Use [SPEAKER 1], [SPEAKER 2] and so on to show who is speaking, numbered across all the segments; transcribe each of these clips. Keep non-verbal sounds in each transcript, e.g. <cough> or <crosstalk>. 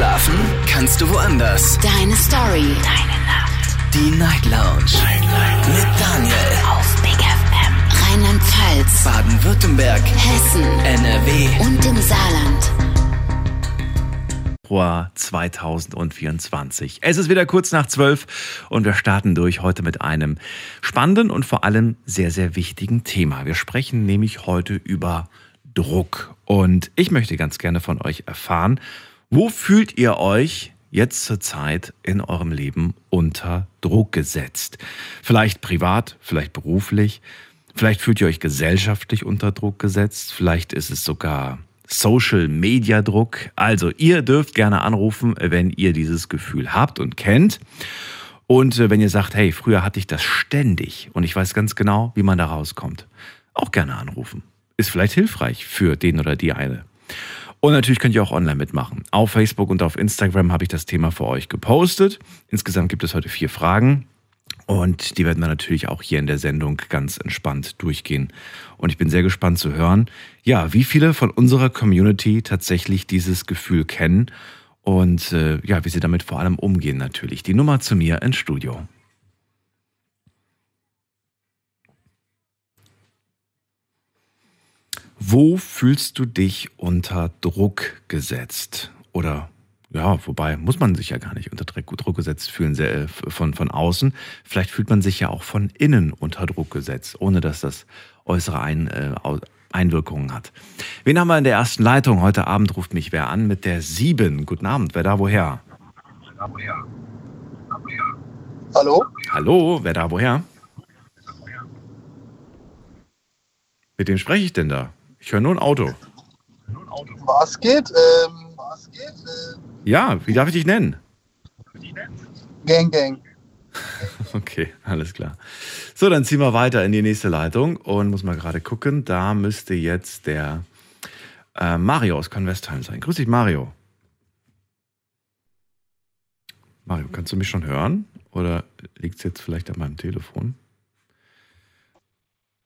[SPEAKER 1] Schlafen kannst du woanders.
[SPEAKER 2] Deine Story. Deine Nacht.
[SPEAKER 1] Die Night Lounge. Night, Night. Mit Daniel.
[SPEAKER 2] Auf Big FM. Rheinland-Pfalz.
[SPEAKER 1] Baden-Württemberg.
[SPEAKER 2] Hessen.
[SPEAKER 1] NRW.
[SPEAKER 2] Und im Saarland.
[SPEAKER 3] Februar 2024. Es ist wieder kurz nach zwölf und wir starten durch heute mit einem spannenden und vor allem sehr, sehr wichtigen Thema. Wir sprechen nämlich heute über Druck. Und ich möchte ganz gerne von euch erfahren, wo fühlt ihr euch jetzt zur Zeit in eurem Leben unter Druck gesetzt? Vielleicht privat, vielleicht beruflich, vielleicht fühlt ihr euch gesellschaftlich unter Druck gesetzt, vielleicht ist es sogar Social Media Druck. Also ihr dürft gerne anrufen, wenn ihr dieses Gefühl habt und kennt. Und äh, wenn ihr sagt, hey, früher hatte ich das ständig und ich weiß ganz genau, wie man da rauskommt, auch gerne anrufen. Ist vielleicht hilfreich für den oder die eine. Und natürlich könnt ihr auch online mitmachen. Auf Facebook und auf Instagram habe ich das Thema für euch gepostet. Insgesamt gibt es heute vier Fragen. Und die werden wir natürlich auch hier in der Sendung ganz entspannt durchgehen. Und ich bin sehr gespannt zu hören, ja, wie viele von unserer Community tatsächlich dieses Gefühl kennen und äh, ja, wie sie damit vor allem umgehen natürlich. Die Nummer zu mir ins Studio. Wo fühlst du dich unter Druck gesetzt? Oder ja, wobei muss man sich ja gar nicht unter Druck gesetzt fühlen sehr, von, von außen. Vielleicht fühlt man sich ja auch von innen unter Druck gesetzt, ohne dass das äußere Ein, äh, Einwirkungen hat. Wen haben wir in der ersten Leitung? Heute Abend ruft mich wer an mit der 7. Guten Abend, wer da woher?
[SPEAKER 4] Hallo?
[SPEAKER 3] Hallo, wer da woher? Mit wem spreche ich denn da? Ich höre nur ein Auto.
[SPEAKER 4] Was geht? Ähm, was geht? Ähm,
[SPEAKER 3] Ja, wie darf ich dich nennen?
[SPEAKER 4] Gang, Gang. <laughs>
[SPEAKER 3] Okay, alles klar. So, dann ziehen wir weiter in die nächste Leitung und muss mal gerade gucken. Da müsste jetzt der äh, Mario aus Convestheim sein. Grüß dich, Mario. Mario, kannst du mich schon hören? Oder liegt es jetzt vielleicht an meinem Telefon?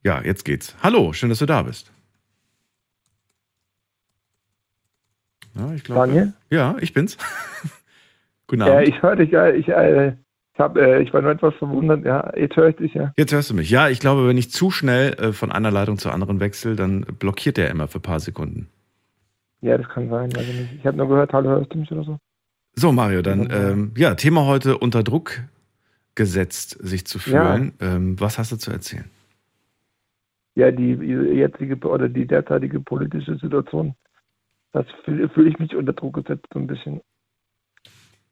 [SPEAKER 3] Ja, jetzt geht's. Hallo, schön, dass du da bist. Ja, ich glaube.
[SPEAKER 5] Daniel?
[SPEAKER 3] Ja, ich bin's. <laughs> Guten
[SPEAKER 5] Ja,
[SPEAKER 3] Abend.
[SPEAKER 5] ich höre dich, ja, ich, äh, ich, hab, äh, ich war nur etwas verwundert, ja, jetzt höre ich dich, ja.
[SPEAKER 3] Jetzt hörst du mich. Ja, ich glaube, wenn ich zu schnell äh, von einer Leitung zur anderen wechsle, dann blockiert der immer für ein paar Sekunden.
[SPEAKER 5] Ja, das kann sein, also nicht. Ich habe nur gehört, hallo, hörst du mich oder so?
[SPEAKER 3] So, Mario, dann, ähm, ja, Thema heute unter Druck gesetzt, sich zu fühlen. Ähm, was hast du zu erzählen?
[SPEAKER 5] Ja, die jetzige oder die derzeitige politische Situation, das fühle fühl ich mich unter Druck gesetzt so ein bisschen,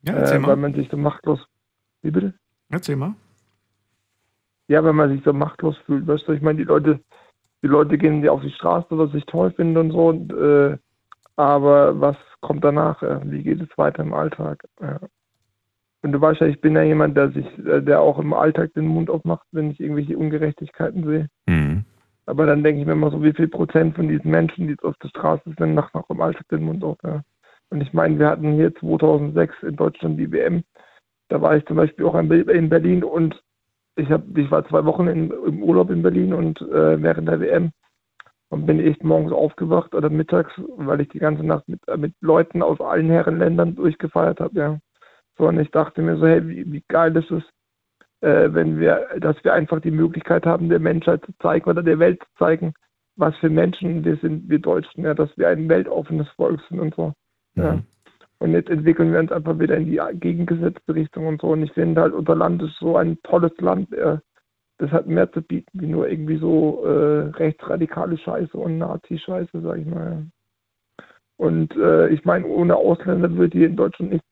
[SPEAKER 3] Ja, erzähl
[SPEAKER 5] äh, weil man sich so machtlos, wie bitte?
[SPEAKER 3] Erzähl mal.
[SPEAKER 5] Ja, wenn man sich so machtlos fühlt, weißt du, ich meine, die Leute, die Leute gehen ja auf die Straße, was ich toll finde und so, und, äh, aber was kommt danach? Äh, wie geht es weiter im Alltag? Ja. Und du weißt ja, ich bin ja jemand, der sich, äh, der auch im Alltag den Mund aufmacht, wenn ich irgendwelche Ungerechtigkeiten sehe.
[SPEAKER 3] Mhm.
[SPEAKER 5] Aber dann denke ich mir immer so, wie viel Prozent von diesen Menschen, die jetzt auf der Straße sind, machen auch im Alltag den Mund auf. Ja. Und ich meine, wir hatten hier 2006 in Deutschland die WM. Da war ich zum Beispiel auch in Be- in Berlin und ich, hab, ich war zwei Wochen in, im Urlaub in Berlin und äh, während der WM und bin echt morgens aufgewacht oder mittags, weil ich die ganze Nacht mit, äh, mit Leuten aus allen Herrenländern durchgefeiert habe. Ja. So, und ich dachte mir so, hey, wie, wie geil ist es, wenn wir, dass wir einfach die Möglichkeit haben, der Menschheit zu zeigen oder der Welt zu zeigen, was für Menschen wir sind, wir Deutschen, ja, dass wir ein weltoffenes Volk sind und so. Ja.
[SPEAKER 3] Mhm.
[SPEAKER 5] Und jetzt entwickeln wir uns einfach wieder in die gegengesetzte Richtung und so. Und ich finde halt, unser Land ist so ein tolles Land. Äh, das hat mehr zu bieten, wie nur irgendwie so äh, rechtsradikale Scheiße und Nazi-Scheiße, sag ich mal. ja. Und äh, ich meine, ohne Ausländer würde hier in Deutschland nichts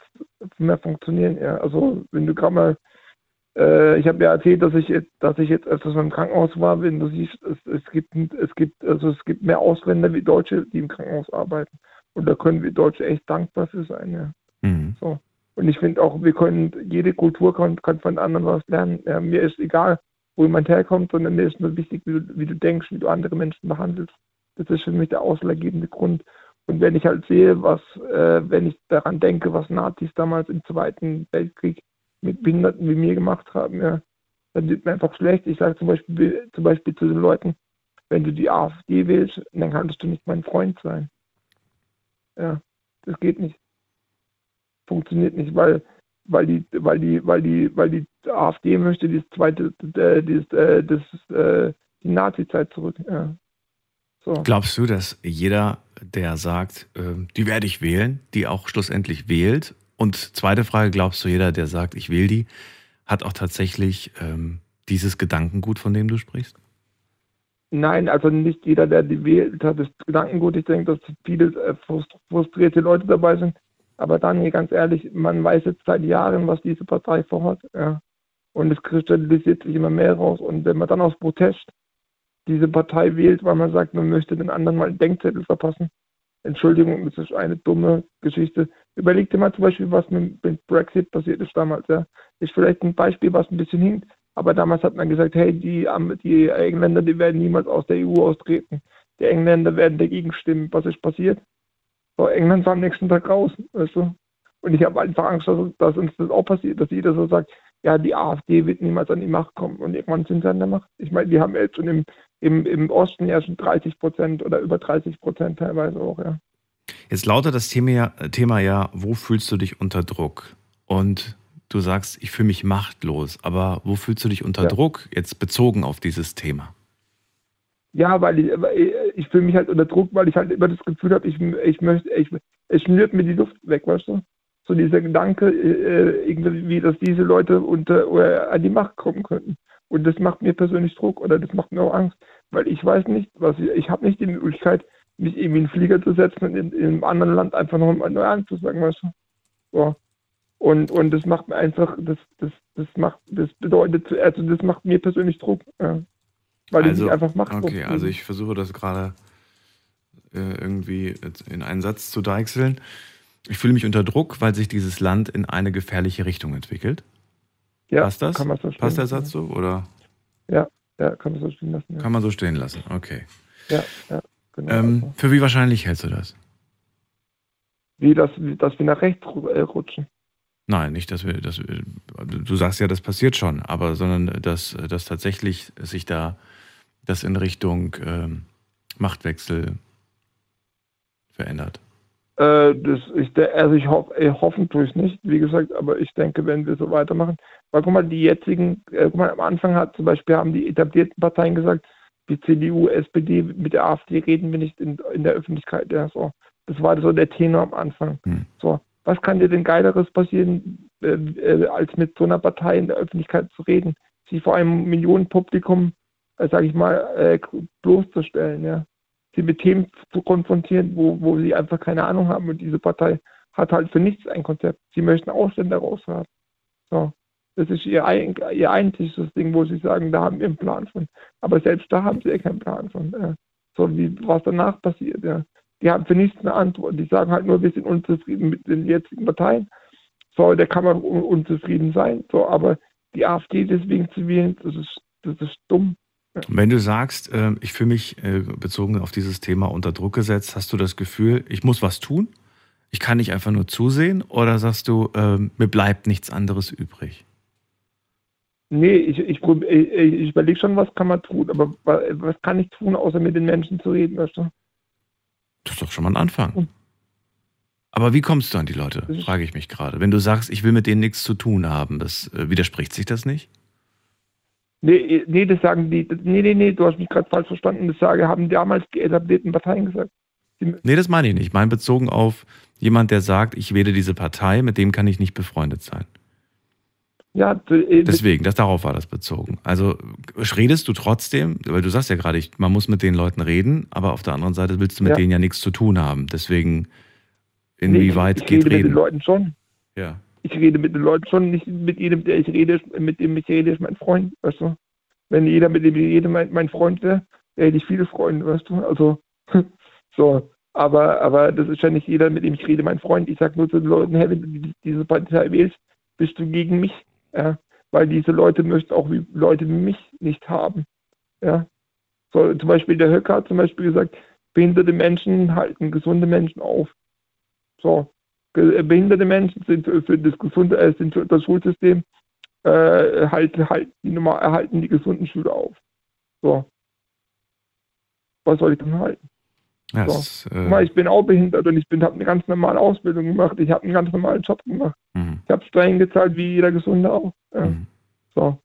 [SPEAKER 5] mehr funktionieren. Ja. Also wenn du gerade mal äh, ich habe ja erzählt, dass ich jetzt, dass ich jetzt öfters mal im Krankenhaus war, wenn du siehst, es, es gibt es gibt also es gibt mehr Ausländer wie Deutsche, die im Krankenhaus arbeiten. Und da können wir Deutsche echt dankbar für sein, ja.
[SPEAKER 3] Mhm.
[SPEAKER 5] So. Und ich finde auch, wir können, jede Kultur kann, kann von anderen was lernen. Ja, mir ist egal, wo jemand herkommt, sondern mir ist nur wichtig, wie du, wie du denkst, wie du andere Menschen behandelst. Das ist für mich der ausschlaggebende Grund. Und wenn ich halt sehe, was, äh, wenn ich daran denke, was Nazis damals im Zweiten Weltkrieg mit Behinderten wie mir gemacht haben, ja, dann wird mir einfach schlecht. Ich sage zum Beispiel, zum Beispiel zu den Leuten, wenn du die AfD wählst, dann kannst du nicht mein Freund sein. Ja, das geht nicht. funktioniert nicht, weil weil die, weil die, weil die, weil die AfD möchte dieses zweite, äh, dieses, äh, das, äh, die Nazi-Zeit zurück. Ja.
[SPEAKER 3] So. Glaubst du, dass jeder, der sagt, äh, die werde ich wählen, die auch schlussendlich wählt? Und zweite Frage, glaubst du, jeder, der sagt, ich will die, hat auch tatsächlich ähm, dieses Gedankengut, von dem du sprichst?
[SPEAKER 5] Nein, also nicht jeder, der die wählt, hat das Gedankengut. Ich denke, dass viele äh, frustrierte Leute dabei sind. Aber Daniel, ganz ehrlich, man weiß jetzt seit Jahren, was diese Partei vorhat. Ja. Und es kristallisiert sich immer mehr raus. Und wenn man dann aus Protest diese Partei wählt, weil man sagt, man möchte den anderen mal einen Denkzettel verpassen, Entschuldigung, das ist eine dumme Geschichte. Überleg dir mal zum Beispiel, was mit, mit Brexit passiert ist damals. Ja. Ist vielleicht ein Beispiel, was ein bisschen hinkt. Aber damals hat man gesagt, hey, die, die Engländer, die werden niemals aus der EU austreten. Die Engländer werden dagegen stimmen. Was ist passiert? So, England war am nächsten Tag raus, weißt du? Und ich habe einfach Angst, dass, dass, uns das auch passiert, dass jeder so sagt, ja, die AfD wird niemals an die Macht kommen und irgendwann sind sie an der Macht. Ich meine, die haben jetzt schon im, im, im Osten ja schon 30 Prozent oder über 30 Prozent teilweise auch, ja.
[SPEAKER 3] Jetzt lautet das Thema ja, Thema ja, wo fühlst du dich unter Druck? Und du sagst, ich fühle mich machtlos, aber wo fühlst du dich unter ja. Druck, jetzt bezogen auf dieses Thema?
[SPEAKER 5] Ja, weil ich, ich fühle mich halt unter Druck, weil ich halt immer das Gefühl habe, ich, ich möchte, ich, es schnürt mir die Luft weg, weißt du? So dieser Gedanke, äh, irgendwie, dass diese Leute unter oder an die Macht kommen könnten. Und das macht mir persönlich Druck oder das macht mir auch Angst, weil ich weiß nicht, was ich, ich habe nicht die Möglichkeit, mich irgendwie in einen Flieger zu setzen und in, in einem anderen Land einfach noch mal neu anzusagen, weißt du? So. Und, und das macht mir einfach, das, das, das macht, das bedeutet, also das macht mir persönlich Druck. Ja. Weil also, die einfach macht.
[SPEAKER 3] Okay, also ich versuche das gerade äh, irgendwie in einen Satz zu deichseln. Ich fühle mich unter Druck, weil sich dieses Land in eine gefährliche Richtung entwickelt. Ja, Passt das? Kann man so Passt der Satz so? Oder?
[SPEAKER 5] Ja, ja, kann man so stehen lassen. Ja.
[SPEAKER 3] Kann man so stehen lassen, okay.
[SPEAKER 5] Ja, ja,
[SPEAKER 3] genau. Ähm, für wie wahrscheinlich hältst du das?
[SPEAKER 5] Wie, dass, dass wir nach rechts äh, rutschen.
[SPEAKER 3] Nein, nicht, dass wir, dass wir, du sagst ja, das passiert schon, aber sondern dass, dass tatsächlich sich da das in Richtung ähm, Machtwechsel verändert?
[SPEAKER 5] Äh, das, ich, also ich hoffe, hoffen tue ich nicht, wie gesagt, aber ich denke, wenn wir so weitermachen, weil guck mal, die jetzigen, äh, guck mal, am Anfang hat zum Beispiel haben die etablierten Parteien gesagt, die CDU, SPD, mit der AfD reden wir nicht in, in der Öffentlichkeit. Ja, so. Das war so der Tenor am Anfang. Hm. So, was kann dir denn Geileres passieren, äh, äh, als mit so einer Partei in der Öffentlichkeit zu reden, sie vor einem Millionenpublikum äh, sage ich mal, äh, bloßzustellen, ja. Sie mit Themen zu konfrontieren, wo, wo sie einfach keine Ahnung haben und diese Partei hat halt für nichts ein Konzept. Sie möchten Ausländer raushaben. So. Das ist ihr, ihr einziges Ding, wo sie sagen, da haben wir einen Plan von. Aber selbst da haben sie ja keinen Plan von. So wie was danach passiert, ja. Die haben für nichts eine Antwort. Die sagen halt nur, wir sind unzufrieden mit den jetzigen Parteien. So, da kann man unzufrieden sein. So, aber die AfD deswegen zu wählen, das ist, das ist dumm.
[SPEAKER 3] Wenn du sagst, äh, ich fühle mich äh, bezogen auf dieses Thema unter Druck gesetzt, hast du das Gefühl, ich muss was tun? Ich kann nicht einfach nur zusehen? Oder sagst du, ähm, mir bleibt nichts anderes übrig?
[SPEAKER 5] Nee, ich, ich, ich, überlege schon, was kann man tun, aber was kann ich tun, außer mit den Menschen zu reden, weißt du?
[SPEAKER 3] Das ist doch schon mal ein Anfang. Aber wie kommst du an die Leute, frage ich mich gerade. Wenn du sagst, ich will mit denen nichts zu tun haben, das, äh, widerspricht sich das nicht?
[SPEAKER 5] Nee, nee, das sagen die. Nee, nee, nee, du hast mich gerade falsch verstanden. Das sage, haben damals die etablierten Parteien gesagt.
[SPEAKER 3] Die nee, das meine ich nicht. Ich meine bezogen auf jemand, der sagt, ich wähle diese Partei, mit dem kann ich nicht befreundet sein. Ja, äh, deswegen, das darauf war das bezogen. Also redest du trotzdem, weil du sagst ja gerade, man muss mit den Leuten reden, aber auf der anderen Seite willst du mit ja. denen ja nichts zu tun haben. Deswegen, inwieweit nee, ich, ich geht rede reden?
[SPEAKER 5] Mit den Leuten schon.
[SPEAKER 3] Ja
[SPEAKER 5] ich rede mit den Leuten schon, nicht mit jedem, der ich rede, mit dem ich rede, ist mein Freund, weißt du. Wenn jeder, mit dem ich rede, mein, mein Freund wäre, hätte ich viele Freunde, weißt du. Also, <laughs> so. Aber, aber das ist ja nicht jeder, mit dem ich rede, mein Freund. Ich sage nur zu den Leuten, hey, wenn du diese Partei wählst, bist du gegen mich. Ja? Weil diese Leute möchten auch wie Leute wie mich nicht haben. Ja? So, zum Beispiel der Höcker hat zum Beispiel gesagt, behinderte Menschen halten gesunde Menschen auf. So, behinderte Menschen sind für das gesunde, äh, sind für das Schulsystem äh, halt, halt die normal erhalten die gesunden Schüler auf. So. Was soll ich dann halten?
[SPEAKER 3] Ja,
[SPEAKER 5] So.
[SPEAKER 3] äh,
[SPEAKER 5] ich bin auch behindert und ich bin habe eine ganz normale Ausbildung gemacht. Ich habe einen ganz normalen Job gemacht.
[SPEAKER 3] mhm.
[SPEAKER 5] Ich habe Steuern gezahlt wie jeder Gesunde auch. Ja.
[SPEAKER 3] Mhm.
[SPEAKER 5] So.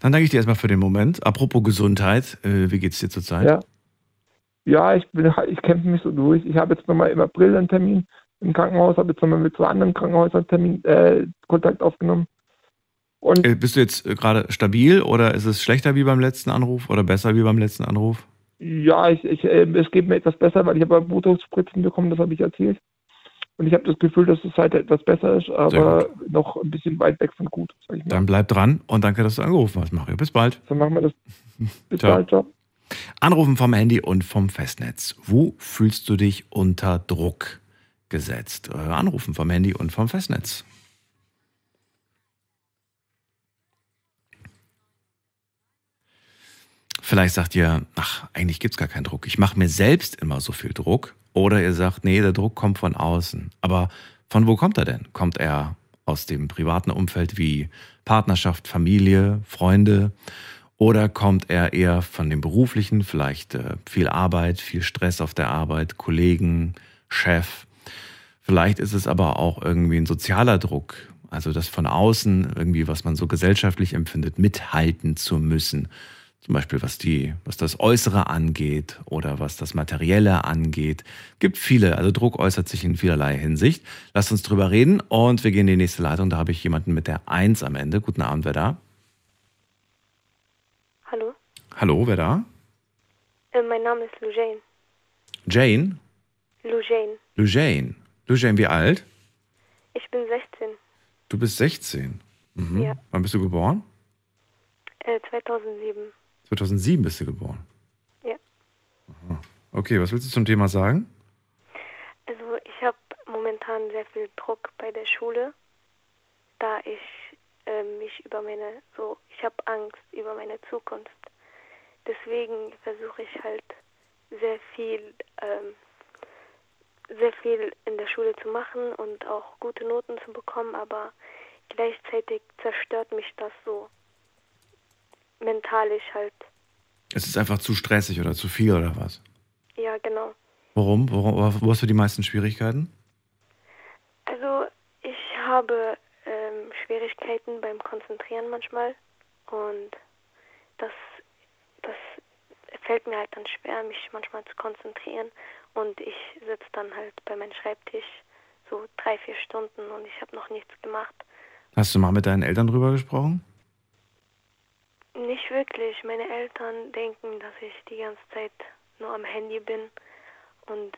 [SPEAKER 3] Dann danke ich dir erstmal für den Moment. Apropos Gesundheit, äh, wie geht's dir zurzeit?
[SPEAKER 5] Ja. Ja, ich bin ich kämpfe mich so durch. Ich habe jetzt nochmal im April einen Termin im Krankenhaus, habe jetzt nochmal mit zwei anderen Krankenhäusern Termin, äh, Kontakt aufgenommen. Und
[SPEAKER 3] Äh, Bist du jetzt äh, gerade stabil oder ist es schlechter wie beim letzten Anruf oder besser wie beim letzten Anruf?
[SPEAKER 5] ja, ich, ich, äh, es geht mir etwas besser, weil ich habe Botox-Spritzen bekommen, das habe ich erzählt. Und ich habe das Gefühl, dass es halt etwas besser ist, aber noch ein bisschen weit weg von gut.
[SPEAKER 3] Dann bleib dran und danke, dass du angerufen hast, Mario. Bis bald.
[SPEAKER 5] So machen wir das. <laughs> Bis
[SPEAKER 3] Ciao.
[SPEAKER 5] bald, ciao.
[SPEAKER 3] Anrufen vom Handy und vom Festnetz. Wo fühlst du dich unter Druck gesetzt? Äh, Anrufen vom Handy und vom Festnetz. Vielleicht sagt ihr, ach, eigentlich gibt es gar keinen Druck. Ich mache mir selbst immer so viel Druck. Oder ihr sagt, nee, der Druck kommt von außen. Aber von wo kommt er denn? Kommt er aus dem privaten Umfeld wie Partnerschaft, Familie, Freunde? Oder kommt er eher von dem beruflichen, vielleicht äh, viel Arbeit, viel Stress auf der Arbeit, Kollegen, Chef? Vielleicht ist es aber auch irgendwie ein sozialer Druck, also das von außen irgendwie, was man so gesellschaftlich empfindet, mithalten zu müssen. Zum Beispiel was die, was das Äußere angeht oder was das Materielle angeht. Gibt viele, also Druck äußert sich in vielerlei Hinsicht. Lasst uns drüber reden und wir gehen in die nächste Leitung. Da habe ich jemanden mit der Eins am Ende. Guten Abend, wer da?
[SPEAKER 6] Hallo,
[SPEAKER 3] wer da?
[SPEAKER 6] äh, mein Name ist Lujane.
[SPEAKER 3] Jane?
[SPEAKER 6] Lujane.
[SPEAKER 3] Lujane. Lujane, wie alt?
[SPEAKER 6] Ich bin 16,
[SPEAKER 3] Du bist 16. Mhm.
[SPEAKER 6] Ja.
[SPEAKER 3] Wann bist du geboren?
[SPEAKER 6] äh, 2007.
[SPEAKER 3] 2007 bist du geboren.
[SPEAKER 6] Ja.
[SPEAKER 3] Aha. Okay, was willst du zum Thema sagen?
[SPEAKER 6] Also ich habe momentan sehr viel Druck bei der Schule, da ich äh, mich über meine, so, ich habe Angst über meine Zukunft. Deswegen versuche ich halt sehr viel, ähm, sehr viel in der Schule zu machen und auch gute Noten zu bekommen, aber gleichzeitig zerstört mich das so mentalisch halt.
[SPEAKER 3] Es ist einfach zu stressig oder zu viel oder was?
[SPEAKER 6] Ja, genau.
[SPEAKER 3] Warum? Warum? Wo hast du die meisten Schwierigkeiten?
[SPEAKER 6] Also ich habe ähm, Schwierigkeiten beim Konzentrieren manchmal und das, das fällt mir halt dann schwer, mich manchmal zu konzentrieren und ich sitze dann halt bei meinem Schreibtisch so drei, vier Stunden und ich habe noch nichts gemacht.
[SPEAKER 3] Hast du mal mit deinen Eltern drüber gesprochen?
[SPEAKER 6] Nicht wirklich. Meine Eltern denken, dass ich die ganze Zeit nur am Handy bin und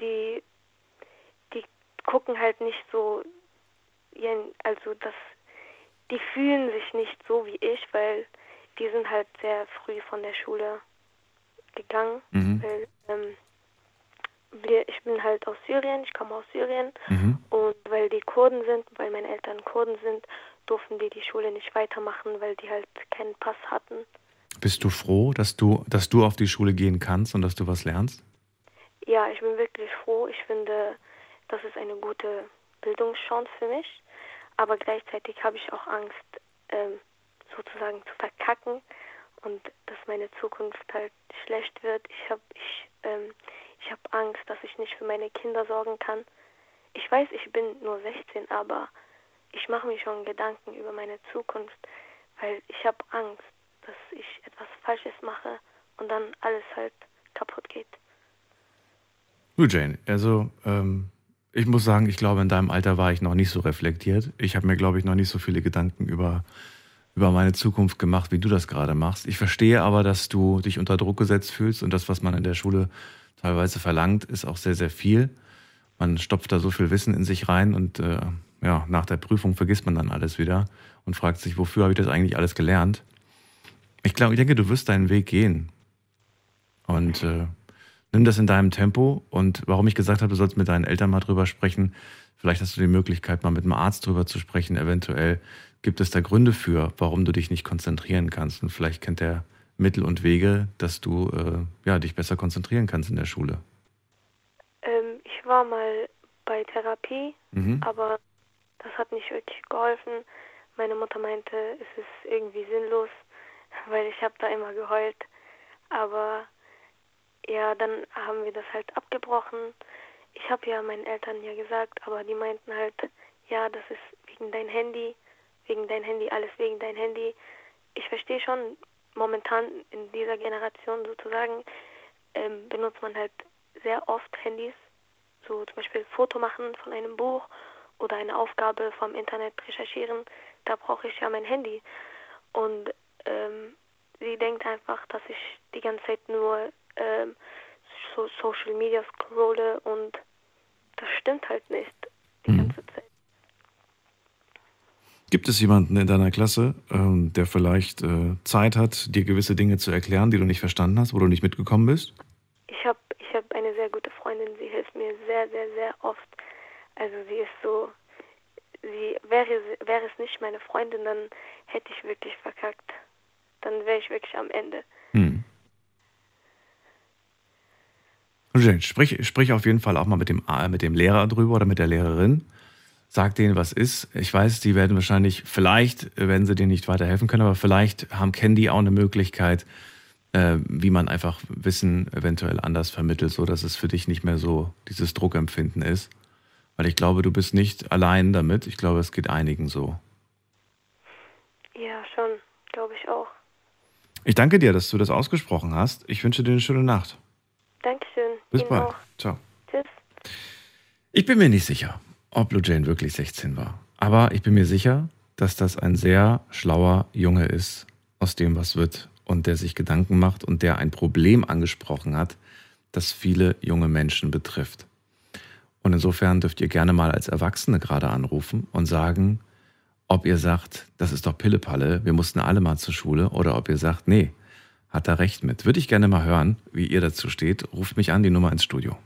[SPEAKER 6] die, die gucken halt nicht so, also das, die fühlen sich nicht so wie ich, weil die sind halt sehr früh von der Schule gegangen,
[SPEAKER 3] Mhm.
[SPEAKER 6] weil ähm, wir, ich bin halt aus Syrien, ich komme aus Syrien
[SPEAKER 3] Mhm.
[SPEAKER 6] und weil die Kurden sind, weil meine Eltern Kurden sind, durften die die Schule nicht weitermachen, weil die halt keinen Pass hatten.
[SPEAKER 3] Bist du froh, dass du, dass du auf die Schule gehen kannst und dass du was lernst?
[SPEAKER 6] Ja, ich bin wirklich froh. Ich finde, das ist eine gute Bildungschance für mich. Aber gleichzeitig habe ich auch Angst, ähm, sozusagen zu verkacken und dass meine Zukunft halt schlecht wird. Ich habe ich, ähm, ich hab Angst, dass ich nicht für meine Kinder sorgen kann. Ich weiß, ich bin nur 16, aber ich mache mir schon Gedanken über meine Zukunft, weil ich habe Angst, dass ich etwas Falsches mache und dann alles halt kaputt geht.
[SPEAKER 3] Du, Jane, also ähm, ich muss sagen, ich glaube, in deinem Alter war ich noch nicht so reflektiert. Ich habe mir, glaube ich, noch nicht so viele Gedanken über, über meine Zukunft gemacht, wie du das gerade machst. Ich verstehe aber, dass du dich unter Druck gesetzt fühlst und das, was man in der Schule teilweise verlangt, ist auch sehr, sehr viel. Man stopft da so viel Wissen in sich rein und äh, ja, nach der Prüfung vergisst man dann alles wieder und fragt sich, wofür habe ich das eigentlich alles gelernt? Ich glaube, ich denke, du wirst deinen Weg gehen. Und äh, nimm das in deinem Tempo. Und warum ich gesagt habe, du sollst mit deinen Eltern mal drüber sprechen, vielleicht hast du die Möglichkeit, mal mit einem Arzt drüber zu sprechen. Eventuell gibt es da Gründe für, warum du dich nicht konzentrieren kannst. Und vielleicht kennt er Mittel und Wege, dass du äh, ja, dich besser konzentrieren kannst in der Schule.
[SPEAKER 6] Ähm, ich war mal bei Therapie,
[SPEAKER 3] Mhm.
[SPEAKER 6] aber das hat nicht wirklich geholfen. Meine Mutter meinte, es ist irgendwie sinnlos, <laughs> weil ich habe da immer geheult. Aber ja, dann haben wir das halt abgebrochen. Ich habe ja meinen Eltern ja gesagt, aber die meinten halt, ja, das ist wegen dein Handy, wegen dein Handy, alles wegen dein Handy. Ich verstehe schon, momentan in dieser Generation sozusagen ähm, benutzt man halt sehr oft Handys, so zum Beispiel Foto machen von einem Buch oder eine Aufgabe vom Internet recherchieren. Da brauche ich ja mein Handy. Und ähm, sie denkt einfach, dass ich die ganze Zeit nur ähm, so Social Media scrolle und das stimmt halt nicht die
[SPEAKER 3] Mhm.
[SPEAKER 6] ganze Zeit.
[SPEAKER 3] Gibt es jemanden in deiner Klasse, ähm, der vielleicht äh, Zeit hat, dir gewisse Dinge zu erklären, die du nicht verstanden hast, wo du nicht mitgekommen bist?
[SPEAKER 6] Ich habe ich hab eine sehr gute Freundin, sie hilft mir sehr, sehr, sehr oft. Also sie ist so, sie wäre, wäre es nicht meine Freundin, dann hätte ich wirklich verkackt. Dann wäre ich wirklich am Ende.
[SPEAKER 3] Hm. Sprich, sprich auf jeden Fall auch mal mit dem, mit dem Lehrer drüber oder mit der Lehrerin. Sag denen, was ist. Ich weiß, die werden wahrscheinlich, vielleicht werden sie dir nicht weiterhelfen können, aber vielleicht haben kennen die auch eine Möglichkeit, äh, wie man einfach Wissen eventuell anders vermittelt, so dass es für dich nicht mehr so dieses Druckempfinden ist. Weil ich glaube, du bist nicht allein damit. Ich glaube, es geht einigen so.
[SPEAKER 6] Ja, schon, glaube ich auch.
[SPEAKER 3] Ich danke dir, dass du das ausgesprochen hast. Ich wünsche dir eine schöne Nacht.
[SPEAKER 6] Dankeschön.
[SPEAKER 3] Bis
[SPEAKER 6] Ihnen
[SPEAKER 3] bald.
[SPEAKER 6] auch.
[SPEAKER 3] Ciao.
[SPEAKER 6] Tschüss.
[SPEAKER 3] Ich bin mir nicht sicher, ob Blue Jane wirklich 16 war. Aber ich bin mir sicher, dass das ein sehr schlauer Junge ist, aus dem was wird und der sich Gedanken macht und der ein Problem angesprochen hat, das viele junge Menschen betrifft. Und insofern dürft ihr gerne mal als Erwachsene gerade anrufen und sagen, ob ihr sagt, das ist doch Pillepalle, wir mussten alle mal zur Schule, oder ob ihr sagt, nee, hat er recht mit. Würde ich gerne mal hören, wie ihr dazu steht. Ruft mich an, die Nummer ins Studio.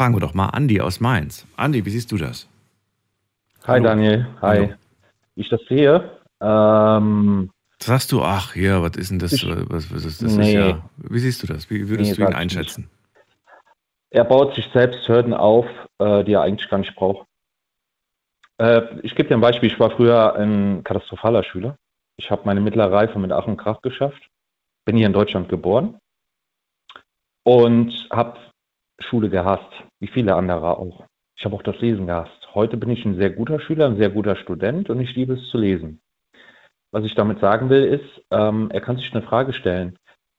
[SPEAKER 3] Fragen wir doch mal Andi aus Mainz. Andi, wie siehst du das?
[SPEAKER 7] Hi
[SPEAKER 3] Hallo.
[SPEAKER 7] Daniel, hi.
[SPEAKER 3] Hallo.
[SPEAKER 7] Wie ich das sehe, ähm,
[SPEAKER 3] Sagst du, ach ja, was ist denn das?
[SPEAKER 7] Ich-
[SPEAKER 3] was, was ist das?
[SPEAKER 7] Nee.
[SPEAKER 3] Ist ja, wie siehst du das? Wie würdest
[SPEAKER 7] Nee,
[SPEAKER 3] du ihn einschätzen?
[SPEAKER 7] er baut sich selbst Hürden auf, äh, die er eigentlich gar nicht braucht. Äh, ich gebe dir ein Beispiel. Ich war früher ein katastrophaler Schüler. Ich habe meine mittlere Reife mit Ach und Krach geschafft. Bin hier in Deutschland geboren und habe Schule gehasst, wie viele andere auch. Ich habe auch das Lesen gehasst. Heute bin ich ein sehr guter Schüler, ein sehr guter Student und ich liebe es zu lesen. Was ich damit sagen will, ist, ähm, er kann sich eine Frage stellen.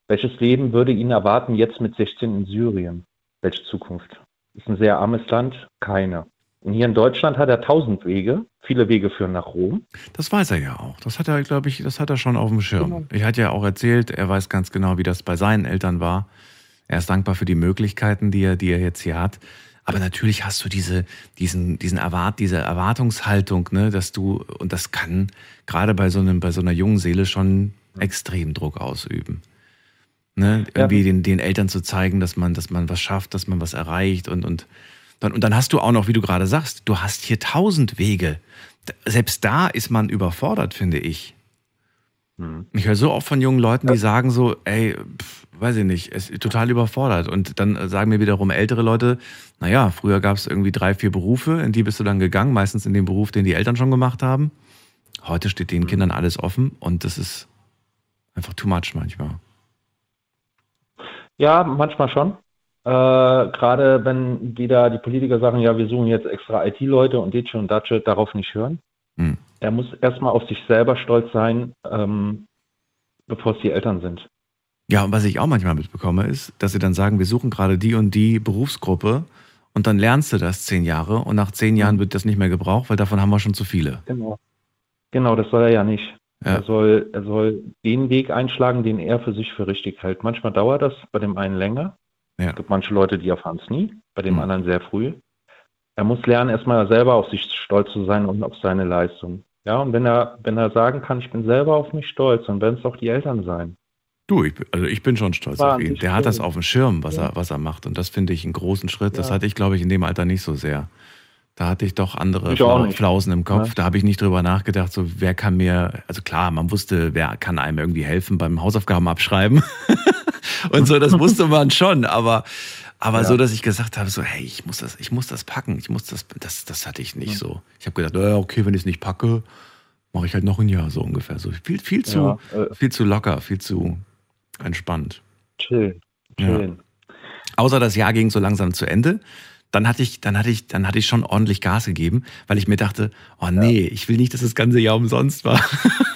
[SPEAKER 7] Welches Leben würde ihn erwarten jetzt mit 16 in Syrien? Welche Zukunft? Ist ein sehr armes Land? Keine. Und hier in Deutschland hat er tausend Wege. Viele Wege führen nach Rom.
[SPEAKER 3] Das weiß er ja auch. Das hat er, glaube ich, das hat er schon auf dem Schirm.
[SPEAKER 7] Genau.
[SPEAKER 3] Ich hatte ja auch erzählt, er weiß ganz genau, wie das bei seinen Eltern war. Er ist dankbar für die Möglichkeiten, die er, die er jetzt hier hat. Aber natürlich hast du diese, diesen, diesen Erwart, diese Erwartungshaltung, ne, dass du, und das kann gerade bei so einem, bei so einer jungen Seele schon extrem Druck ausüben. Ne, irgendwie den, den Eltern zu zeigen, dass man, dass man was schafft, dass man was erreicht und, und, dann, und dann hast du auch noch, wie du gerade sagst, du hast hier tausend Wege. Selbst da ist man überfordert, finde ich. Ich höre so oft von jungen Leuten, die sagen so, ey, pf, weiß ich nicht, es ist total überfordert. Und dann sagen mir wiederum ältere Leute, naja, früher gab es irgendwie drei, vier Berufe, in die bist du dann gegangen, meistens in den Beruf, den die Eltern schon gemacht haben. Heute steht den Kindern alles offen und das ist einfach too much manchmal.
[SPEAKER 7] Ja, manchmal schon. Äh, Gerade wenn wieder die Politiker sagen, ja, wir suchen jetzt extra IT-Leute und Ditsche und Datsche, darauf nicht hören.
[SPEAKER 3] Hm.
[SPEAKER 7] Er muss erstmal auf sich selber stolz sein, ähm, bevor es die Eltern sind.
[SPEAKER 3] Ja, und was ich auch manchmal mitbekomme, ist, dass sie dann sagen, wir suchen gerade die und die Berufsgruppe und dann lernst du das zehn Jahre und nach zehn Jahren wird das nicht mehr gebraucht, weil davon haben wir schon zu viele.
[SPEAKER 7] Genau. Genau, das soll er ja nicht.
[SPEAKER 3] Ja.
[SPEAKER 7] Er, soll, er soll den Weg einschlagen, den er für sich für richtig hält. Manchmal dauert das bei dem einen länger.
[SPEAKER 3] Ja.
[SPEAKER 7] Es gibt manche Leute, die erfahren es nie, bei dem
[SPEAKER 3] Mhm.
[SPEAKER 7] anderen sehr früh. Er muss lernen, erstmal selber auf sich stolz zu sein und auf seine Leistung. Ja, und wenn er, wenn er sagen kann, ich bin selber auf mich stolz, dann werden es auch die Eltern sein.
[SPEAKER 3] Du, ich, bin- also ich bin schon stolz
[SPEAKER 7] War
[SPEAKER 3] auf ihn. Der hat das auf dem Schirm, was,
[SPEAKER 7] Ja.
[SPEAKER 3] er, was er macht. Und das finde ich einen großen Schritt. Das
[SPEAKER 7] Ja.
[SPEAKER 3] hatte ich, glaube ich, in dem Alter nicht so sehr. Da hatte ich doch andere
[SPEAKER 7] Ich.
[SPEAKER 3] Flausen im Kopf.
[SPEAKER 7] Ja.
[SPEAKER 3] Da habe ich nicht drüber nachgedacht, so wer kann mir, also klar, man wusste, wer kann einem irgendwie helfen beim Hausaufgaben abschreiben. <laughs> Und so, das wusste man schon, aber, aber
[SPEAKER 7] Ja.
[SPEAKER 3] so, dass ich gesagt habe, so, hey, ich muss das, ich muss das packen, ich muss das, das, das hatte ich nicht so. Ich habe gedacht, naja, okay, wenn ich es nicht packe, Mache ich halt noch ein Jahr so ungefähr. So viel, viel zu,
[SPEAKER 7] Ja, äh,
[SPEAKER 3] viel zu locker, viel zu entspannt.
[SPEAKER 7] chillen. Chillen.
[SPEAKER 3] Außer das Jahr ging so langsam zu Ende. Dann hatte ich, dann hatte ich, dann hatte ich schon ordentlich Gas gegeben, weil ich mir dachte, oh nee, ich will nicht, dass das ganze Jahr umsonst war. <laughs>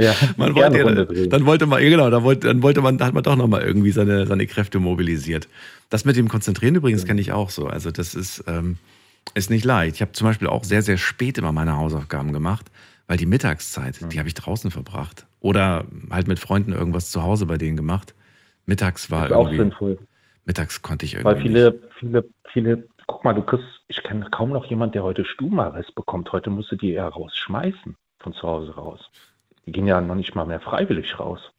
[SPEAKER 7] Ja,
[SPEAKER 3] Man wollte, ja, dann wollte man, genau, dann wollte, dann wollte man, da hat man doch nochmal irgendwie seine, seine Kräfte mobilisiert. Das mit dem Konzentrieren übrigens kenne ich auch so. Also das ist, ähm, ist nicht leicht. Ich habe zum Beispiel auch sehr, sehr spät immer meine Hausaufgaben gemacht, weil die Mittagszeit, die habe ich draußen verbracht. Oder halt mit Freunden irgendwas zu Hause bei denen gemacht. Mittags war
[SPEAKER 7] ist auch
[SPEAKER 3] irgendwie,
[SPEAKER 7] sinnvoll.
[SPEAKER 3] mittags konnte ich irgendwie
[SPEAKER 7] Weil viele, viele, viele, guck mal, du kriegst, ich kenne kaum noch jemand, der heute Stubenarrest bekommt. Heute musst du die eher rausschmeißen, von zu Hause raus. Die gehen ja noch nicht mal mehr freiwillig raus.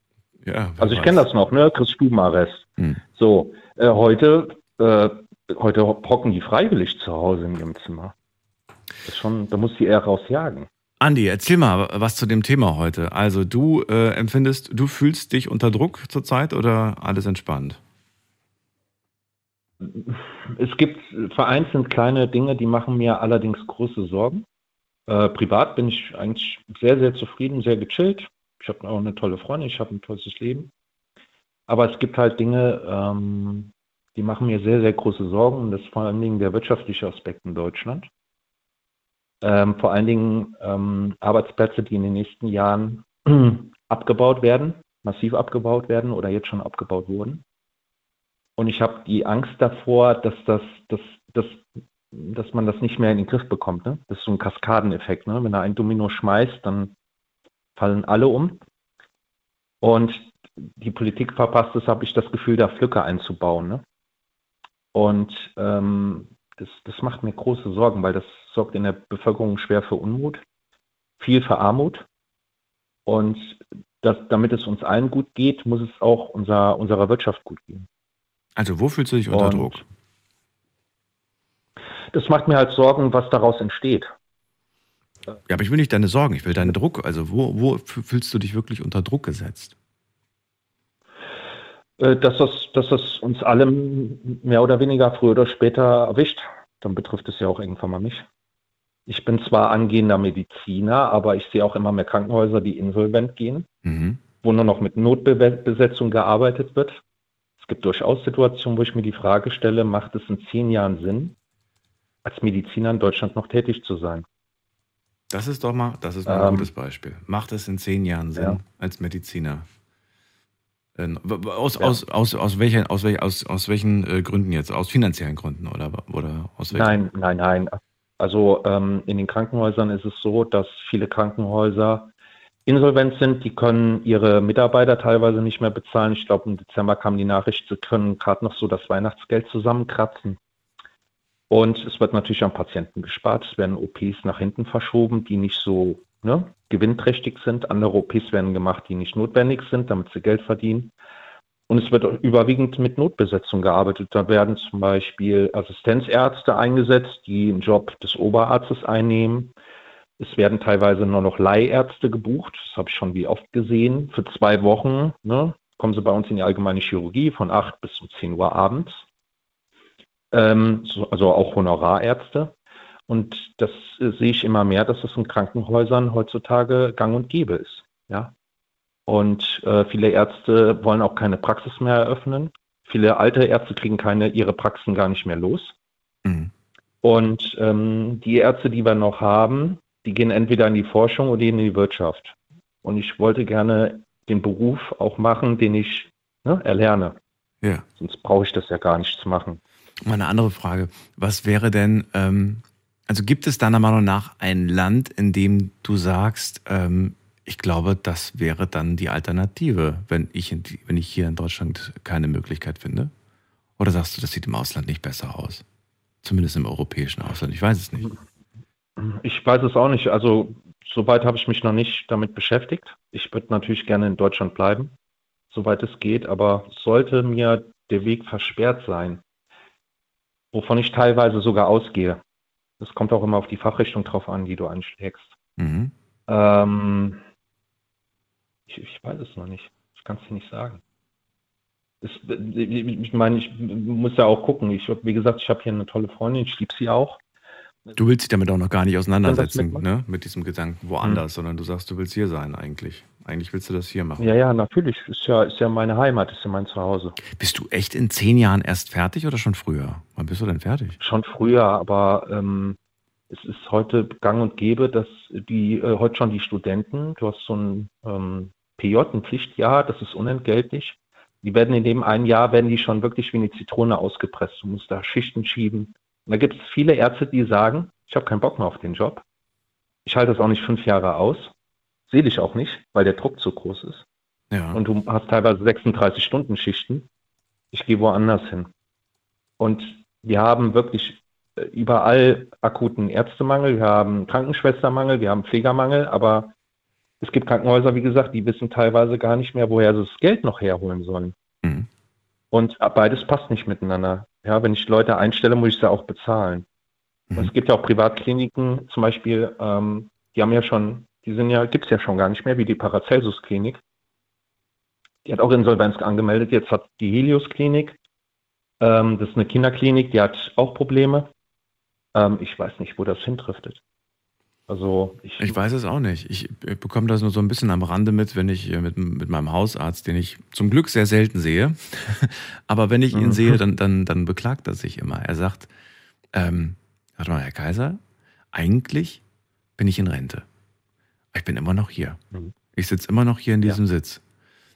[SPEAKER 3] Ja,
[SPEAKER 7] Also ich kenne das noch, ne? Kriegst Stubenarrest.
[SPEAKER 3] Hm.
[SPEAKER 7] So, äh, heute, äh, heute hocken die freiwillig zu Hause in ihrem Zimmer. Das schon, da muss die eher rausjagen.
[SPEAKER 3] Andi, erzähl mal was zu dem Thema heute. Also du äh, empfindest, du fühlst dich unter Druck zurzeit oder alles entspannt?
[SPEAKER 7] Es gibt vereinzelt kleine Dinge, die machen mir allerdings große Sorgen. Äh, privat bin ich eigentlich sehr, sehr zufrieden, sehr gechillt. Ich habe auch eine tolle Freundin, ich habe ein tolles Leben. Aber es gibt halt Dinge, ähm, die machen mir sehr, sehr große Sorgen. Und das ist vor allen Dingen der wirtschaftliche Aspekt in Deutschland. Ähm, vor allen Dingen ähm, Arbeitsplätze, die in den nächsten Jahren <clears throat> abgebaut werden, massiv abgebaut werden oder jetzt schon abgebaut wurden. Und ich habe die Angst davor, dass das, dass, dass, dass man das nicht mehr in den Griff bekommt. Ne? Das ist so ein Kaskadeneffekt. Ne? Wenn er ein Domino schmeißt, dann fallen alle um. Und die Politik verpasst es, habe ich das Gefühl, da Pflücke einzubauen. Ne? Und ähm, das, das macht mir große Sorgen, weil das sorgt in der Bevölkerung schwer für Unmut, viel für Armut. Und das, damit es uns allen gut geht, muss es auch unser, unserer Wirtschaft gut gehen.
[SPEAKER 3] Also wo fühlst du dich unter
[SPEAKER 7] Und
[SPEAKER 3] Druck?
[SPEAKER 7] Das macht mir halt Sorgen, was daraus entsteht.
[SPEAKER 3] Ja, aber ich will nicht deine Sorgen, ich will deinen Druck. Also wo, wo fühlst du dich wirklich unter Druck gesetzt?
[SPEAKER 7] Äh, Dass das, dass das uns alle mehr oder weniger früher oder später erwischt, dann betrifft es ja auch irgendwann mal mich. Ich bin zwar angehender Mediziner, aber ich sehe auch immer mehr Krankenhäuser, die insolvent gehen,
[SPEAKER 3] Mhm.
[SPEAKER 7] wo nur noch mit Notbesetzung gearbeitet wird. Es gibt durchaus Situationen, wo ich mir die Frage stelle, macht es in zehn Jahren Sinn, als Mediziner in Deutschland noch tätig zu sein?
[SPEAKER 3] Das ist doch mal, das ist mal ein
[SPEAKER 7] Ähm,
[SPEAKER 3] gutes Beispiel. Macht es in zehn Jahren Sinn
[SPEAKER 7] Ja.
[SPEAKER 3] als Mediziner? Äh, w- Aus,
[SPEAKER 7] Ja.
[SPEAKER 3] aus, aus, aus, welchen, aus, welchen, aus, aus welchen äh, Gründen jetzt? Aus finanziellen Gründen oder, oder aus welchen?
[SPEAKER 7] Nein, nein, nein. Also ähm, in den Krankenhäusern ist es so, dass viele Krankenhäuser insolvent sind. Die können ihre Mitarbeiter teilweise nicht mehr bezahlen. Ich glaube, im Dezember kam die Nachricht, sie können gerade noch so das Weihnachtsgeld zusammenkratzen. Und es wird natürlich am Patienten gespart. Es werden OPs nach hinten verschoben, die nicht so ne, gewinnträchtig sind. Andere OPs werden gemacht, die nicht notwendig sind, damit sie Geld verdienen. Und es wird überwiegend mit Notbesetzung gearbeitet. Da werden zum Beispiel Assistenzärzte eingesetzt, die den Job des Oberarztes einnehmen. Es werden teilweise nur noch Leihärzte gebucht. Das habe ich schon wie oft gesehen. Für zwei Wochen ne, kommen sie bei uns in die allgemeine Chirurgie von 8 bis um 10 Uhr abends. Ähm, so, also auch Honorarärzte. Und das äh, sehe ich immer mehr, dass das in Krankenhäusern heutzutage gang und gäbe ist. Ja, und äh, viele Ärzte wollen auch keine Praxis mehr eröffnen. Viele alte Ärzte kriegen keine, ihre Praxen gar nicht mehr los.
[SPEAKER 3] Mhm.
[SPEAKER 7] Und ähm, die Ärzte, die wir noch haben, die gehen entweder in die Forschung oder in die Wirtschaft. Und ich wollte gerne den Beruf auch machen, den ich ne, erlerne.
[SPEAKER 3] Ja.
[SPEAKER 7] Sonst brauche ich das ja gar nicht zu machen.
[SPEAKER 3] Mal eine andere Frage. Was wäre denn, ähm, also gibt es deiner Meinung nach ein Land, in dem du sagst, ähm, ich glaube, das wäre dann die Alternative, wenn ich, in wenn ich hier in Deutschland keine Möglichkeit finde? Oder sagst du, das sieht im Ausland nicht besser aus? Zumindest im europäischen Ausland. Ich weiß es nicht.
[SPEAKER 7] Ich weiß es auch nicht. Also soweit habe ich mich noch nicht damit beschäftigt. Ich würde natürlich gerne in Deutschland bleiben, soweit es geht, aber sollte mir der Weg versperrt sein, wovon ich teilweise sogar ausgehe. Das kommt auch immer auf die Fachrichtung drauf an, die du anschlägst.
[SPEAKER 3] Mhm.
[SPEAKER 7] Ähm, ich, ich weiß es noch nicht. Ich kann es dir nicht sagen. Es, ich meine, ich muss ja auch gucken. Ich, wie gesagt, ich habe hier eine tolle Freundin, ich liebe sie auch.
[SPEAKER 3] Du willst dich damit auch noch gar nicht auseinandersetzen, ne? mit diesem Gedanken woanders, sondern du sagst, du willst hier sein eigentlich. Eigentlich willst du das hier machen.
[SPEAKER 7] Ja, ja, natürlich. Ist ja, ist ja meine Heimat, ist ja mein Zuhause.
[SPEAKER 3] Bist du echt in zehn Jahren erst fertig oder schon früher? Wann bist du denn fertig?
[SPEAKER 7] Schon früher, aber ähm, es ist heute gang und gäbe, dass die äh, heute schon die Studenten, du hast so ein ähm, PJ, ein Pflichtjahr, das ist unentgeltlich. Die werden in dem einen Jahr, werden die schon wirklich wie eine Zitrone ausgepresst. Du musst da Schichten schieben. Und da gibt es viele Ärzte, die sagen, ich habe keinen Bock mehr auf den Job. Ich halte das auch nicht fünf Jahre aus. Sehe dich auch nicht, weil der Druck zu groß ist.
[SPEAKER 3] Ja.
[SPEAKER 7] Und du hast teilweise 36 Stunden Schichten. Ich gehe woanders hin. Und wir haben wirklich äh, überall akuten Ärztemangel, wir haben Krankenschwestermangel, wir haben Pflegermangel, aber es gibt Krankenhäuser, wie gesagt, die wissen teilweise gar nicht mehr, woher sie das Geld noch herholen sollen.
[SPEAKER 3] Mhm.
[SPEAKER 7] Und beides passt nicht miteinander. Ja, wenn ich Leute einstelle, muss ich sie auch bezahlen.
[SPEAKER 3] Mhm.
[SPEAKER 7] es gibt ja auch Privatkliniken, zum Beispiel, ähm, die haben ja schon, die sind ja, gibt es ja schon gar nicht mehr, wie die Paracelsus-Klinik. Die hat auch Insolvenz angemeldet. Jetzt hat die Helios-Klinik, ähm, das ist eine Kinderklinik, die hat auch Probleme. Ähm, ich weiß nicht, wo das hindriftet. Also ich,
[SPEAKER 3] Ich weiß es auch nicht. Ich äh, bekomme das nur so ein bisschen am Rande mit, wenn ich äh, mit, mit meinem Hausarzt, den ich zum Glück sehr selten sehe, <laughs> aber wenn ich ihn
[SPEAKER 7] Mhm.
[SPEAKER 3] sehe, dann, dann, dann beklagt er sich immer. Er sagt, ähm, warte mal, Herr Kaiser, eigentlich bin ich in Rente. Ich bin immer noch hier.
[SPEAKER 7] Mhm.
[SPEAKER 3] Ich sitze immer noch hier in
[SPEAKER 7] Ja.
[SPEAKER 3] diesem Sitz.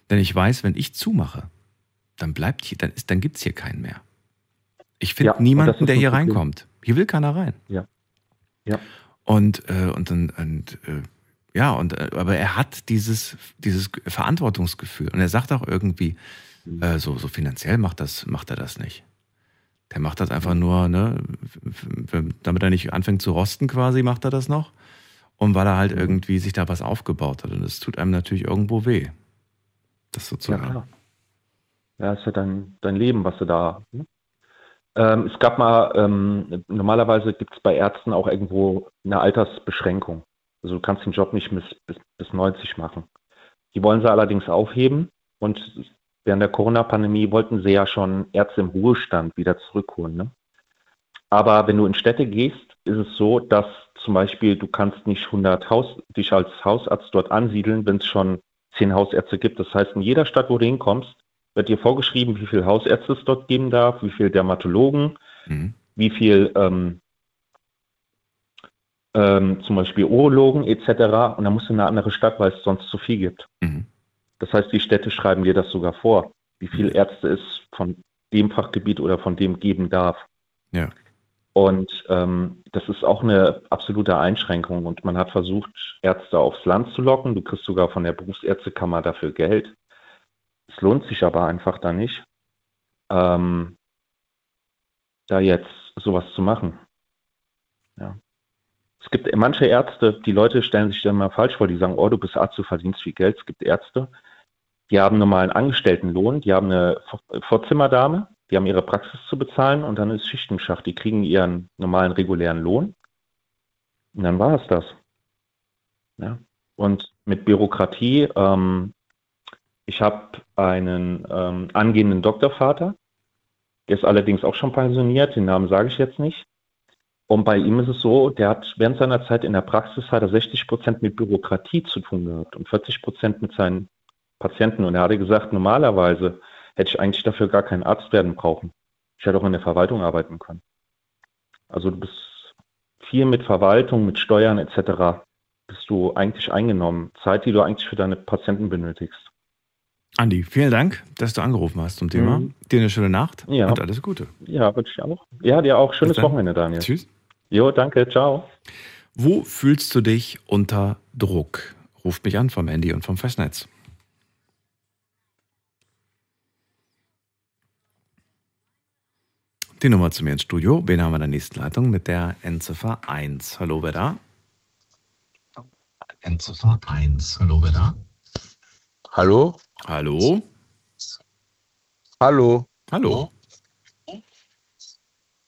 [SPEAKER 3] Denn ich weiß, wenn ich zumache, dann bleibt hier, dann, ist, dann gibt es hier keinen mehr. Ich finde
[SPEAKER 7] Ja,
[SPEAKER 3] niemanden, der hier
[SPEAKER 7] Problem.
[SPEAKER 3] reinkommt. Hier will keiner rein.
[SPEAKER 7] Ja. Ja.
[SPEAKER 3] Und, äh, und dann, und, äh, ja, und, äh, aber er hat dieses, dieses Verantwortungsgefühl. Und er sagt auch irgendwie,
[SPEAKER 7] Mhm.
[SPEAKER 3] äh, so, so finanziell macht, das, macht er das nicht. Der macht das einfach nur, ne, damit er nicht anfängt zu rosten quasi, macht er das noch. Und weil er
[SPEAKER 7] Mhm.
[SPEAKER 3] halt irgendwie sich da was aufgebaut hat. Und es tut einem natürlich irgendwo weh. Das so zu
[SPEAKER 7] Ja, klar. Ja, ist ja dein, dein Leben, was du da. Ne? Ähm, es gab mal, ähm, normalerweise gibt es bei Ärzten auch irgendwo eine Altersbeschränkung. Also du kannst den Job nicht bis, bis, bis 90 machen. Die wollen sie allerdings aufheben und während der Corona-Pandemie wollten sie ja schon Ärzte im Ruhestand wieder zurückholen. Ne? Aber wenn du in Städte gehst, ist es so, dass zum Beispiel du kannst nicht 100 Haus, dich als Hausarzt dort ansiedeln, wenn es schon zehn Hausärzte gibt. Das heißt, in jeder Stadt, wo du hinkommst, wird dir vorgeschrieben, wie viele Hausärzte es dort geben darf, wie viele Dermatologen,
[SPEAKER 3] Mhm.
[SPEAKER 7] wie viel ähm, ähm, zum Beispiel Urologen etc. Und dann musst du in eine andere Stadt, weil es sonst zu viel gibt.
[SPEAKER 3] Mhm.
[SPEAKER 7] Das heißt, die Städte schreiben dir das sogar vor, wie viele Ärzte es von dem Fachgebiet oder von dem geben darf.
[SPEAKER 3] Ja.
[SPEAKER 7] Und ähm, das ist auch eine absolute Einschränkung. Und man hat versucht, Ärzte aufs Land zu locken. Du kriegst sogar von der Berufsärztekammer dafür Geld. Es lohnt sich aber einfach da nicht, ähm, da jetzt sowas zu machen. Ja. Es gibt manche Ärzte, die Leute stellen sich dann mal falsch vor, die sagen, oh, du bist Arzt, du verdienst viel Geld. Es gibt Ärzte, die haben normalen Angestelltenlohn, die haben eine Vor- Vorzimmerdame, die haben ihre Praxis zu bezahlen und dann ist Schicht im Schacht. Die kriegen ihren normalen, regulären Lohn und dann war es das. Ja. Und mit Bürokratie, ähm, ich habe einen ähm, angehenden Doktorvater, der ist allerdings auch schon pensioniert, den Namen sage ich jetzt nicht. Und bei ihm ist es so, der hat während seiner Zeit in der Praxis hat er 60 Prozent mit Bürokratie zu tun gehabt und 40 Prozent mit seinen Patienten. Und er hatte gesagt, normalerweise hätte ich eigentlich dafür gar keinen Arzt werden brauchen. Ich hätte auch in der Verwaltung arbeiten können. Also du bist viel mit Verwaltung, mit Steuern etc. bist du eigentlich eingenommen. Zeit, die du eigentlich für deine Patienten benötigst.
[SPEAKER 3] Andi, vielen Dank, dass du angerufen hast zum Thema.
[SPEAKER 7] Mhm.
[SPEAKER 3] Dir eine schöne Nacht
[SPEAKER 7] Ja.
[SPEAKER 3] und alles Gute.
[SPEAKER 7] Ja, wünsche ich auch. Ja, dir auch. Schönes. Wochenende, Daniel.
[SPEAKER 3] Tschüss.
[SPEAKER 7] Jo, danke. Ciao.
[SPEAKER 3] Wo fühlst du dich unter Druck? Ruft mich an vom Handy und vom Festnetz. Die Nummer zu mir ins Studio. Wen haben wir in der nächsten Leitung mit der Endziffer 1? Hallo, wer da?
[SPEAKER 8] Endziffer 1. Hallo, wer da?
[SPEAKER 9] Hallo?
[SPEAKER 3] Hallo?
[SPEAKER 9] Hallo?
[SPEAKER 3] Hallo?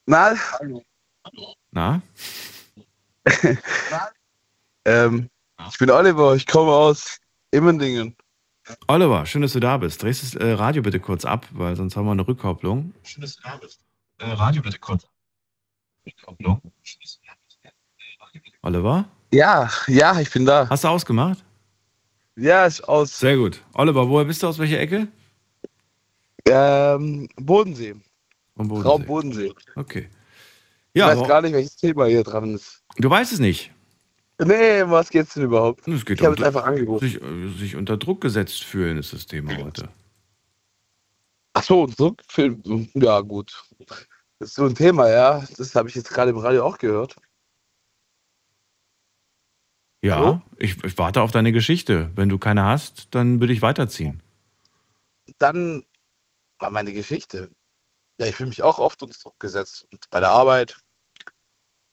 [SPEAKER 9] Na,
[SPEAKER 3] Na? <laughs>
[SPEAKER 9] ähm, ich bin Oliver, ich komme aus Immendingen.
[SPEAKER 3] Oliver, schön, dass du da bist. Drehst das äh, Radio bitte kurz ab, weil sonst haben wir eine Rückkopplung.
[SPEAKER 8] Schön, dass du da bist. Äh, Radio bitte kurz. Rückkopplung.
[SPEAKER 3] Oliver?
[SPEAKER 9] Ja, ja, ich bin da.
[SPEAKER 3] Hast du ausgemacht?
[SPEAKER 9] Ja, ist aus.
[SPEAKER 3] Sehr gut. Oliver, woher bist du? Aus welcher Ecke?
[SPEAKER 9] Ähm, Bodensee.
[SPEAKER 3] Vom Bodensee.
[SPEAKER 9] Raum Bodensee.
[SPEAKER 3] Okay.
[SPEAKER 9] Ich
[SPEAKER 3] Ja,
[SPEAKER 9] weiß
[SPEAKER 3] aber-
[SPEAKER 9] gar nicht, welches Thema hier dran ist.
[SPEAKER 3] du weißt es nicht.
[SPEAKER 9] Nee, um was geht's denn überhaupt?
[SPEAKER 3] Es geht
[SPEAKER 9] Ich habe jetzt einfach angerufen.
[SPEAKER 3] Sich, sich unter Druck gesetzt fühlen ist das Thema heute.
[SPEAKER 9] Ach so, Film. Ja, gut. Das ist so ein Thema, ja. Das habe ich jetzt gerade im Radio auch gehört.
[SPEAKER 3] Ja,
[SPEAKER 9] Hallo?
[SPEAKER 3] ich, ich warte auf deine Geschichte. Wenn du keine hast, dann würde ich weiterziehen.
[SPEAKER 9] Dann war meine Geschichte. Ja, ich fühle mich auch oft unter Druck gesetzt. Und bei der Arbeit.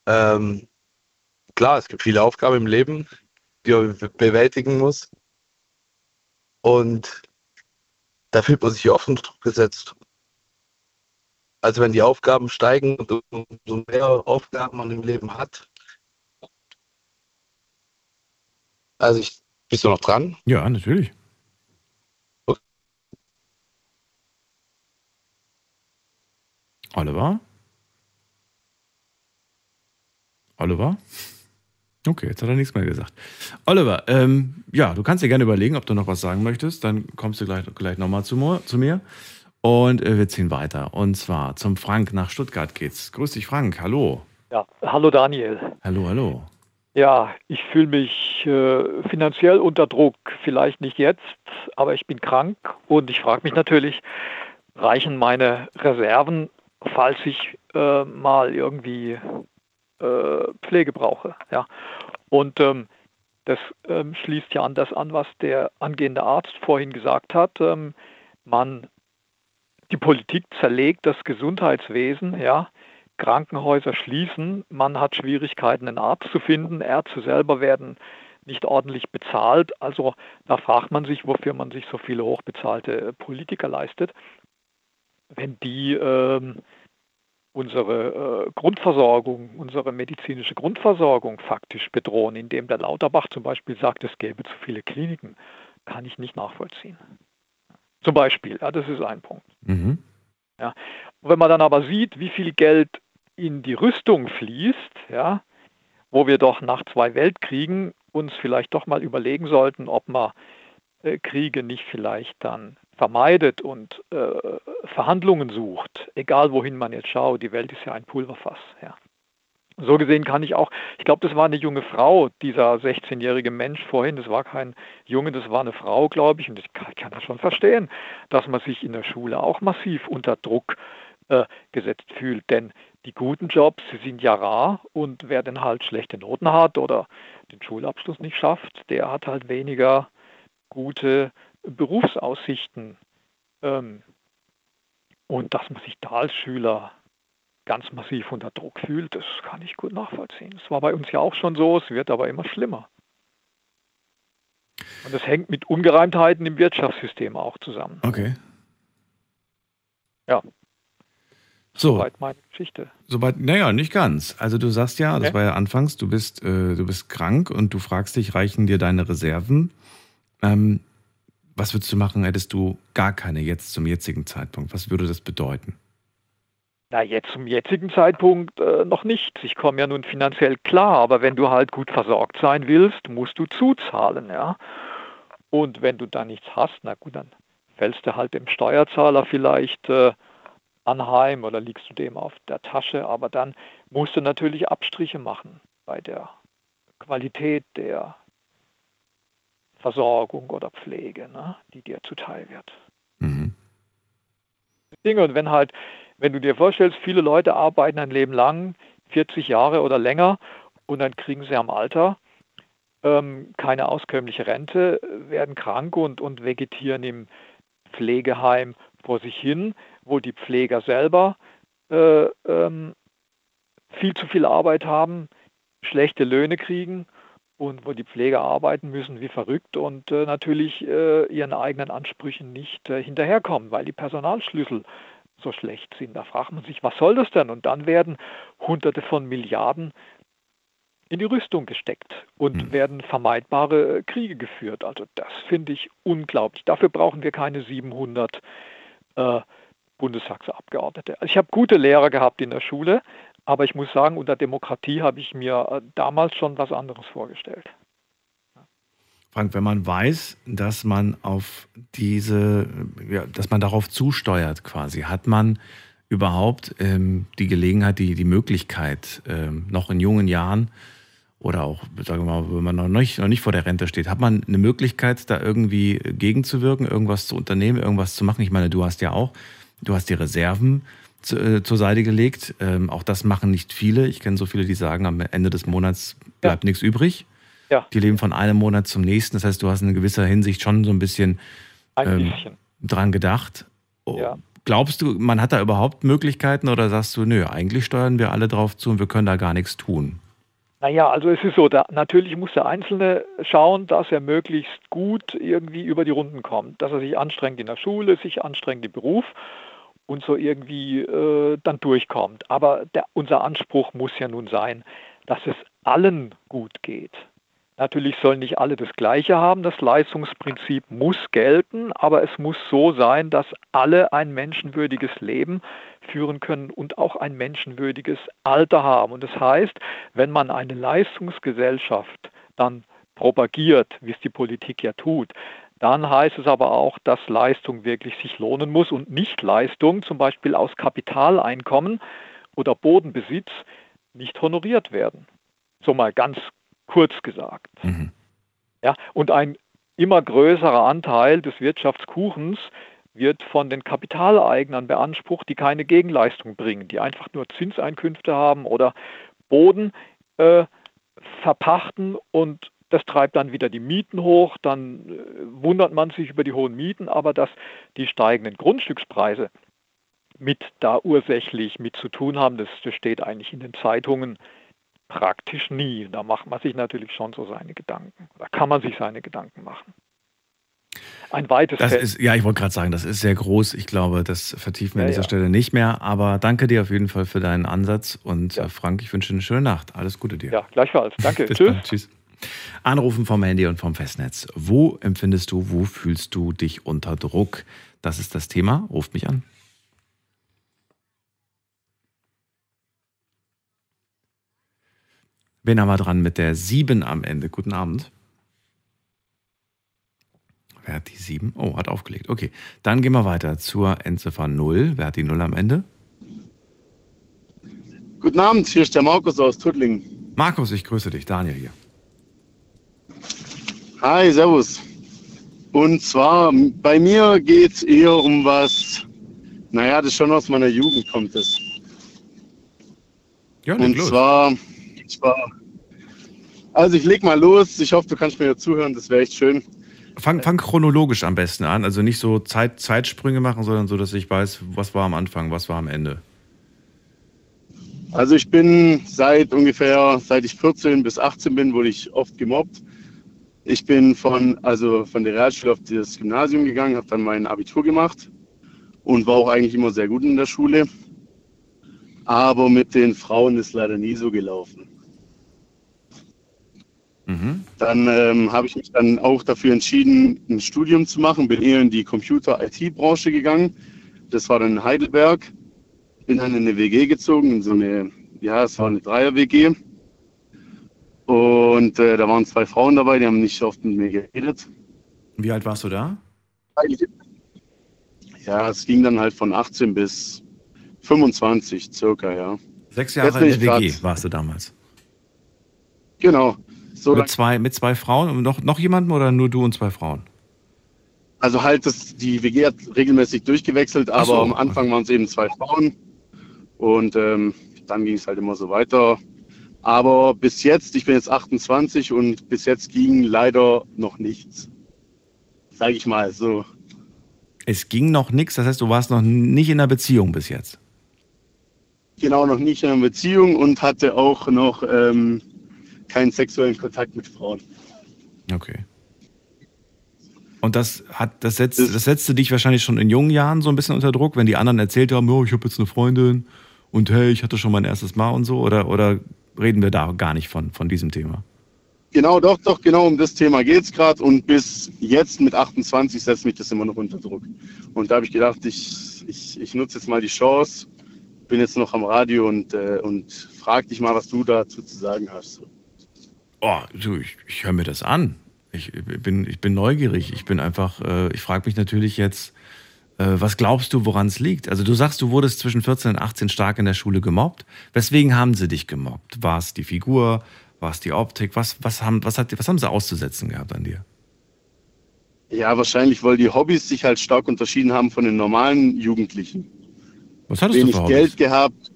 [SPEAKER 9] Ähm, klar, es gibt viele Aufgaben im Leben, die man be- bewältigen muss. Und da fühlt man sich oft unter Druck gesetzt. Also wenn die Aufgaben steigen und umso mehr Aufgaben man im Leben hat. Also ich, bist du noch dran?
[SPEAKER 3] Ja, natürlich. Oliver? Oliver? Okay, jetzt hat er nichts mehr gesagt. Oliver, ähm, ja, du kannst dir gerne überlegen, ob du noch was sagen möchtest. Dann kommst du gleich, gleich nochmal zu, mir- zu mir. Und äh, wir ziehen weiter. Und zwar zum Frank nach Stuttgart geht's. Grüß dich, Frank. Hallo.
[SPEAKER 10] Ja, hallo Daniel.
[SPEAKER 3] Hallo, hallo.
[SPEAKER 10] Ja, ich fühle mich äh, finanziell unter Druck. Vielleicht nicht jetzt, aber ich bin krank und ich frage mich natürlich, reichen meine Reserven, falls ich äh, mal irgendwie äh, Pflege brauche? Ja. Und ähm, das ähm, schließt ja an das an, was der angehende Arzt vorhin gesagt hat. Ähm, man, die Politik zerlegt das Gesundheitswesen, ja. Krankenhäuser schließen, man hat Schwierigkeiten, einen Arzt zu finden, Ärzte selber werden nicht ordentlich bezahlt. Also da fragt man sich, wofür man sich so viele hochbezahlte Politiker leistet. Wenn die ähm, unsere äh, Grundversorgung, unsere medizinische Grundversorgung faktisch bedrohen, indem der Lauterbach zum Beispiel sagt, es gäbe zu viele Kliniken, kann ich nicht nachvollziehen. Zum Beispiel, ja, das ist ein Punkt.
[SPEAKER 3] Mhm.
[SPEAKER 10] Ja. Wenn man dann aber sieht, wie viel Geld in die Rüstung fließt, ja, wo wir doch nach zwei Weltkriegen uns vielleicht doch mal überlegen sollten, ob man äh, Kriege nicht vielleicht dann vermeidet und äh, Verhandlungen sucht, egal wohin man jetzt schaut, die Welt ist ja ein Pulverfass. Ja. So gesehen kann ich auch, ich glaube, das war eine junge Frau, dieser 16-jährige Mensch vorhin, das war kein Junge, das war eine Frau, glaube ich, und ich kann, kann das schon verstehen, dass man sich in der Schule auch massiv unter Druck äh, gesetzt fühlt, denn die guten Jobs, sie sind ja rar und wer dann halt schlechte Noten hat oder den Schulabschluss nicht schafft, der hat halt weniger gute Berufsaussichten. Ähm, und dass man sich da als Schüler ganz massiv unter Druck fühlt, das kann ich gut nachvollziehen. Das war bei uns ja auch schon so, es wird aber immer schlimmer. Und das hängt mit Ungereimtheiten im Wirtschaftssystem auch zusammen.
[SPEAKER 3] Okay.
[SPEAKER 10] Ja.
[SPEAKER 3] So.
[SPEAKER 10] Soweit meine Geschichte.
[SPEAKER 3] Soweit, naja, nicht ganz. Also du sagst ja, das
[SPEAKER 10] Okay.
[SPEAKER 3] war ja anfangs, du bist, äh, du bist krank und du fragst dich, reichen dir deine Reserven? Ähm, was würdest du machen, hättest du gar keine jetzt zum jetzigen Zeitpunkt? Was würde das bedeuten?
[SPEAKER 10] Na, jetzt zum jetzigen Zeitpunkt äh, noch nicht. Ich komme ja nun finanziell klar, aber wenn du halt gut versorgt sein willst, musst du zuzahlen, ja. Und wenn du da nichts hast, na gut, dann fällst du halt dem Steuerzahler vielleicht äh, anheim oder liegst du dem auf der Tasche, aber dann musst du natürlich Abstriche machen bei der Qualität der Versorgung oder Pflege, ne, die dir zuteil wird.
[SPEAKER 3] Mhm.
[SPEAKER 10] Dinge. Und wenn halt, wenn du dir vorstellst, viele Leute arbeiten ein Leben lang, 40 Jahre oder länger, und dann kriegen sie am Alter ähm, keine auskömmliche Rente, werden krank und, und vegetieren im Pflegeheim vor sich hin, wo die Pfleger selber äh, ähm, viel zu viel Arbeit haben, schlechte Löhne kriegen und wo die Pfleger arbeiten müssen wie verrückt und äh, natürlich äh, ihren eigenen Ansprüchen nicht äh, hinterherkommen, weil die Personalschlüssel so schlecht sind. Da fragt man sich, was soll das denn? Und dann werden Hunderte von Milliarden in die Rüstung gesteckt und werden vermeidbare Kriege geführt. Also das finde ich unglaublich. Dafür brauchen wir keine 700 äh, Bundestagsabgeordnete. Also ich habe gute Lehrer gehabt in der Schule, Aber ich muss sagen, unter Demokratie habe ich mir äh, damals schon was anderes vorgestellt.
[SPEAKER 3] Frank, wenn man weiß, dass man auf diese, ja, dass man darauf zusteuert quasi, hat man überhaupt ähm, die Gelegenheit, die, die Möglichkeit, ähm, noch in jungen Jahren oder auch, sagen wir mal, wenn man noch nicht, noch nicht vor der Rente steht, hat man eine Möglichkeit, da irgendwie gegenzuwirken, irgendwas zu unternehmen, irgendwas zu machen? Ich meine, du hast ja auch, du hast die Reserven zu, äh, zur Seite gelegt. Ähm, auch das machen nicht viele. Ich kenne so viele, die sagen, am Ende des Monats bleibt ja. nichts übrig. Ja. Die leben von einem Monat zum nächsten. Das heißt, du hast in gewisser Hinsicht schon so ein bisschen, ein ähm, bisschen. dran gedacht. Oh, ja. Glaubst du, man hat da überhaupt Möglichkeiten oder sagst du, nö, eigentlich steuern wir alle drauf zu und wir können da gar nichts tun?
[SPEAKER 10] Naja, also es ist so, da, natürlich muss der Einzelne schauen, dass er möglichst gut irgendwie über die Runden kommt, dass er sich anstrengt in der Schule, sich anstrengt im Beruf und so irgendwie äh, dann durchkommt. Aber der, unser Anspruch muss ja nun sein, dass es allen gut geht. Natürlich sollen nicht alle das Gleiche haben. Das Leistungsprinzip muss gelten, aber es muss so sein, dass alle ein menschenwürdiges Leben führen können und auch ein menschenwürdiges Alter haben. Und das heißt, wenn man eine Leistungsgesellschaft dann propagiert, wie es die Politik ja tut, dann heißt es aber auch, dass Leistung wirklich sich lohnen muss und nicht Leistung, zum Beispiel aus Kapitaleinkommen oder Bodenbesitz, nicht honoriert werden. So mal ganz kurz gesagt. Mhm. Ja, und ein immer größerer Anteil des Wirtschaftskuchens wird von den Kapitaleignern beansprucht, die keine Gegenleistung bringen, die einfach nur Zinseinkünfte haben oder Boden äh, verpachten und das treibt dann wieder die Mieten hoch, dann äh, wundert man sich über die hohen Mieten, aber dass die steigenden Grundstückspreise mit da ursächlich mit zu tun haben, das, das steht eigentlich in den Zeitungen praktisch nie. Da macht man sich natürlich schon so seine Gedanken. Da kann man sich seine Gedanken machen. Ein weites
[SPEAKER 3] das Feld. Ist, ja, ich wollte gerade sagen, das ist sehr groß. Ich glaube, das vertiefen wir ja, an dieser ja. Stelle nicht mehr. Aber danke dir auf jeden Fall für deinen Ansatz. Und ja. Äh, Frank, ich wünsche dir eine schöne Nacht. Alles Gute dir.
[SPEAKER 10] Ja, gleichfalls. Danke. <laughs> Tschüss.
[SPEAKER 3] Tschüss. Anrufen vom Handy und vom Festnetz. Wo empfindest du, wo fühlst du dich unter Druck? Das ist das Thema. Ruft mich an. Wen haben wir dran mit der 7 am Ende? Guten Abend. Wer hat die 7? Oh, hat aufgelegt. Okay. Dann gehen wir weiter zur Endziffer 0. Wer hat die 0 am Ende?
[SPEAKER 11] Guten Abend, hier ist der Markus aus Tuttlingen.
[SPEAKER 3] Markus, ich grüße dich. Daniel hier.
[SPEAKER 11] Hi, servus. Und zwar, bei mir geht es eher um was, naja, das schon aus meiner Jugend kommt es. Ja, Und los. zwar ich war. Also ich leg mal los. Ich hoffe, du kannst mir zuhören. Das wäre echt schön.
[SPEAKER 3] Fang, fang, chronologisch am besten an. Also nicht so Zeit, Zeitsprünge machen, sondern so, dass ich weiß, was war am Anfang, was war am Ende.
[SPEAKER 11] Also ich bin seit ungefähr, seit ich 14 bis 18 bin, wurde ich oft gemobbt. Ich bin von, also von der Realschule auf das Gymnasium gegangen, habe dann mein Abitur gemacht und war auch eigentlich immer sehr gut in der Schule. Aber mit den Frauen ist leider nie so gelaufen. Mhm. Dann ähm, habe ich mich dann auch dafür entschieden, ein Studium zu machen, bin eher in die Computer-IT-Branche gegangen. Das war dann in Heidelberg. Bin dann in eine WG gezogen, in so eine, ja, es war eine Dreier-WG. Und äh, da waren zwei Frauen dabei, die haben nicht oft mit mir geredet.
[SPEAKER 3] Wie alt warst du da?
[SPEAKER 11] Ja, es ging dann halt von 18 bis 25 circa, ja.
[SPEAKER 3] Sechs Jahre in der WG grad, warst du damals?
[SPEAKER 11] Genau.
[SPEAKER 3] So mit, zwei, mit zwei Frauen und noch, noch jemandem oder nur du und zwei Frauen?
[SPEAKER 11] Also halt, das, die WG hat regelmäßig durchgewechselt, aber so. am Anfang waren es eben zwei Frauen und ähm, dann ging es halt immer so weiter. Aber bis jetzt, ich bin jetzt 28 und bis jetzt ging leider noch nichts. Sag ich mal so.
[SPEAKER 3] Es ging noch nichts, das heißt, du warst noch nicht in einer Beziehung bis jetzt.
[SPEAKER 11] Genau, noch nicht in einer Beziehung und hatte auch noch ähm, keinen sexuellen Kontakt mit Frauen.
[SPEAKER 3] Okay. Und das hat, das setzt, das setzte dich wahrscheinlich schon in jungen Jahren so ein bisschen unter Druck, wenn die anderen erzählt haben, oh, ich habe jetzt eine Freundin und hey, ich hatte schon mein erstes Mal und so, oder, oder reden wir da gar nicht von, von diesem Thema?
[SPEAKER 11] Genau, doch, doch, genau um das Thema geht es gerade und bis jetzt mit 28 setzt mich das immer noch unter Druck. Und da habe ich gedacht, ich, ich, ich nutze jetzt mal die Chance, bin jetzt noch am Radio und, äh, und frag dich mal, was du dazu zu sagen hast.
[SPEAKER 3] Oh, du, ich, ich höre mir das an. Ich bin, ich bin neugierig. Ich bin einfach, äh, ich frage mich natürlich jetzt, äh, was glaubst du, woran es liegt? Also du sagst, du wurdest zwischen 14 und 18 stark in der Schule gemobbt. Weswegen haben sie dich gemobbt? War es die Figur? War es die Optik? Was, was, haben, was, hat, was haben sie auszusetzen gehabt an dir?
[SPEAKER 11] Ja, wahrscheinlich, weil die Hobbys sich halt stark unterschieden haben von den normalen Jugendlichen.
[SPEAKER 3] Was hattest
[SPEAKER 11] Wenig
[SPEAKER 3] du für Hobbys?
[SPEAKER 11] Geld gehabt.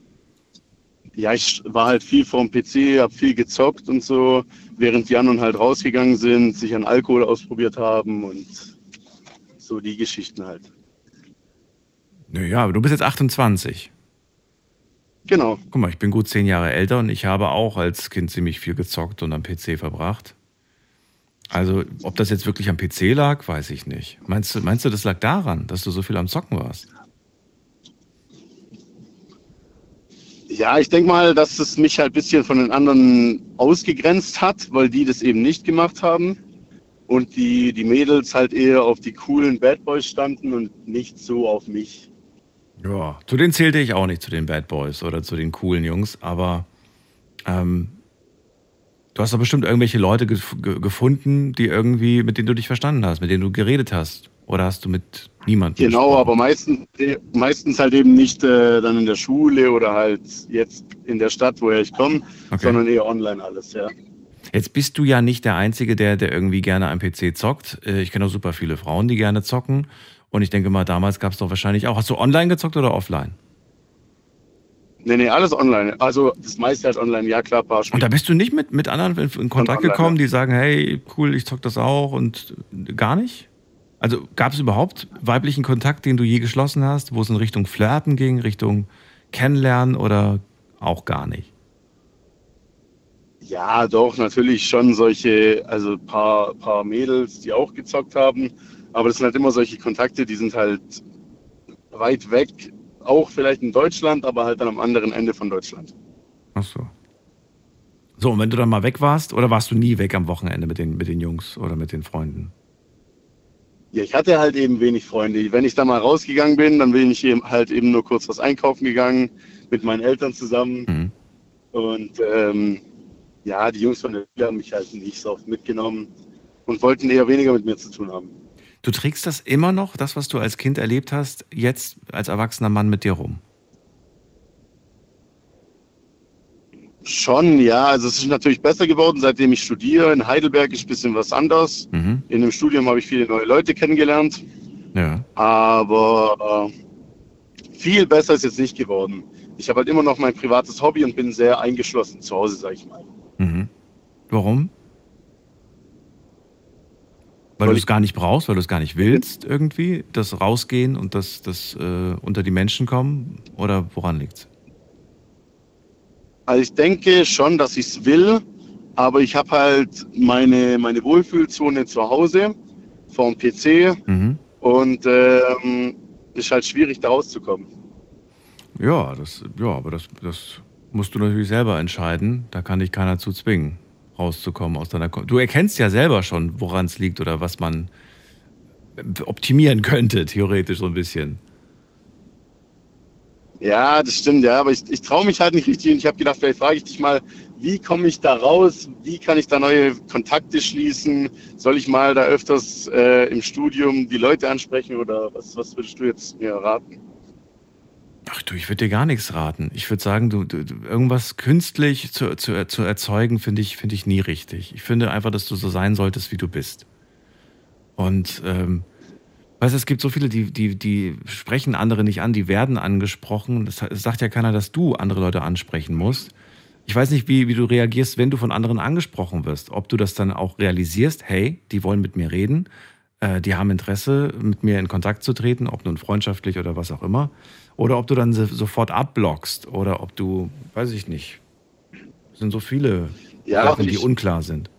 [SPEAKER 11] Ja, ich war halt viel vorm PC, habe viel gezockt und so, während die anderen halt rausgegangen sind, sich an Alkohol ausprobiert haben und so die Geschichten halt.
[SPEAKER 3] Naja, aber du bist jetzt 28.
[SPEAKER 11] Genau.
[SPEAKER 3] Guck mal, ich bin gut zehn Jahre älter und ich habe auch als Kind ziemlich viel gezockt und am PC verbracht. Also, ob das jetzt wirklich am PC lag, weiß ich nicht. Meinst du, meinst du, das lag daran, dass du so viel am Zocken warst?
[SPEAKER 11] Ja, ich denke mal, dass es mich halt ein bisschen von den anderen ausgegrenzt hat, weil die das eben nicht gemacht haben. Und die, die Mädels halt eher auf die coolen Bad Boys standen und nicht so auf mich.
[SPEAKER 3] Ja, zu denen zählte ich auch nicht, zu den Bad Boys oder zu den coolen Jungs, aber ähm, du hast doch bestimmt irgendwelche Leute ge gefunden, die irgendwie, mit denen du dich verstanden hast, mit denen du geredet hast. Oder hast du mit niemandem
[SPEAKER 11] Genau,
[SPEAKER 3] gesprochen?
[SPEAKER 11] aber meistens, meistens halt eben nicht äh, dann in der Schule oder halt jetzt in der Stadt, woher ich komme,
[SPEAKER 3] Okay.
[SPEAKER 11] sondern eher online alles, ja.
[SPEAKER 3] Jetzt bist du ja nicht der Einzige, der, der irgendwie gerne am PC zockt. Äh, Ich kenne auch super viele Frauen, die gerne zocken. Und ich denke mal, damals gab es doch wahrscheinlich auch. Hast du online gezockt oder offline?
[SPEAKER 11] Nee, nee, alles online. Also das meiste halt online, ja klar, paar
[SPEAKER 3] Und da bist du nicht mit, mit anderen in, in Kontakt
[SPEAKER 11] online,
[SPEAKER 3] gekommen, die sagen, hey, cool, ich zock das auch und gar nicht? Also gab es überhaupt weiblichen Kontakt, den du je geschlossen hast, wo es in Richtung Flirten ging, Richtung Kennenlernen oder auch gar nicht?
[SPEAKER 11] Ja, doch, natürlich schon solche, also paar, paar Mädels, die auch gezockt haben. Aber das sind halt immer solche Kontakte, die sind halt weit weg, auch vielleicht in Deutschland, aber halt dann am anderen Ende von Deutschland.
[SPEAKER 3] Ach so. So, und wenn du dann mal weg warst, oder warst du nie weg am Wochenende mit den, mit den Jungs oder mit den Freunden?
[SPEAKER 11] Ja, ich hatte halt eben wenig Freunde. Wenn ich da mal rausgegangen bin, dann bin ich eben halt eben nur kurz was einkaufen gegangen mit meinen Eltern zusammen. Und ähm, ja, die Jungs von der Schule haben mich halt nicht so oft mitgenommen und wollten eher weniger mit mir zu tun haben.
[SPEAKER 3] Du trägst das immer noch, das, was du als Kind erlebt hast, jetzt als erwachsener Mann mit dir rum?
[SPEAKER 11] Schon, ja. Also es ist natürlich besser geworden, seitdem ich studiere. In Heidelberg ist ein bisschen was anders.
[SPEAKER 3] Mhm.
[SPEAKER 11] In dem Studium habe ich viele neue Leute kennengelernt.
[SPEAKER 3] Ja.
[SPEAKER 11] Aber äh, viel besser ist jetzt nicht geworden. Ich habe halt immer noch mein privates Hobby und bin sehr eingeschlossen zu Hause, sag ich mal.
[SPEAKER 3] Mhm. Warum? Weil, du es gar nicht brauchst, weil du es gar nicht willst, irgendwie, das Rausgehen und das, das äh, unter die Menschen kommen? Oder woran liegt's?
[SPEAKER 11] Also ich denke schon, dass ich es will, aber ich habe halt meine, meine Wohlfühlzone zu Hause vorm PC
[SPEAKER 3] Mhm.
[SPEAKER 11] und ähm, ist halt schwierig, da rauszukommen.
[SPEAKER 3] Ja, das, ja, aber das, das musst du natürlich selber entscheiden. Da kann dich keiner zu zwingen, rauszukommen aus deiner. Kom du erkennst ja selber schon, woran es liegt oder was man optimieren könnte, theoretisch so ein bisschen.
[SPEAKER 11] Ja, das stimmt, ja, aber ich, ich traue mich halt nicht richtig und ich habe gedacht, vielleicht frage ich dich mal, wie komme ich da raus? Wie kann ich da neue Kontakte schließen? Soll ich mal da öfters äh, im Studium die Leute ansprechen oder was, was würdest du jetzt mir raten?
[SPEAKER 3] Ach du, ich würde dir gar nichts raten. Ich würde sagen, du, du, irgendwas künstlich zu, zu, zu erzeugen, finde ich, finde ich nie richtig. Ich finde einfach, dass du so sein solltest, wie du bist. Und ähm, weißt du, es gibt so viele, die, die, die sprechen andere nicht an, die werden angesprochen. Das es sagt ja keiner, dass du andere Leute ansprechen musst. Ich weiß nicht, wie, wie du reagierst, wenn du von anderen angesprochen wirst. Ob du das dann auch realisierst, hey, die wollen mit mir reden, äh, die haben Interesse, mit mir in Kontakt zu treten, ob nun freundschaftlich oder was auch immer. Oder ob du dann so- sofort abblockst oder ob du, weiß ich nicht. Es sind so viele
[SPEAKER 11] Ja,
[SPEAKER 3] Sachen, die unklar sind.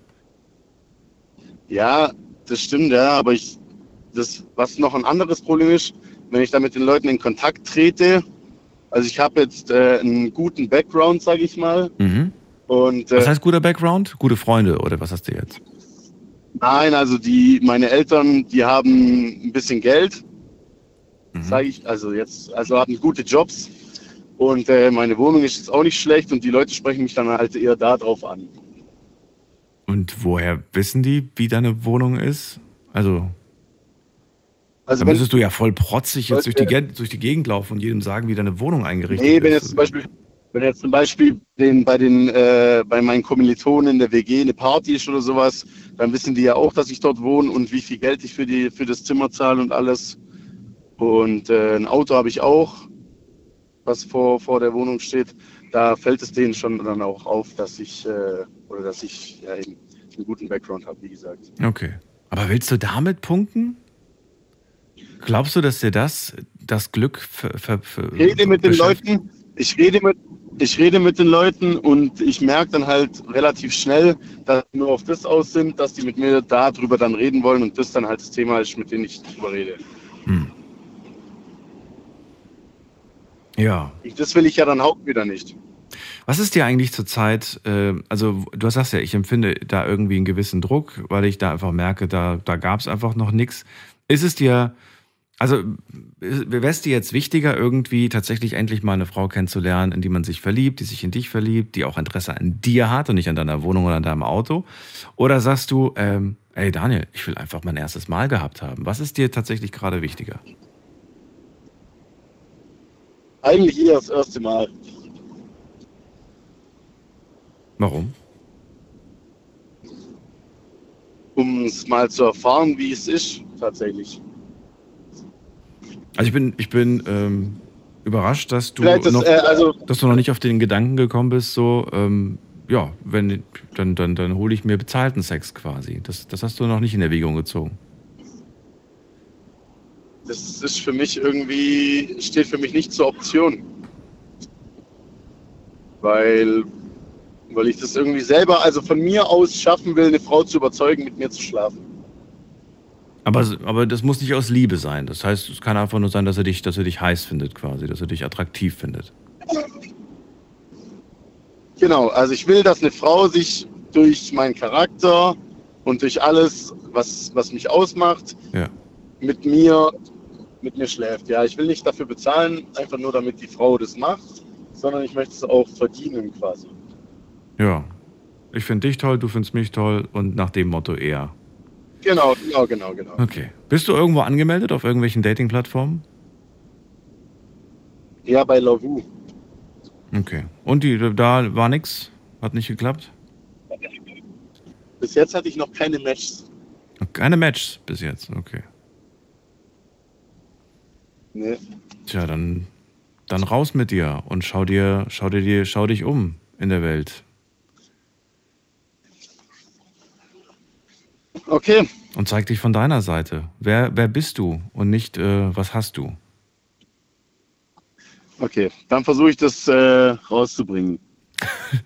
[SPEAKER 11] Ja, das stimmt, ja, aber ich, das, was noch ein anderes Problem ist, wenn ich da mit den Leuten in Kontakt trete, also ich habe jetzt äh, einen guten Background, sage ich mal,
[SPEAKER 3] Mhm.
[SPEAKER 11] und
[SPEAKER 3] Was
[SPEAKER 11] äh,
[SPEAKER 3] heißt guter Background? Gute Freunde oder was hast du jetzt?
[SPEAKER 11] nein, also die, meine Eltern, die haben ein bisschen Geld,
[SPEAKER 3] Mhm.
[SPEAKER 11] sage ich, also jetzt, also haben gute Jobs Und äh, meine Wohnung ist jetzt auch nicht schlecht und die Leute sprechen mich dann halt eher darauf an.
[SPEAKER 3] Und woher wissen die, wie deine Wohnung ist? Also,
[SPEAKER 11] Also
[SPEAKER 3] da
[SPEAKER 11] wenn-
[SPEAKER 3] müsstest du ja voll protzig jetzt durch die, durch die Gegend laufen und jedem sagen, wie deine Wohnung eingerichtet
[SPEAKER 11] Nee, wenn
[SPEAKER 3] ist.
[SPEAKER 11] jetzt zum Beispiel, wenn jetzt zum Beispiel den, bei, den, äh, bei meinen Kommilitonen in der WG eine Party ist oder sowas, dann wissen die ja auch, dass ich dort wohne und wie viel Geld ich für, die, für das Zimmer zahle und alles. Und äh, ein Auto habe ich auch, was vor, vor der Wohnung steht. Da fällt es denen schon dann auch auf, dass ich, äh, oder dass ich ja, eben einen guten Background habe, wie gesagt.
[SPEAKER 3] Okay. Aber willst du damit punkten? Glaubst du, dass dir das das Glück ver, ver, ver,
[SPEAKER 11] Ich rede mit den? Leuten, ich rede mit, ich rede mit den Leuten und ich merke dann halt relativ schnell, dass die nur auf das aus sind, dass die mit mir darüber dann reden wollen und das dann halt das Thema ist, mit dem ich drüber rede.
[SPEAKER 3] Ja.
[SPEAKER 11] Und das will ich ja dann auch wieder nicht.
[SPEAKER 3] Was ist dir eigentlich zurzeit, äh, also du sagst ja, ich empfinde da irgendwie einen gewissen Druck, weil ich da einfach merke, da, da gab es einfach noch nichts. Ist es dir, also wäre es dir jetzt wichtiger, irgendwie tatsächlich endlich mal eine Frau kennenzulernen, in die man sich verliebt, die sich in dich verliebt, die auch Interesse an dir hat und nicht an deiner Wohnung oder an deinem Auto? Oder sagst du, ähm, ey Daniel, ich will einfach mein erstes Mal gehabt haben. Was ist dir tatsächlich gerade wichtiger?
[SPEAKER 11] Eigentlich eher das erste Mal.
[SPEAKER 3] Warum?
[SPEAKER 11] Um es mal zu erfahren, wie es ist, tatsächlich.
[SPEAKER 3] Also ich bin, ich bin ähm, überrascht, dass du,
[SPEAKER 11] Vielleicht
[SPEAKER 3] noch,
[SPEAKER 11] äh, also-
[SPEAKER 3] dass du noch nicht auf den Gedanken gekommen bist, so, ähm, ja, wenn, dann, dann, dann hole ich mir bezahlten Sex quasi. Das, das hast du noch nicht in Erwägung gezogen.
[SPEAKER 11] Das ist für mich irgendwie, steht für mich nicht zur Option. Weil, weil ich das irgendwie selber, also von mir aus schaffen will, eine Frau zu überzeugen, mit mir zu schlafen.
[SPEAKER 3] Aber, aber das muss nicht aus Liebe sein. Das heißt, es kann einfach nur sein, dass er dich, dass er dich heiß findet quasi, dass er dich attraktiv findet.
[SPEAKER 11] Genau, also ich will, dass eine Frau sich durch meinen Charakter und durch alles, was, was mich ausmacht,
[SPEAKER 3] Ja.
[SPEAKER 11] mit mir, mit mir schläft. Ja, ich will nicht dafür bezahlen, einfach nur damit die Frau das macht, sondern ich möchte es auch verdienen quasi.
[SPEAKER 3] Ja. Ich finde dich toll, du findest mich toll und nach dem Motto eher.
[SPEAKER 11] Genau, genau, genau, genau.
[SPEAKER 3] Okay. Bist du irgendwo angemeldet auf irgendwelchen Dating-Plattformen?
[SPEAKER 11] Ja, bei Lavu.
[SPEAKER 3] Okay. Und die, da war nix? Hat nicht geklappt?
[SPEAKER 11] Bis jetzt hatte ich noch keine Matches.
[SPEAKER 3] Keine Matches bis jetzt, okay.
[SPEAKER 11] Nee.
[SPEAKER 3] Tja, dann, dann raus mit dir und schau dir, schau dir, dir- schau dich um in der Welt.
[SPEAKER 11] Okay,
[SPEAKER 3] Und zeig dich von deiner Seite. Wer, wer bist du und nicht, äh, was hast du?
[SPEAKER 11] okay. Dann versuche ich das äh, rauszubringen. <laughs>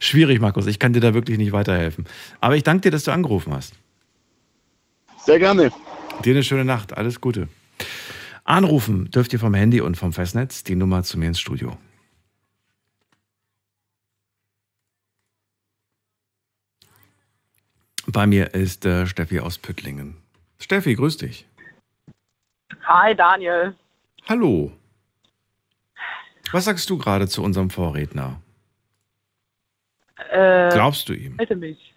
[SPEAKER 3] Schwierig, Markus. Ich kann dir da wirklich nicht weiterhelfen. Aber ich danke dir, dass du angerufen hast.
[SPEAKER 11] Sehr gerne.
[SPEAKER 3] Dir eine schöne Nacht. Alles Gute. Anrufen dürft ihr vom Handy und vom Festnetz die Nummer zu mir ins Studio. Bei mir ist äh, Steffi aus Püttlingen. Steffi, grüß dich.
[SPEAKER 12] Hi Daniel.
[SPEAKER 3] Hallo. Was sagst du gerade zu unserem Vorredner?
[SPEAKER 12] Äh,
[SPEAKER 3] Glaubst du ihm?
[SPEAKER 12] Halte mich.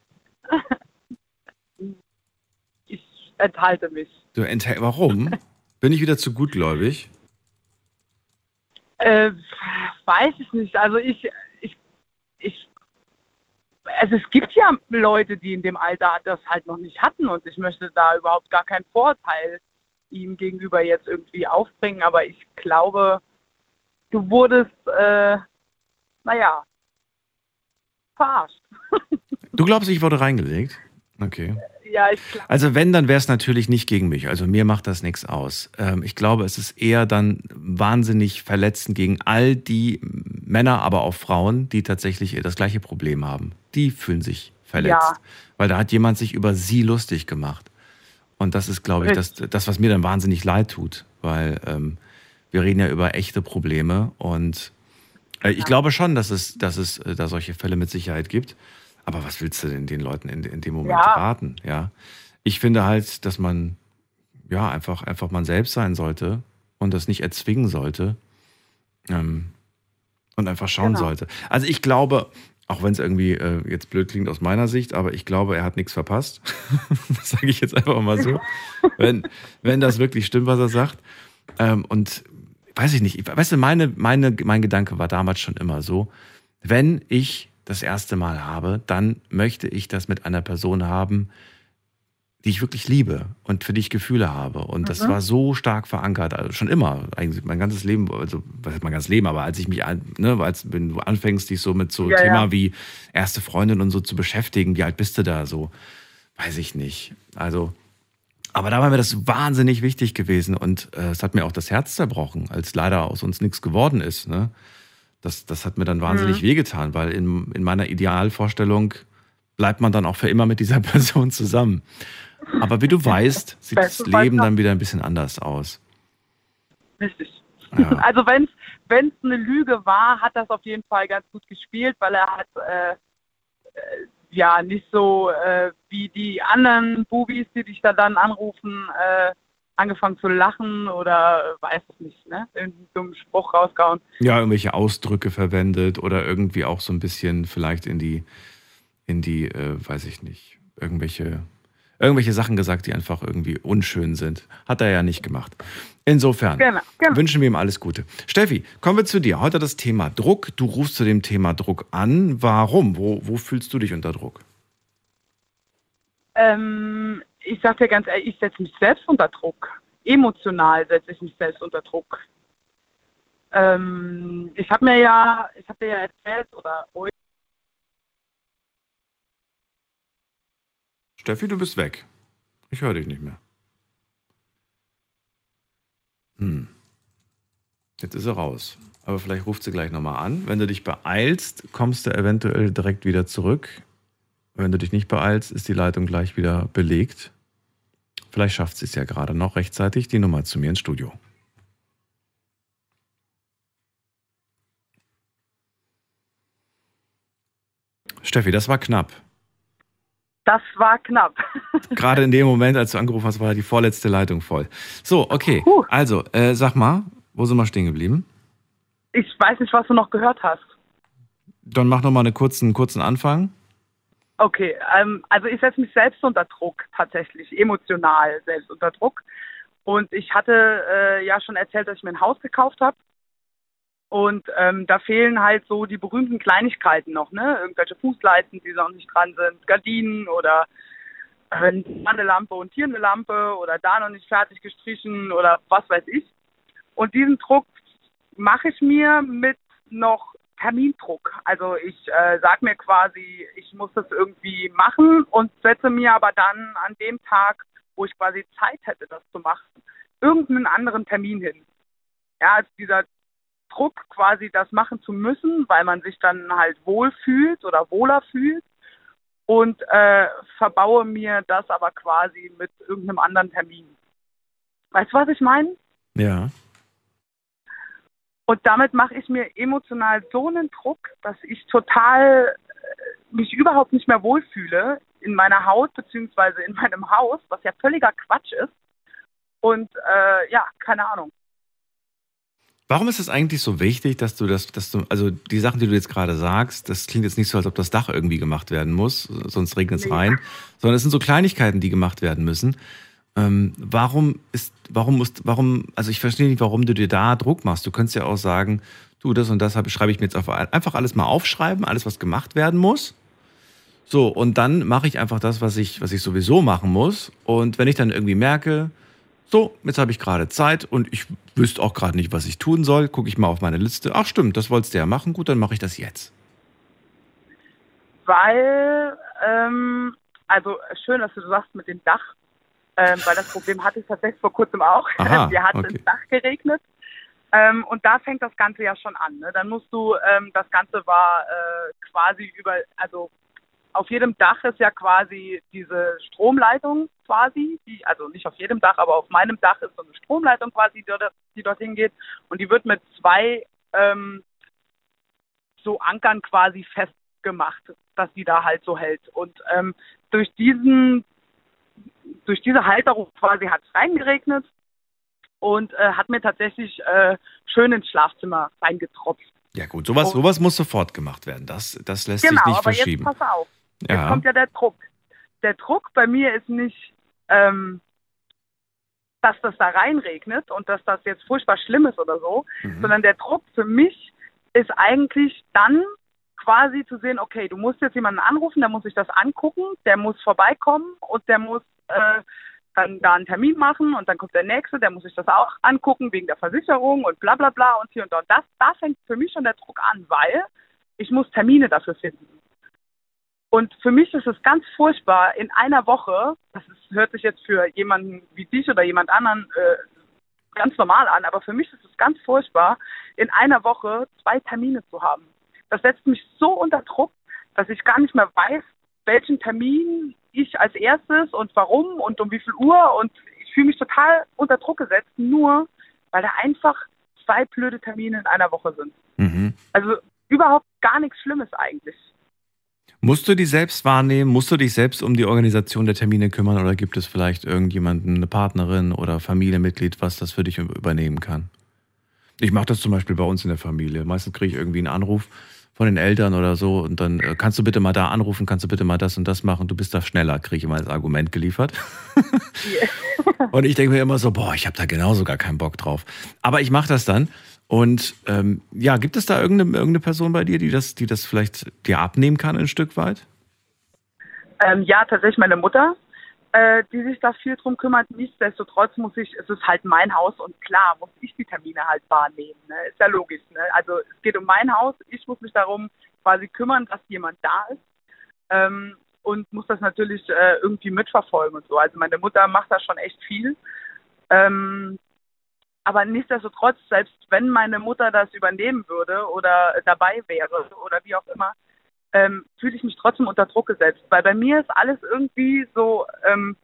[SPEAKER 12] <laughs> ich enthalte mich.
[SPEAKER 3] Du enthält, warum? Bin ich wieder zu gutgläubig?
[SPEAKER 12] Äh, weiß ich nicht. Also ich, ich, ich, also es gibt ja Leute, die in dem Alter das halt noch nicht hatten und ich möchte da überhaupt gar keinen Vorteil ihm gegenüber jetzt irgendwie aufbringen, aber ich glaube, du wurdest, äh, naja, verarscht.
[SPEAKER 3] Du glaubst, ich wurde reingelegt? Okay.
[SPEAKER 12] Ja, ich.
[SPEAKER 3] Also wenn, dann wäre es natürlich nicht gegen mich. Also mir macht das nichts aus. Ähm, ich glaube, es ist eher dann wahnsinnig verletzend gegen all die Männer, aber auch Frauen, die tatsächlich das gleiche Problem haben. Die fühlen sich verletzt.
[SPEAKER 12] Ja.
[SPEAKER 3] Weil da hat jemand sich über sie lustig gemacht. Und das ist, glaube ich, das, das, was mir dann wahnsinnig leid tut. Weil ähm, wir reden ja über echte Probleme. Und äh, ich glaube schon, dass es, dass es äh, da solche Fälle mit Sicherheit gibt. Aber was willst du denn den Leuten in, in dem Moment
[SPEAKER 12] Ja.
[SPEAKER 3] raten? Ja. Ich finde halt, dass man ja einfach, einfach man selbst sein sollte und das nicht erzwingen sollte. Ähm, Und einfach schauen
[SPEAKER 12] Genau.
[SPEAKER 3] sollte. Also ich glaube, auch wenn es irgendwie äh, jetzt blöd klingt aus meiner Sicht, aber ich glaube, er hat nichts verpasst. <laughs> das sage ich jetzt einfach mal so. wenn, wenn das wirklich stimmt, was er sagt. Ähm, und weiß ich nicht, ich- weißt du, meine, meine, mein Gedanke war damals schon immer so, wenn ich das erste Mal habe, dann möchte ich das mit einer Person haben, die ich wirklich liebe und für die ich Gefühle habe. Und das
[SPEAKER 13] Mhm.
[SPEAKER 3] war so stark verankert, also schon immer, eigentlich mein ganzes Leben, also was heißt mein ganzes Leben, aber als ich mich, an- ne, als wenn du anfängst, dich so mit so
[SPEAKER 13] Ja,
[SPEAKER 3] Thema
[SPEAKER 13] ja.
[SPEAKER 3] wie erste Freundin und so zu beschäftigen, wie alt bist du da so? Weiß ich nicht. Also, aber da war mir das wahnsinnig wichtig gewesen und äh, es hat mir auch das Herz zerbrochen, als leider aus uns nichts geworden ist. Ne? Das, das hat mir dann wahnsinnig
[SPEAKER 13] Mhm.
[SPEAKER 3] wehgetan, weil in, in meiner Idealvorstellung bleibt man dann auch für immer mit dieser <laughs> Person zusammen. Aber wie du weißt, sieht das Leben dann wieder ein bisschen anders aus.
[SPEAKER 12] Richtig.
[SPEAKER 3] Ja. <laughs>
[SPEAKER 12] Also wenn es eine Lüge war, hat das auf jeden Fall ganz gut gespielt, weil er hat äh, äh, ja nicht so äh, wie die anderen Bubis, die dich da dann anrufen, äh, angefangen zu lachen oder äh, weiß es nicht, ne? Irgendeinen dummen Spruch rausgehauen.
[SPEAKER 3] Ja, irgendwelche Ausdrücke verwendet oder irgendwie auch so ein bisschen vielleicht in die, in die, äh, weiß ich nicht, irgendwelche, irgendwelche Sachen gesagt, die einfach irgendwie unschön sind. Hat er ja nicht gemacht. Insofern
[SPEAKER 12] Genau, genau.
[SPEAKER 3] wünschen wir ihm alles Gute. Steffi, kommen wir zu dir. Heute das Thema Druck. Du rufst zu dem Thema Druck an. Warum? Wo, wo fühlst du dich unter Druck?
[SPEAKER 12] Ähm, ich sag dir ganz ehrlich, ich setze mich selbst unter Druck. Emotional setze ich mich selbst unter Druck. Ähm, ich habe mir ja, ich habe dir ja erzählt oder euch,
[SPEAKER 3] Steffi, du bist weg. Ich höre dich nicht mehr. Hm. Jetzt ist er raus. Aber vielleicht ruft sie gleich nochmal an. Wenn du dich beeilst, kommst du eventuell direkt wieder zurück. Wenn du dich nicht beeilst, ist die Leitung gleich wieder belegt. Vielleicht schafft sie es ja gerade noch rechtzeitig, die Nummer zu mir ins Studio. Steffi, das war knapp.
[SPEAKER 12] das war knapp. <laughs>
[SPEAKER 3] Gerade in dem Moment, als du angerufen hast, war die vorletzte Leitung voll. So, okay. Also, äh, sag mal, wo sind wir stehen geblieben?
[SPEAKER 12] Ich weiß nicht, was du noch gehört hast.
[SPEAKER 3] Dann mach noch mal einen kurzen, kurzen Anfang.
[SPEAKER 12] Okay, ähm, also ich setze mich selbst unter Druck, tatsächlich, emotional selbst unter Druck. Und ich hatte äh, ja schon erzählt, dass ich mir ein Haus gekauft habe. Und ähm, da fehlen halt so die berühmten Kleinigkeiten noch, ne? Irgendwelche Fußleisten, die noch nicht dran sind, Gardinen oder äh, eine Lampe und hier eine Lampe oder da noch nicht fertig gestrichen oder was weiß ich. Und diesen Druck mache ich mir mit noch Termindruck. Also ich äh, sage mir quasi, ich muss das irgendwie machen und setze mir aber dann an dem Tag, wo ich quasi Zeit hätte, das zu machen, irgendeinen anderen Termin hin. Ja, also dieser Druck quasi das machen zu müssen, weil man sich dann halt wohl fühlt oder wohler fühlt und äh, verbaue mir das aber quasi mit irgendeinem anderen Termin. Weißt du, was ich meine?
[SPEAKER 3] Ja.
[SPEAKER 12] Und damit mache ich mir emotional so einen Druck, dass ich total äh, mich überhaupt nicht mehr wohlfühle in meiner Haut beziehungsweise in meinem Haus, was ja völliger Quatsch ist. Und äh, ja, keine Ahnung.
[SPEAKER 3] Warum ist es eigentlich so wichtig, dass du das, dass du, also die Sachen, die du jetzt gerade sagst, das klingt jetzt nicht so, als ob das Dach irgendwie gemacht werden muss, sonst regnet es
[SPEAKER 12] Nee.
[SPEAKER 3] rein, sondern es sind so Kleinigkeiten, die gemacht werden müssen. Ähm, warum ist, warum musst, warum, also ich verstehe nicht, warum du dir da Druck machst. Du könntest ja auch sagen, du, das und das schreibe ich mir jetzt auf, einfach alles mal aufschreiben, alles, was gemacht werden muss. So, und dann mache ich einfach das, was ich, was ich sowieso machen muss. Und wenn ich dann irgendwie merke, so, jetzt habe ich gerade Zeit und ich wüsste auch gerade nicht, was ich tun soll, gucke ich mal auf meine Liste. Ach stimmt, das wolltest du ja machen. Gut, dann mache ich das jetzt.
[SPEAKER 12] Weil, ähm, also schön, dass du sagst mit dem Dach, ähm, weil das Problem hatte ich tatsächlich vor kurzem auch.
[SPEAKER 3] Aha, <laughs>
[SPEAKER 12] Wir hatten
[SPEAKER 3] okay.
[SPEAKER 12] ins Dach geregnet. Ähm, und da fängt das Ganze ja schon an. Ne? Dann musst du, ähm, das Ganze war äh, quasi über, also auf jedem Dach ist ja quasi diese Stromleitung quasi, die, also nicht auf jedem Dach, aber auf meinem Dach ist so eine Stromleitung quasi, die, dort, die dorthin geht. Und die wird mit zwei ähm, so Ankern quasi festgemacht, dass die da halt so hält. Und ähm, durch diesen, durch diese Halterung quasi hat es reingeregnet. und äh, hat mir tatsächlich äh, schön ins Schlafzimmer reingetropft.
[SPEAKER 3] Ja gut, sowas, sowas muss sofort gemacht werden. Das, das lässt
[SPEAKER 12] genau,
[SPEAKER 3] sich nicht
[SPEAKER 12] aber
[SPEAKER 3] verschieben.
[SPEAKER 12] jetzt pass auf. Jetzt
[SPEAKER 3] Ja.
[SPEAKER 12] kommt ja der Druck. Der Druck bei mir ist nicht, ähm, dass das da reinregnet und dass das jetzt furchtbar schlimm ist oder so,
[SPEAKER 3] Mhm.
[SPEAKER 12] sondern der Druck für mich ist eigentlich dann quasi zu sehen, okay, du musst jetzt jemanden anrufen, der muss sich das angucken, der muss vorbeikommen und der muss äh, dann da einen Termin machen und dann kommt der nächste, der muss sich das auch angucken wegen der Versicherung und bla bla bla und hier und. Und das, da fängt für mich schon der Druck an, weil ich muss Termine dafür finden. Und für mich ist es ganz furchtbar, in einer Woche, das ist, hört sich jetzt für jemanden wie dich oder jemand anderen äh, ganz normal an, aber für mich ist es ganz furchtbar, in einer Woche zwei Termine zu haben. Das setzt mich so unter Druck, dass ich gar nicht mehr weiß, welchen Termin ich als erstes und warum und um wie viel Uhr und ich fühle mich total unter Druck gesetzt, nur weil da einfach zwei blöde Termine in einer Woche sind.
[SPEAKER 3] Mhm.
[SPEAKER 12] Also überhaupt gar nichts Schlimmes eigentlich.
[SPEAKER 3] Musst du die selbst wahrnehmen? Musst du dich selbst um die Organisation der Termine kümmern oder gibt es vielleicht irgendjemanden, eine Partnerin oder Familienmitglied, was das für dich übernehmen kann? Ich mache das zum Beispiel bei uns in der Familie. Meistens kriege ich irgendwie einen Anruf von den Eltern oder so und dann äh, kannst du bitte mal da anrufen, kannst du bitte mal das und das machen, du bist da schneller, kriege ich immer als Argument geliefert. <laughs> Und ich denke mir immer so, boah, ich habe da genauso gar keinen Bock drauf. Aber ich mache das dann. Und ähm, ja, gibt es da irgendeine, irgendeine Person bei dir, die das, die das vielleicht dir abnehmen kann ein Stück weit?
[SPEAKER 12] Ähm, ja, tatsächlich meine Mutter, äh, die sich da viel drum kümmert. Nichtsdestotrotz muss ich, es ist halt mein Haus und klar muss ich die Termine halt wahrnehmen. Ne? Ist ja logisch. Ne? Also es geht um mein Haus, ich muss mich darum quasi kümmern, dass jemand da ist. Ähm, und muss das natürlich äh, irgendwie mitverfolgen und so. Also meine Mutter macht da schon echt viel. Ähm, aber nichtsdestotrotz, selbst wenn meine Mutter das übernehmen würde oder dabei wäre oder wie auch immer, ähm, fühle ich mich trotzdem unter Druck gesetzt. Weil bei mir ist alles irgendwie so, ähm,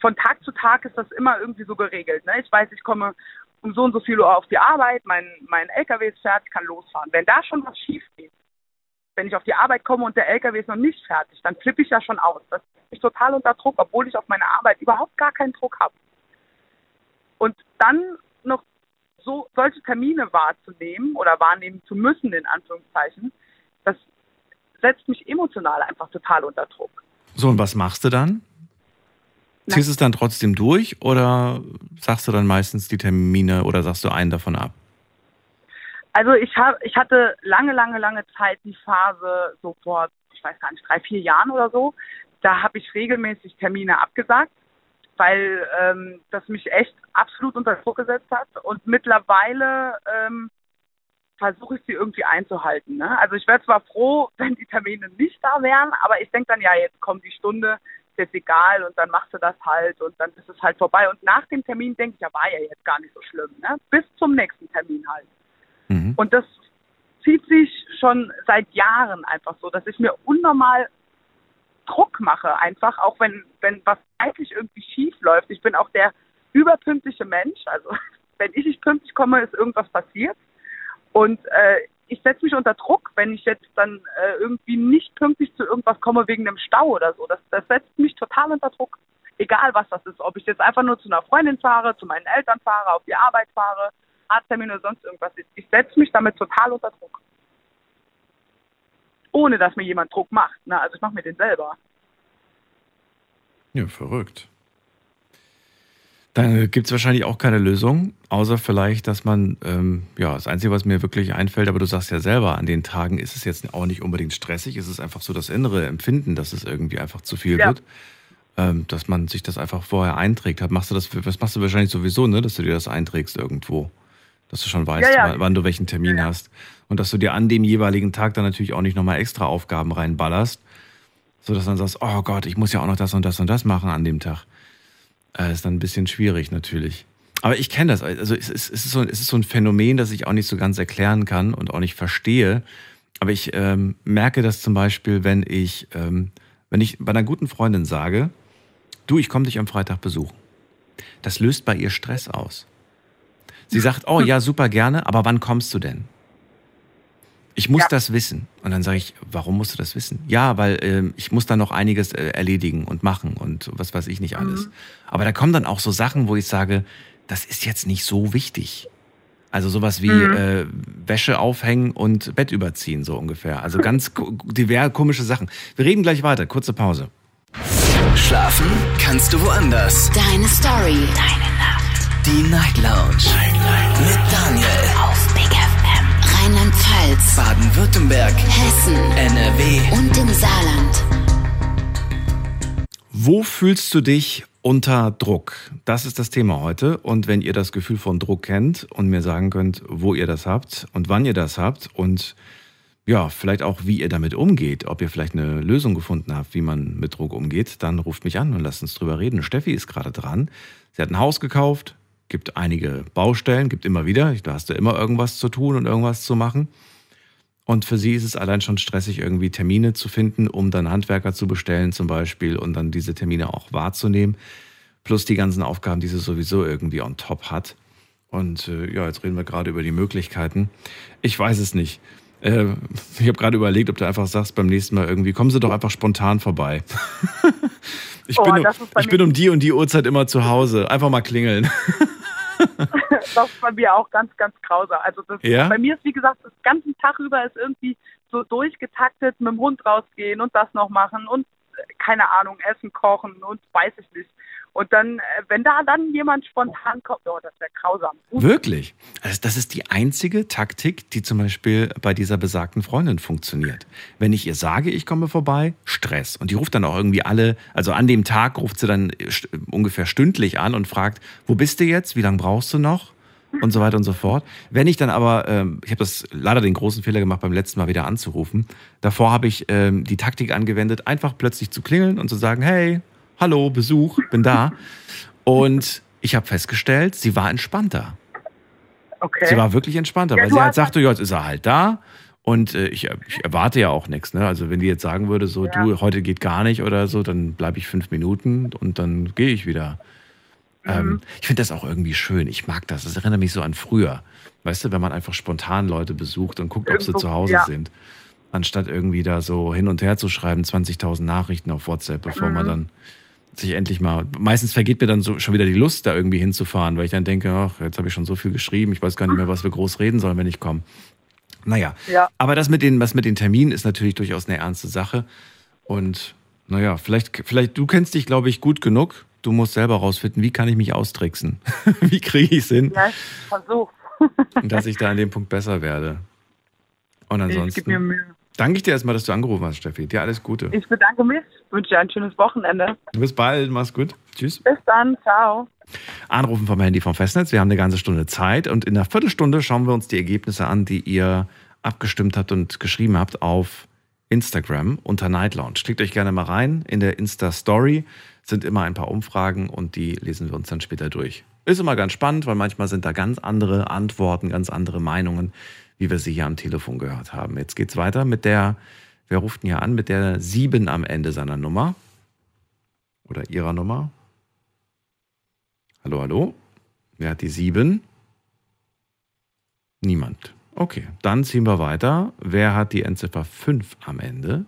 [SPEAKER 12] von Tag zu Tag ist das immer irgendwie so geregelt. Ne? Ich weiß, ich komme um so und so viel Uhr auf die Arbeit, mein, mein LKW ist fertig, kann losfahren. Wenn da schon was schief geht, wenn ich auf die Arbeit komme und der LKW ist noch nicht fertig, dann flippe ich ja schon aus. Das ist mich total unter Druck, obwohl ich auf meine Arbeit überhaupt gar keinen Druck habe. Und dann noch so solche Termine wahrzunehmen oder wahrnehmen zu müssen, in Anführungszeichen, das setzt mich emotional einfach total unter Druck.
[SPEAKER 3] So, und was machst du dann? Ziehst du es dann trotzdem durch oder sagst du dann meistens die Termine oder sagst du einen davon ab?
[SPEAKER 12] Also ich habe, ich hatte lange, lange, lange Zeit die Phase so vor, ich weiß gar nicht, drei, vier Jahren oder so. Da habe ich regelmäßig Termine abgesagt, weil ähm, das mich echt absolut unter Druck gesetzt hat. Und mittlerweile ähm, versuche ich sie irgendwie einzuhalten. Ne? Also ich wäre zwar froh, <laughs> wenn die Termine nicht da wären, aber ich denke dann, ja, jetzt kommt die Stunde, ist jetzt egal und dann machst du das halt und dann ist es halt vorbei. Und nach dem Termin denke ich, ja, war ja jetzt gar nicht so schlimm. Ne? Bis zum nächsten Termin halt. Und das zieht sich schon seit Jahren einfach so, dass ich mir unnormal Druck mache, einfach, auch wenn, wenn was eigentlich irgendwie schief läuft. Ich bin auch der überpünktliche Mensch. Also <laughs> wenn ich nicht pünktlich komme, ist irgendwas passiert. Und äh, ich setze mich unter Druck, wenn ich jetzt dann äh, irgendwie nicht pünktlich zu irgendwas komme wegen einem Stau oder so. Das, das setzt mich total unter Druck. Egal was das ist. Ob ich jetzt einfach nur zu einer Freundin fahre, zu meinen Eltern fahre, auf die Arbeit fahre, Arzttermin oder sonst irgendwas ist. Ich setze mich damit total unter Druck. Ohne dass mir jemand Druck macht. Ne? Also ich mache mir den selber.
[SPEAKER 3] Ja, verrückt. Dann gibt es wahrscheinlich auch keine Lösung, außer vielleicht, dass man, ähm, ja, das Einzige, was mir wirklich einfällt, aber du sagst ja selber, an den Tagen ist es jetzt auch nicht unbedingt stressig, es ist einfach so das innere Empfinden, dass es irgendwie einfach zu viel
[SPEAKER 12] Ja.
[SPEAKER 3] wird, ähm, dass man sich das einfach vorher einträgt. Hat- Machst du das, das machst du wahrscheinlich sowieso, ne, dass du dir das einträgst irgendwo, dass du schon weißt,
[SPEAKER 12] Ja, ja.
[SPEAKER 3] wann, wann du welchen Termin hast und dass du dir an dem jeweiligen Tag dann natürlich auch nicht nochmal extra Aufgaben reinballerst, so dass dann sagst, oh Gott, ich muss ja auch noch das und das und das machen an dem Tag. Äh, ist dann ein bisschen schwierig natürlich. Aber ich kenne das. Also es ist, es, ist so, es ist so ein Phänomen, das ich auch nicht so ganz erklären kann und auch nicht verstehe. Aber ich ähm, merke das zum Beispiel, wenn ich, ähm, wenn ich bei einer guten Freundin sage, du, ich komme dich am Freitag besuchen. Das löst bei ihr Stress aus. Sie sagt, oh ja, super gerne, aber wann kommst du denn? Ich muss das wissen. Und dann sage ich, warum musst du das wissen? Ja, weil ähm, ich muss da noch einiges äh, erledigen und machen und was weiß ich nicht alles.
[SPEAKER 12] Mhm.
[SPEAKER 3] Aber da kommen dann auch so Sachen, wo ich sage, das ist jetzt nicht so wichtig. Also sowas wie
[SPEAKER 12] Mhm.
[SPEAKER 3] äh, Wäsche aufhängen und Bett überziehen, so ungefähr. Also ganz divers komische Sachen. Wir reden gleich weiter. Kurze Pause.
[SPEAKER 1] Schlafen kannst du woanders.
[SPEAKER 2] Deine Story. Deine Nacht.
[SPEAKER 1] Die Night Lounge. Baden-Württemberg.
[SPEAKER 2] Hessen.
[SPEAKER 1] NRW.
[SPEAKER 2] Und im Saarland.
[SPEAKER 3] Wo fühlst du dich unter Druck? Das ist das Thema heute. Und wenn ihr das Gefühl von Druck kennt und mir sagen könnt, wo ihr das habt und wann ihr das habt und ja, vielleicht auch, wie ihr damit umgeht, ob ihr vielleicht eine Lösung gefunden habt, wie man mit Druck umgeht, dann ruft mich an und lasst uns drüber reden. Steffi ist gerade dran. Sie hat ein Haus gekauft, gibt einige Baustellen, gibt immer wieder, da hast du immer irgendwas zu tun und irgendwas zu machen. Und für sie ist es allein schon stressig, irgendwie Termine zu finden, um dann Handwerker zu bestellen zum Beispiel und dann diese Termine auch wahrzunehmen. Plus die ganzen Aufgaben, die sie sowieso irgendwie on top hat. Und äh, ja, jetzt reden wir gerade über die Möglichkeiten. Ich weiß es nicht. Äh, ich habe gerade überlegt, ob du einfach sagst beim nächsten Mal irgendwie, kommen Sie doch einfach spontan vorbei. <laughs> ich
[SPEAKER 12] Oh,
[SPEAKER 3] bin, um, ich bin um die und die Uhrzeit immer zu Hause. Einfach mal klingeln. <laughs> <laughs>
[SPEAKER 12] das ist bei mir auch ganz, ganz grausam. Also das,
[SPEAKER 3] Ja?
[SPEAKER 12] bei mir ist, wie gesagt, das ganzen Tag über ist irgendwie so durchgetaktet, mit dem Hund rausgehen und das noch machen und äh, keine Ahnung, essen, kochen und weiß ich nicht. Und dann, äh, wenn da dann jemand spontan kommt, oh, das wäre grausam.
[SPEAKER 3] Wirklich? Also das ist die einzige Taktik, die zum Beispiel bei dieser besagten Freundin funktioniert. Wenn ich ihr sage, ich komme vorbei, Stress. Und die ruft dann auch irgendwie alle, also an dem Tag ruft sie dann st- ungefähr stündlich an und fragt, wo bist du jetzt? Wie lange brauchst du noch? Und so weiter und so fort. Wenn ich dann aber, ähm, ich habe das leider den großen Fehler gemacht, beim letzten Mal wieder anzurufen. Davor habe ich ähm, die Taktik angewendet, einfach plötzlich zu klingeln und zu sagen, hey, hallo, Besuch, bin da. Und ich habe festgestellt, sie war entspannter.
[SPEAKER 12] Okay.
[SPEAKER 3] Sie war wirklich entspannter,
[SPEAKER 12] Ja,
[SPEAKER 3] weil sie halt sagte, ja, jetzt ist er halt da. Und äh, ich, ich erwarte ja auch nichts. Ne? Also wenn die jetzt sagen würde, so,
[SPEAKER 12] Ja.
[SPEAKER 3] du, heute geht gar nicht oder so, dann bleibe ich fünf Minuten und dann gehe ich wieder.
[SPEAKER 12] Mhm.
[SPEAKER 3] Ähm, ich finde das auch irgendwie schön. Ich mag das. Das erinnert mich so an früher. Weißt du, wenn man einfach spontan Leute besucht und guckt, ob sie
[SPEAKER 12] Irgendwo,
[SPEAKER 3] zu Hause
[SPEAKER 12] ja.
[SPEAKER 3] sind. Anstatt irgendwie da so hin und her zu schreiben, 20.000 Nachrichten auf WhatsApp, bevor man
[SPEAKER 12] Mhm.
[SPEAKER 3] dann sich endlich mal. Meistens vergeht mir dann so schon wieder die Lust, da irgendwie hinzufahren, weil ich dann denke, ach, jetzt habe ich schon so viel geschrieben, ich weiß gar nicht mehr, was wir groß reden sollen, wenn ich komme. Naja,
[SPEAKER 12] Ja.
[SPEAKER 3] aber das mit, den, was mit den Terminen ist natürlich durchaus eine ernste Sache. Und naja, vielleicht, vielleicht, du kennst dich, glaube ich, gut genug. Du musst selber rausfinden, wie kann ich mich austricksen? <laughs> wie kriege ich es hin,
[SPEAKER 12] Ja, versuch.
[SPEAKER 3] dass ich da an dem Punkt besser werde? Und
[SPEAKER 12] Ich gebe mir
[SPEAKER 3] ansonsten
[SPEAKER 12] Mühe.
[SPEAKER 3] Danke ich dir erstmal, dass du angerufen hast, Steffi. Dir alles Gute.
[SPEAKER 12] Ich bedanke mich, wünsche dir ein schönes Wochenende.
[SPEAKER 3] Bis bald, mach's gut. Tschüss.
[SPEAKER 12] Bis dann, ciao.
[SPEAKER 3] Anrufen vom Handy vom Festnetz. Wir haben eine ganze Stunde Zeit und in einer Viertelstunde schauen wir uns die Ergebnisse an, die ihr abgestimmt habt und geschrieben habt auf Instagram unter Night Lounge. Klickt euch gerne mal rein. In der Insta-Story sind immer ein paar Umfragen und die lesen wir uns dann später durch. Ist immer ganz spannend, weil manchmal sind da ganz andere Antworten, ganz andere Meinungen, wie wir sie hier am Telefon gehört haben. Jetzt geht's weiter mit der, wer ruft denn hier an, mit der 7 am Ende seiner Nummer oder ihrer Nummer. Hallo, hallo. Wer hat die 7? Niemand. Okay, dann ziehen wir weiter. Wer hat die Endziffer 5 am Ende?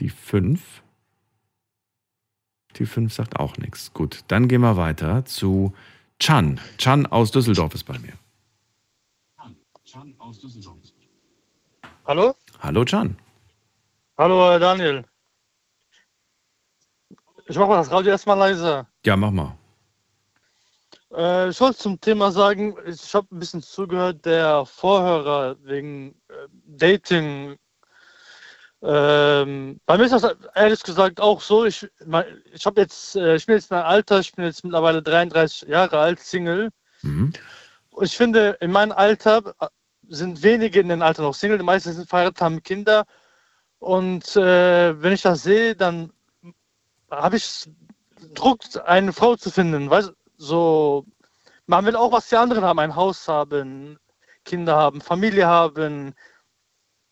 [SPEAKER 3] Die 5. Die 5 sagt auch nichts. Gut, dann gehen wir weiter zu Chan. Chan aus Düsseldorf ist bei mir.
[SPEAKER 13] Hallo?
[SPEAKER 3] Hallo Chan.
[SPEAKER 13] Hallo, Daniel. Ich mache mal das Radio erstmal leise.
[SPEAKER 3] Ja, mach mal.
[SPEAKER 13] Äh, ich wollte zum Thema sagen, ich habe ein bisschen zugehört, der Vorhörer wegen äh, Dating. Ähm, bei mir ist das ehrlich gesagt auch so. Ich, mein, ich habe jetzt, äh, ich bin jetzt in einem Alter, ich bin jetzt mittlerweile 33 Jahre alt, Single.
[SPEAKER 3] Mhm.
[SPEAKER 13] Und ich finde, in meinem Alter sind wenige in dem Alter noch Single, die meisten sind verheiratet, haben Kinder. Und äh, wenn ich das sehe, dann habe ich Druck, eine Frau zu finden. Weißt, so, man will auch, was die anderen haben, ein Haus haben, Kinder haben, Familie haben.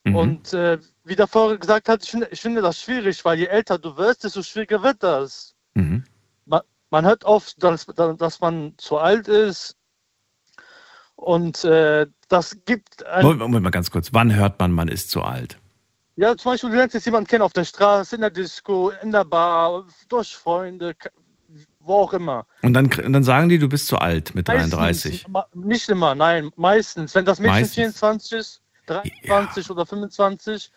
[SPEAKER 3] Mhm.
[SPEAKER 13] Und äh, wie der vorher gesagt hat, ich finde, ich finde das schwierig, weil je älter du wirst, desto schwieriger wird das.
[SPEAKER 3] Mhm.
[SPEAKER 13] Man, man hört oft, dass, dass man zu alt ist. Und äh, das gibt
[SPEAKER 3] Moment, Moment mal ganz kurz. Wann hört man, man ist zu alt?
[SPEAKER 13] Ja, zum Beispiel, du lernst jetzt jemanden kennen auf der Straße, in der Disco, in der Bar, durch Freunde, wo auch immer.
[SPEAKER 3] Und dann, und dann sagen die, du bist zu alt mit 33.
[SPEAKER 13] Meistens, ma- nicht immer, nein, meistens. Wenn das Mädchen
[SPEAKER 3] Meistens.
[SPEAKER 13] 24 ist, 23 oder 25,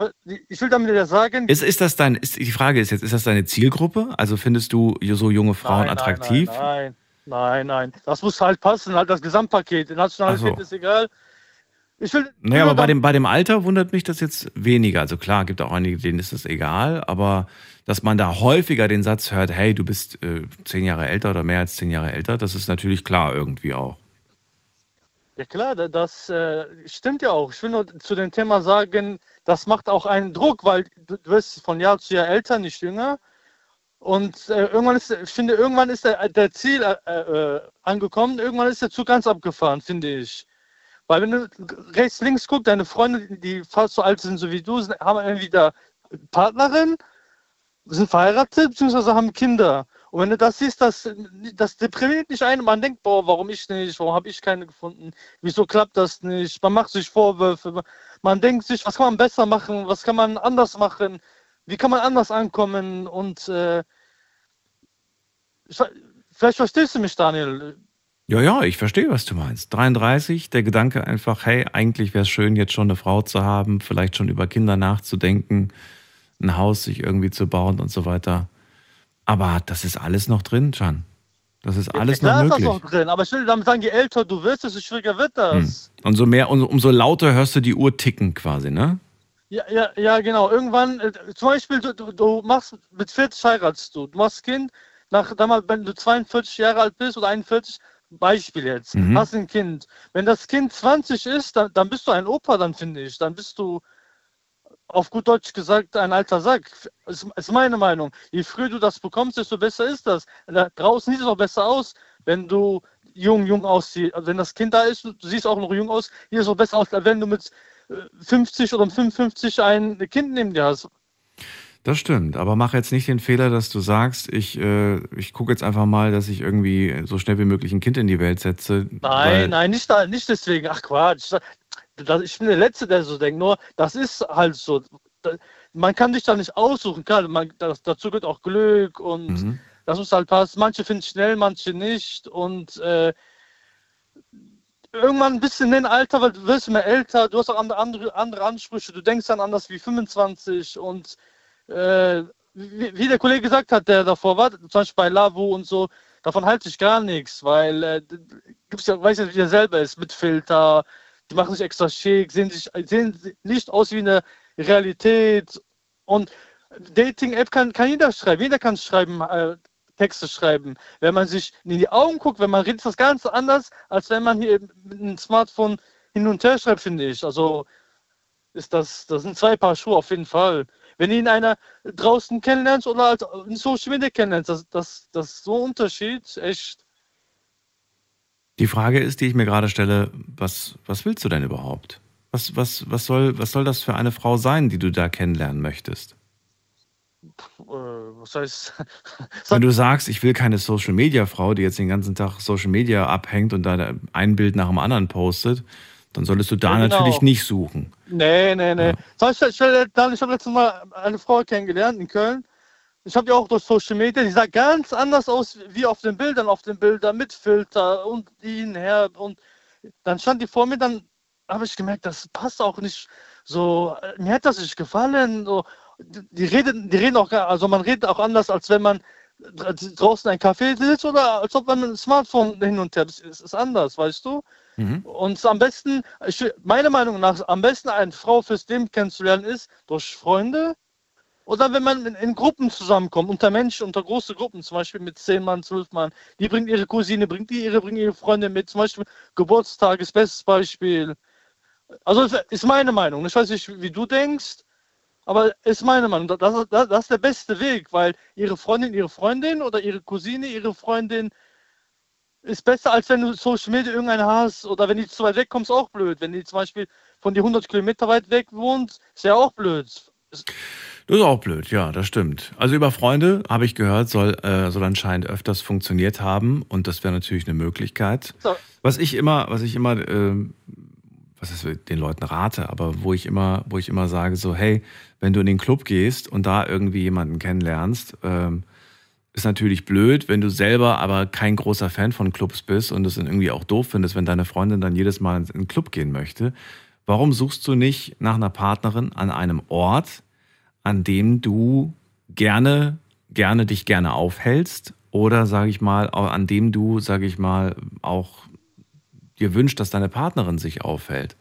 [SPEAKER 13] äh, ich will damit ja sagen,
[SPEAKER 3] Ist, ist das dein, ist, die Frage ist jetzt, ist das deine Zielgruppe? Also findest du so junge Frauen
[SPEAKER 13] Nein,
[SPEAKER 3] attraktiv?
[SPEAKER 13] Nein, nein, nein, nein. Das muss halt passen, halt das Gesamtpaket. Nationalität
[SPEAKER 3] so.
[SPEAKER 13] ist egal. Ich will,
[SPEAKER 3] Naja, aber bei dem, bei dem Alter wundert mich das jetzt weniger. Also klar, gibt auch einige, denen ist das egal, aber dass man da häufiger den Satz hört, hey, du bist äh, zehn Jahre älter oder mehr als zehn Jahre älter, das ist natürlich klar irgendwie auch.
[SPEAKER 13] Ja klar, da- das äh, stimmt ja auch. Ich will nur zu dem Thema sagen, das macht auch einen Druck, weil du, du wirst von Jahr zu Jahr älter, nicht jünger. Und äh, irgendwann ist, ich finde, irgendwann ist der, der Ziel äh, äh, angekommen, irgendwann ist der Zug ganz abgefahren, finde ich. Weil wenn du rechts, links guckst, deine Freunde, die fast so alt sind so wie du, sind, haben entweder Partnerin, sind verheiratet, beziehungsweise haben Kinder. Und wenn du das siehst, das, das deprimiert nicht einen. Man denkt, boah, warum ich nicht? Warum habe ich keine gefunden? Wieso klappt das nicht? Man macht sich Vorwürfe. Man denkt sich, was kann man besser machen? Was kann man anders machen? Wie kann man anders ankommen? Und äh, ich, vielleicht verstehst du mich, Daniel.
[SPEAKER 3] Ja, ja, ich verstehe, was du meinst. 33, der Gedanke einfach, hey, eigentlich wäre es schön, jetzt schon eine Frau zu haben, vielleicht schon über Kinder nachzudenken, ein Haus sich irgendwie zu bauen und so weiter. Aber das ist alles noch drin, Can. Das ist alles
[SPEAKER 13] ja,
[SPEAKER 3] noch
[SPEAKER 13] ist
[SPEAKER 3] möglich.
[SPEAKER 13] das auch drin. Aber ich will damit sagen, je älter du wirst, desto schwieriger wird das.
[SPEAKER 3] Und so mehr, umso, umso lauter hörst du die Uhr ticken quasi, ne?
[SPEAKER 13] Ja, ja, ja, genau. Irgendwann, äh, zum Beispiel, du, du, du machst mit 40 heiratst du, du machst Kind, nach, damals, wenn du 42 Jahre alt bist oder 41, Beispiel jetzt,
[SPEAKER 3] Mhm.
[SPEAKER 13] hast ein Kind. Wenn das Kind 20 ist, dann, dann bist du ein Opa, dann finde ich. Dann bist du auf gut Deutsch gesagt ein alter Sack. Ist, ist meine Meinung. Je früher du das bekommst, desto besser ist das. Da draußen sieht es auch besser aus, wenn du jung, jung aussiehst. Also wenn das Kind da ist, du siehst auch noch jung aus, sieht es auch besser aus, als wenn du mit 50 oder 55 ein Kind neben dir hast.
[SPEAKER 3] Das stimmt, aber mach jetzt nicht den Fehler, dass du sagst, ich, äh, ich gucke jetzt einfach mal, dass ich irgendwie so schnell wie möglich ein Kind in die Welt setze.
[SPEAKER 13] Nein, nein, nicht, da, nicht deswegen. Ach Quatsch. Ich bin der Letzte, der so denkt. Nur, das ist halt so. Man kann sich da nicht aussuchen. Klar, man, das, dazu gehört auch Glück und
[SPEAKER 3] Mhm.
[SPEAKER 13] das muss halt passen. Manche finden es schnell, manche nicht. Und äh, irgendwann ein bisschen in Alter, weil du wirst immer älter, du hast auch andere, andere, Ansprüche, du denkst dann anders wie 25 und äh, wie, wie der Kollege gesagt hat, der davor war, zum Beispiel bei Lavu und so, davon halte ich gar nichts, weil äh, gibt's ja, weiß ja, wie der selber ist, mit Filter, die machen sich extra schick, sehen, sich, sehen nicht aus wie eine Realität. Und Dating-App kann, kann jeder schreiben, jeder kann schreiben, äh, Texte schreiben. Wenn man sich in die Augen guckt, wenn man redet, ist das ganz anders, als wenn man hier mit einem Smartphone hin und her schreibt, finde ich. Also ist das, das sind zwei Paar Schuhe auf jeden Fall. Wenn du ihn einer draußen kennenlernst oder als in Social Media kennenlernst, das, das, das ist so ein Unterschied, echt.
[SPEAKER 3] Die Frage ist, die ich mir gerade stelle, was, was willst du denn überhaupt? Was, was, was, soll, was soll das für eine Frau sein, die du da kennenlernen möchtest?
[SPEAKER 13] Äh, was heißt, <laughs>
[SPEAKER 3] Wenn du sagst, ich will keine Social Media Frau, die jetzt den ganzen Tag Social Media abhängt und da ein Bild nach dem anderen postet, dann solltest du da
[SPEAKER 13] Ja, genau.
[SPEAKER 3] natürlich nicht suchen.
[SPEAKER 13] Nee, nee, nee. Beispiel, ich, habe letztes Mal eine Frau kennengelernt in Köln. Ich habe die auch durch Social Media, die sah ganz anders aus wie auf den Bildern, auf den Bildern mit Filter und hin her. Und dann stand die vor mir, dann habe ich gemerkt, das passt auch nicht so. äh, Mir hat das nicht gefallen. So, die reden, die reden auch, also man redet auch anders, als wenn man dr- draußen ein Café sitzt oder als ob man einem Smartphone hin und her. Das ist, anders, weißt du? Und am besten, ich, meiner Meinung nach, am besten eine Frau fürs Leben kennenzulernen ist durch Freunde oder wenn man in, in Gruppen zusammenkommt, unter Menschen, unter große Gruppen, zum Beispiel mit zehn Mann, zwölf Mann. Die bringt ihre Cousine, bringt die ihre, bringt ihre Freunde mit, zum Beispiel Geburtstag ist bestes Beispiel. Also ist meine Meinung. Ich weiß nicht, wie du denkst, aber ist meine Meinung. Das, das, das ist der beste Weg, weil ihre Freundin, ihre Freundin oder ihre Cousine, ihre Freundin ist besser, als wenn du Social Media irgendeine hast oder wenn die zu weit weg kommst, auch blöd. Wenn die zum Beispiel von dir 100 Kilometer weit weg wohnt, ist ja auch blöd.
[SPEAKER 3] Das ist auch blöd, ja, das stimmt. Also über Freunde, habe ich gehört, soll, äh, soll anscheinend öfters funktioniert haben und das wäre natürlich eine Möglichkeit.
[SPEAKER 13] So.
[SPEAKER 3] Was ich immer, was ich immer, ähm, was ist den Leuten rate, aber wo ich immer, wo ich immer sage, so, hey, wenn du in den Club gehst und da irgendwie jemanden kennenlernst, ähm, ist natürlich blöd, wenn du selber aber kein großer Fan von Clubs bist und es dann irgendwie auch doof findest, wenn deine Freundin dann jedes Mal in den Club gehen möchte. Warum suchst du nicht nach einer Partnerin an einem Ort, an dem du gerne, gerne dich gerne aufhältst oder sage ich mal, an dem du, sage ich mal, auch dir wünscht, dass deine Partnerin sich aufhält.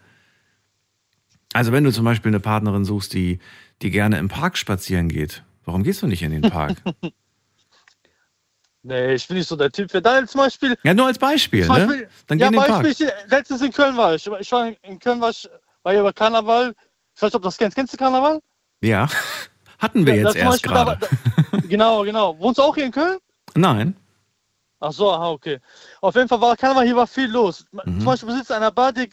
[SPEAKER 3] Also wenn du zum Beispiel eine Partnerin suchst, die, die gerne im Park spazieren geht, warum gehst du nicht in den Park? <laughs>
[SPEAKER 13] Nee, ich bin nicht so der Typ für da zum Beispiel.
[SPEAKER 3] ja, nur als Beispiel, ne?
[SPEAKER 13] Beispiel
[SPEAKER 3] Dann geh
[SPEAKER 13] ja,
[SPEAKER 3] in den Park.
[SPEAKER 13] Beispiel, ich, letztens in Köln war ich. Ich war in- Köln, war ich, war über Karneval. Ich weiß nicht, ob du das kennst. Kennst du Karneval?
[SPEAKER 3] Ja, <laughs> hatten wir
[SPEAKER 13] Ja,
[SPEAKER 3] jetzt erst gerade.
[SPEAKER 13] Genau, genau. Wohnst du auch hier in Köln?
[SPEAKER 3] Nein.
[SPEAKER 13] Ach so, aha, okay. Auf jeden Fall war Karneval, hier war viel los.
[SPEAKER 3] Mhm.
[SPEAKER 13] Zum Beispiel besitzt einer Bar, die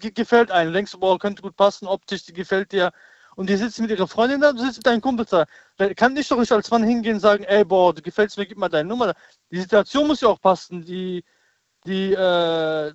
[SPEAKER 13] ge- gefällt einem. Denkst du, boah, könnte gut passen, optisch, die gefällt dir. Und die sitzt mit ihrer Freundin da, du sitzt mit deinem Kumpel da. Da kann ich doch nicht als Mann hingehen und sagen, ey, boah, du gefällst mir, gib mal deine Nummer. Die Situation muss ja auch passen. Die, die, äh,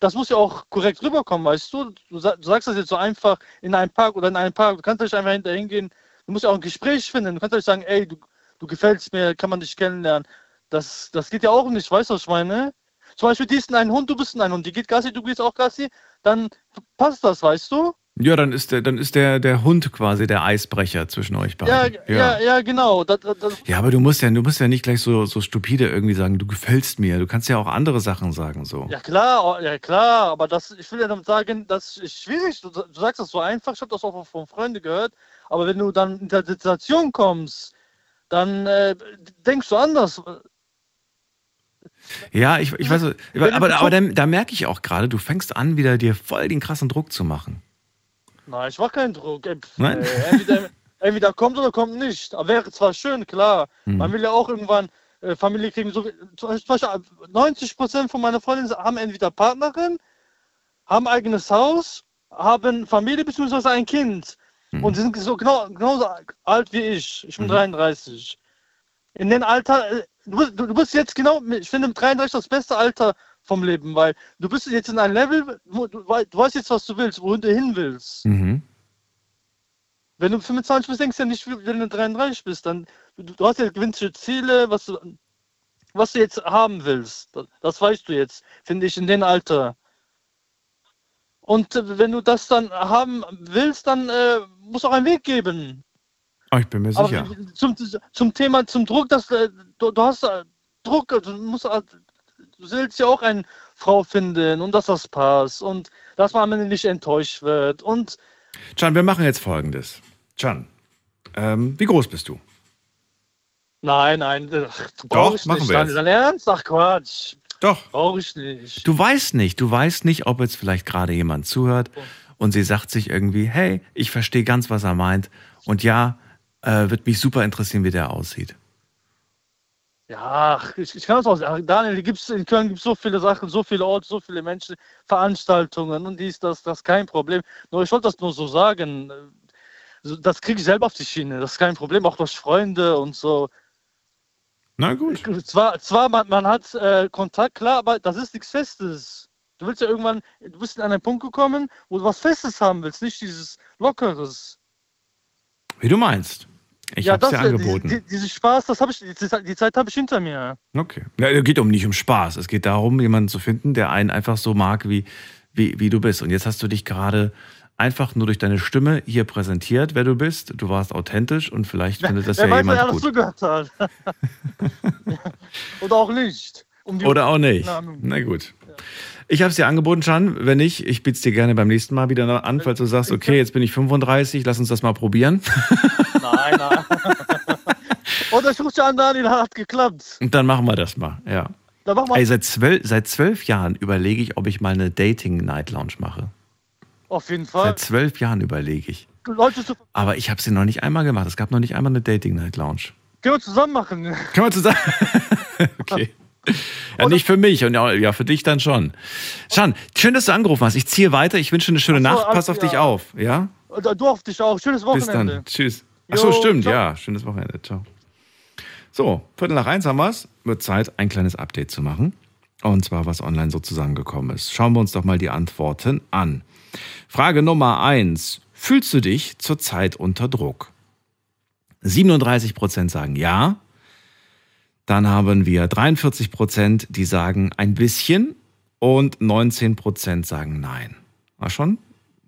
[SPEAKER 13] das muss ja auch korrekt rüberkommen, weißt du? Du sagst das jetzt so einfach in einem Park oder in einem Park. Du kannst nicht einfach hinterher hingehen. Du musst ja auch ein Gespräch finden. Du kannst nicht sagen, ey, du, du gefällst mir, kann man dich kennenlernen. Das, das geht ja auch nicht, weißt du, was ich meine? Zum Beispiel, die ist ein Hund, du bist ein Hund, die geht Gassi, du gehst auch Gassi, dann passt das, weißt du?
[SPEAKER 3] Ja, dann ist der, dann ist der, der Hund quasi der Eisbrecher zwischen euch
[SPEAKER 13] Ja,
[SPEAKER 3] beiden.
[SPEAKER 13] ja, ja, genau. Das, das, das,
[SPEAKER 3] Ja, aber du musst ja, du musst ja nicht gleich so, so stupide irgendwie sagen, du gefällst mir. Du kannst ja auch andere Sachen sagen so.
[SPEAKER 13] ja klar, oh, ja klar, aber das, ich will ja damit sagen, das ist schwierig. Du, du sagst das so einfach, ich habe das auch von Freunden gehört, aber wenn du dann in der Situation kommst, dann äh, denkst du anders.
[SPEAKER 3] Ja, ich, ich weiß, aber, aber, aber da, da merke ich auch gerade, du fängst an, wieder dir voll den krassen Druck zu machen.
[SPEAKER 13] Nein, ich mach keinen Druck.
[SPEAKER 3] Nein?
[SPEAKER 13] äh, entweder, entweder kommt oder kommt nicht. Aber wäre zwar schön, klar.
[SPEAKER 3] Hm.
[SPEAKER 13] Man will ja auch irgendwann äh, Familie kriegen. So, zum Beispiel 90 Prozent von meiner Freundin haben entweder Partnerin, haben eigenes Haus, haben Familie bzw. ein Kind.
[SPEAKER 3] Hm.
[SPEAKER 13] Und sie sind so genau, genauso alt wie ich. Ich bin
[SPEAKER 3] Mhm.
[SPEAKER 13] 33. In dem Alter, äh, du bist, du, du bist jetzt genau, ich finde mit 33 das beste Alter vom Leben, weil du bist jetzt in einem Level, du, du weißt jetzt, was du willst, wohin du hin willst.
[SPEAKER 3] Mhm.
[SPEAKER 13] Wenn du 25 bist, denkst du ja nicht, wenn du 33 bist, dann du, du hast ja gewünschte Ziele, was du, was du jetzt haben willst. Das, das weißt du jetzt, finde ich, in dem Alter. Und äh, wenn du das dann haben willst, dann äh, muss auch einen Weg geben.
[SPEAKER 3] Oh, ich bin mir
[SPEAKER 13] Aber
[SPEAKER 3] sicher.
[SPEAKER 13] zum, zum Thema, zum Druck, dass äh, du, du hast äh, Druck, du musst, äh, du willst ja auch eine Frau finden und dass das passt und dass man am Ende nicht enttäuscht wird und
[SPEAKER 3] Can, wir machen jetzt folgendes. Can, ähm, wie groß bist du?
[SPEAKER 13] Nein, nein, ach,
[SPEAKER 3] Doch,
[SPEAKER 13] ich
[SPEAKER 3] machen
[SPEAKER 13] nicht.
[SPEAKER 3] wir jetzt.
[SPEAKER 13] dein Ernst? Ach Quatsch.
[SPEAKER 3] Doch.
[SPEAKER 13] Brauche ich nicht.
[SPEAKER 3] Du weißt nicht, du weißt nicht, ob jetzt vielleicht gerade jemand zuhört und sie sagt sich irgendwie, hey, ich verstehe ganz, was er meint und ja, äh, wird mich super interessieren, wie der aussieht.
[SPEAKER 13] Ja, ach, ich, ich kann das auch sagen. Daniel, gibt's, in Köln gibt es so viele Sachen, so viele Orte, so viele Menschen, Veranstaltungen und dies, das, das ist kein Problem. Nur ich wollte das nur so sagen. äh, Das kriege ich selber auf die Schiene, das ist kein Problem, auch durch Freunde und so.
[SPEAKER 3] Na gut.
[SPEAKER 13] Zwar, zwar man, man hat äh, Kontakt, klar, aber das ist nichts Festes. Du willst ja irgendwann, du bist in einen Punkt gekommen, wo du was Festes haben willst, nicht dieses Lockeres.
[SPEAKER 3] Wie du meinst. Ich hab's dir
[SPEAKER 13] äh,
[SPEAKER 3] angeboten.
[SPEAKER 13] Die, die, diesen Spaß, das habe ich, die, Zeit- die Zeit habe ich hinter mir.
[SPEAKER 3] Okay. Ja, es geht um nicht um Spaß. Es geht darum, jemanden zu finden, der einen einfach so mag, wie, wie, wie du bist. Und jetzt hast du dich gerade einfach nur durch deine Stimme hier präsentiert, wer du bist. Du warst authentisch und vielleicht findet das
[SPEAKER 13] Wer
[SPEAKER 3] ja
[SPEAKER 13] weiß,
[SPEAKER 3] jemand
[SPEAKER 13] wer alles
[SPEAKER 3] gut.
[SPEAKER 13] zugehört hat. <laughs> <laughs> Oder auch nicht. Um
[SPEAKER 3] Oder auch nicht. Na gut. Ich habe es dir angeboten, Can. Wenn nicht, ich biete es dir gerne beim nächsten Mal wieder an, falls du sagst, okay, jetzt bin ich 35, lass uns das mal probieren.
[SPEAKER 13] Nein, nein. <laughs> Oder ich rufe an, Daniel, hat geklappt.
[SPEAKER 3] Und dann machen wir das mal, ja.
[SPEAKER 13] Dann mach mal.
[SPEAKER 3] Ey, seit zwölf, seit zwölf Jahren überlege ich, ob ich mal eine Dating-Night-Lounge mache.
[SPEAKER 13] Auf jeden Fall.
[SPEAKER 3] Seit zwölf Jahren überlege ich. Aber ich habe sie noch nicht einmal gemacht. Es gab noch nicht einmal eine Dating-Night-Lounge.
[SPEAKER 13] können wir zusammen machen.
[SPEAKER 3] Können wir zusammen? <laughs> okay. <laughs> Ja, nicht für mich und ja, ja, für dich dann schon. Schan, schön, dass du angerufen hast. Ich ziehe weiter. Ich wünsche dir eine schöne
[SPEAKER 13] so,
[SPEAKER 3] Nacht. Pass auf dich
[SPEAKER 13] klar.
[SPEAKER 3] auf. Ja?
[SPEAKER 13] Du auf dich auch. Schönes
[SPEAKER 3] Bis
[SPEAKER 13] Wochenende.
[SPEAKER 3] dann. Tschüss. Ach so,
[SPEAKER 13] Jo,
[SPEAKER 3] stimmt,
[SPEAKER 13] ciao.
[SPEAKER 3] ja. Schönes Wochenende. Ciao. So, Viertel nach eins haben wir's. Wird Zeit, ein kleines Update zu machen. Und zwar, was online so zusammengekommen ist. Schauen wir uns doch mal die Antworten an. Frage Nummer eins. Fühlst du dich zurzeit unter Druck? 37 Prozent sagen ja. Dann haben wir 43 Prozent, die sagen ein bisschen. Und 19 Prozent sagen nein. War schon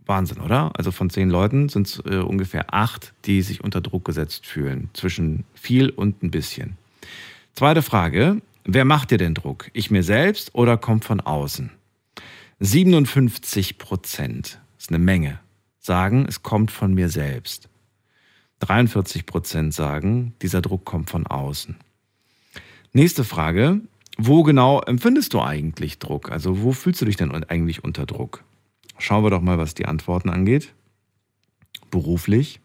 [SPEAKER 3] Wahnsinn, oder? Also von zehn Leuten sind es äh, ungefähr acht, die sich unter Druck gesetzt fühlen. Zwischen viel und ein bisschen. Zweite Frage. Wer macht dir den Druck? Ich mir selbst oder kommt von außen? 57 Prozent, ist eine Menge, sagen, es kommt von mir selbst. 43 Prozent sagen, dieser Druck kommt von außen. Nächste Frage. Wo genau empfindest du eigentlich Druck? Also wo fühlst du dich denn eigentlich unter Druck? Schauen wir doch mal, was die Antworten angeht. Beruflich,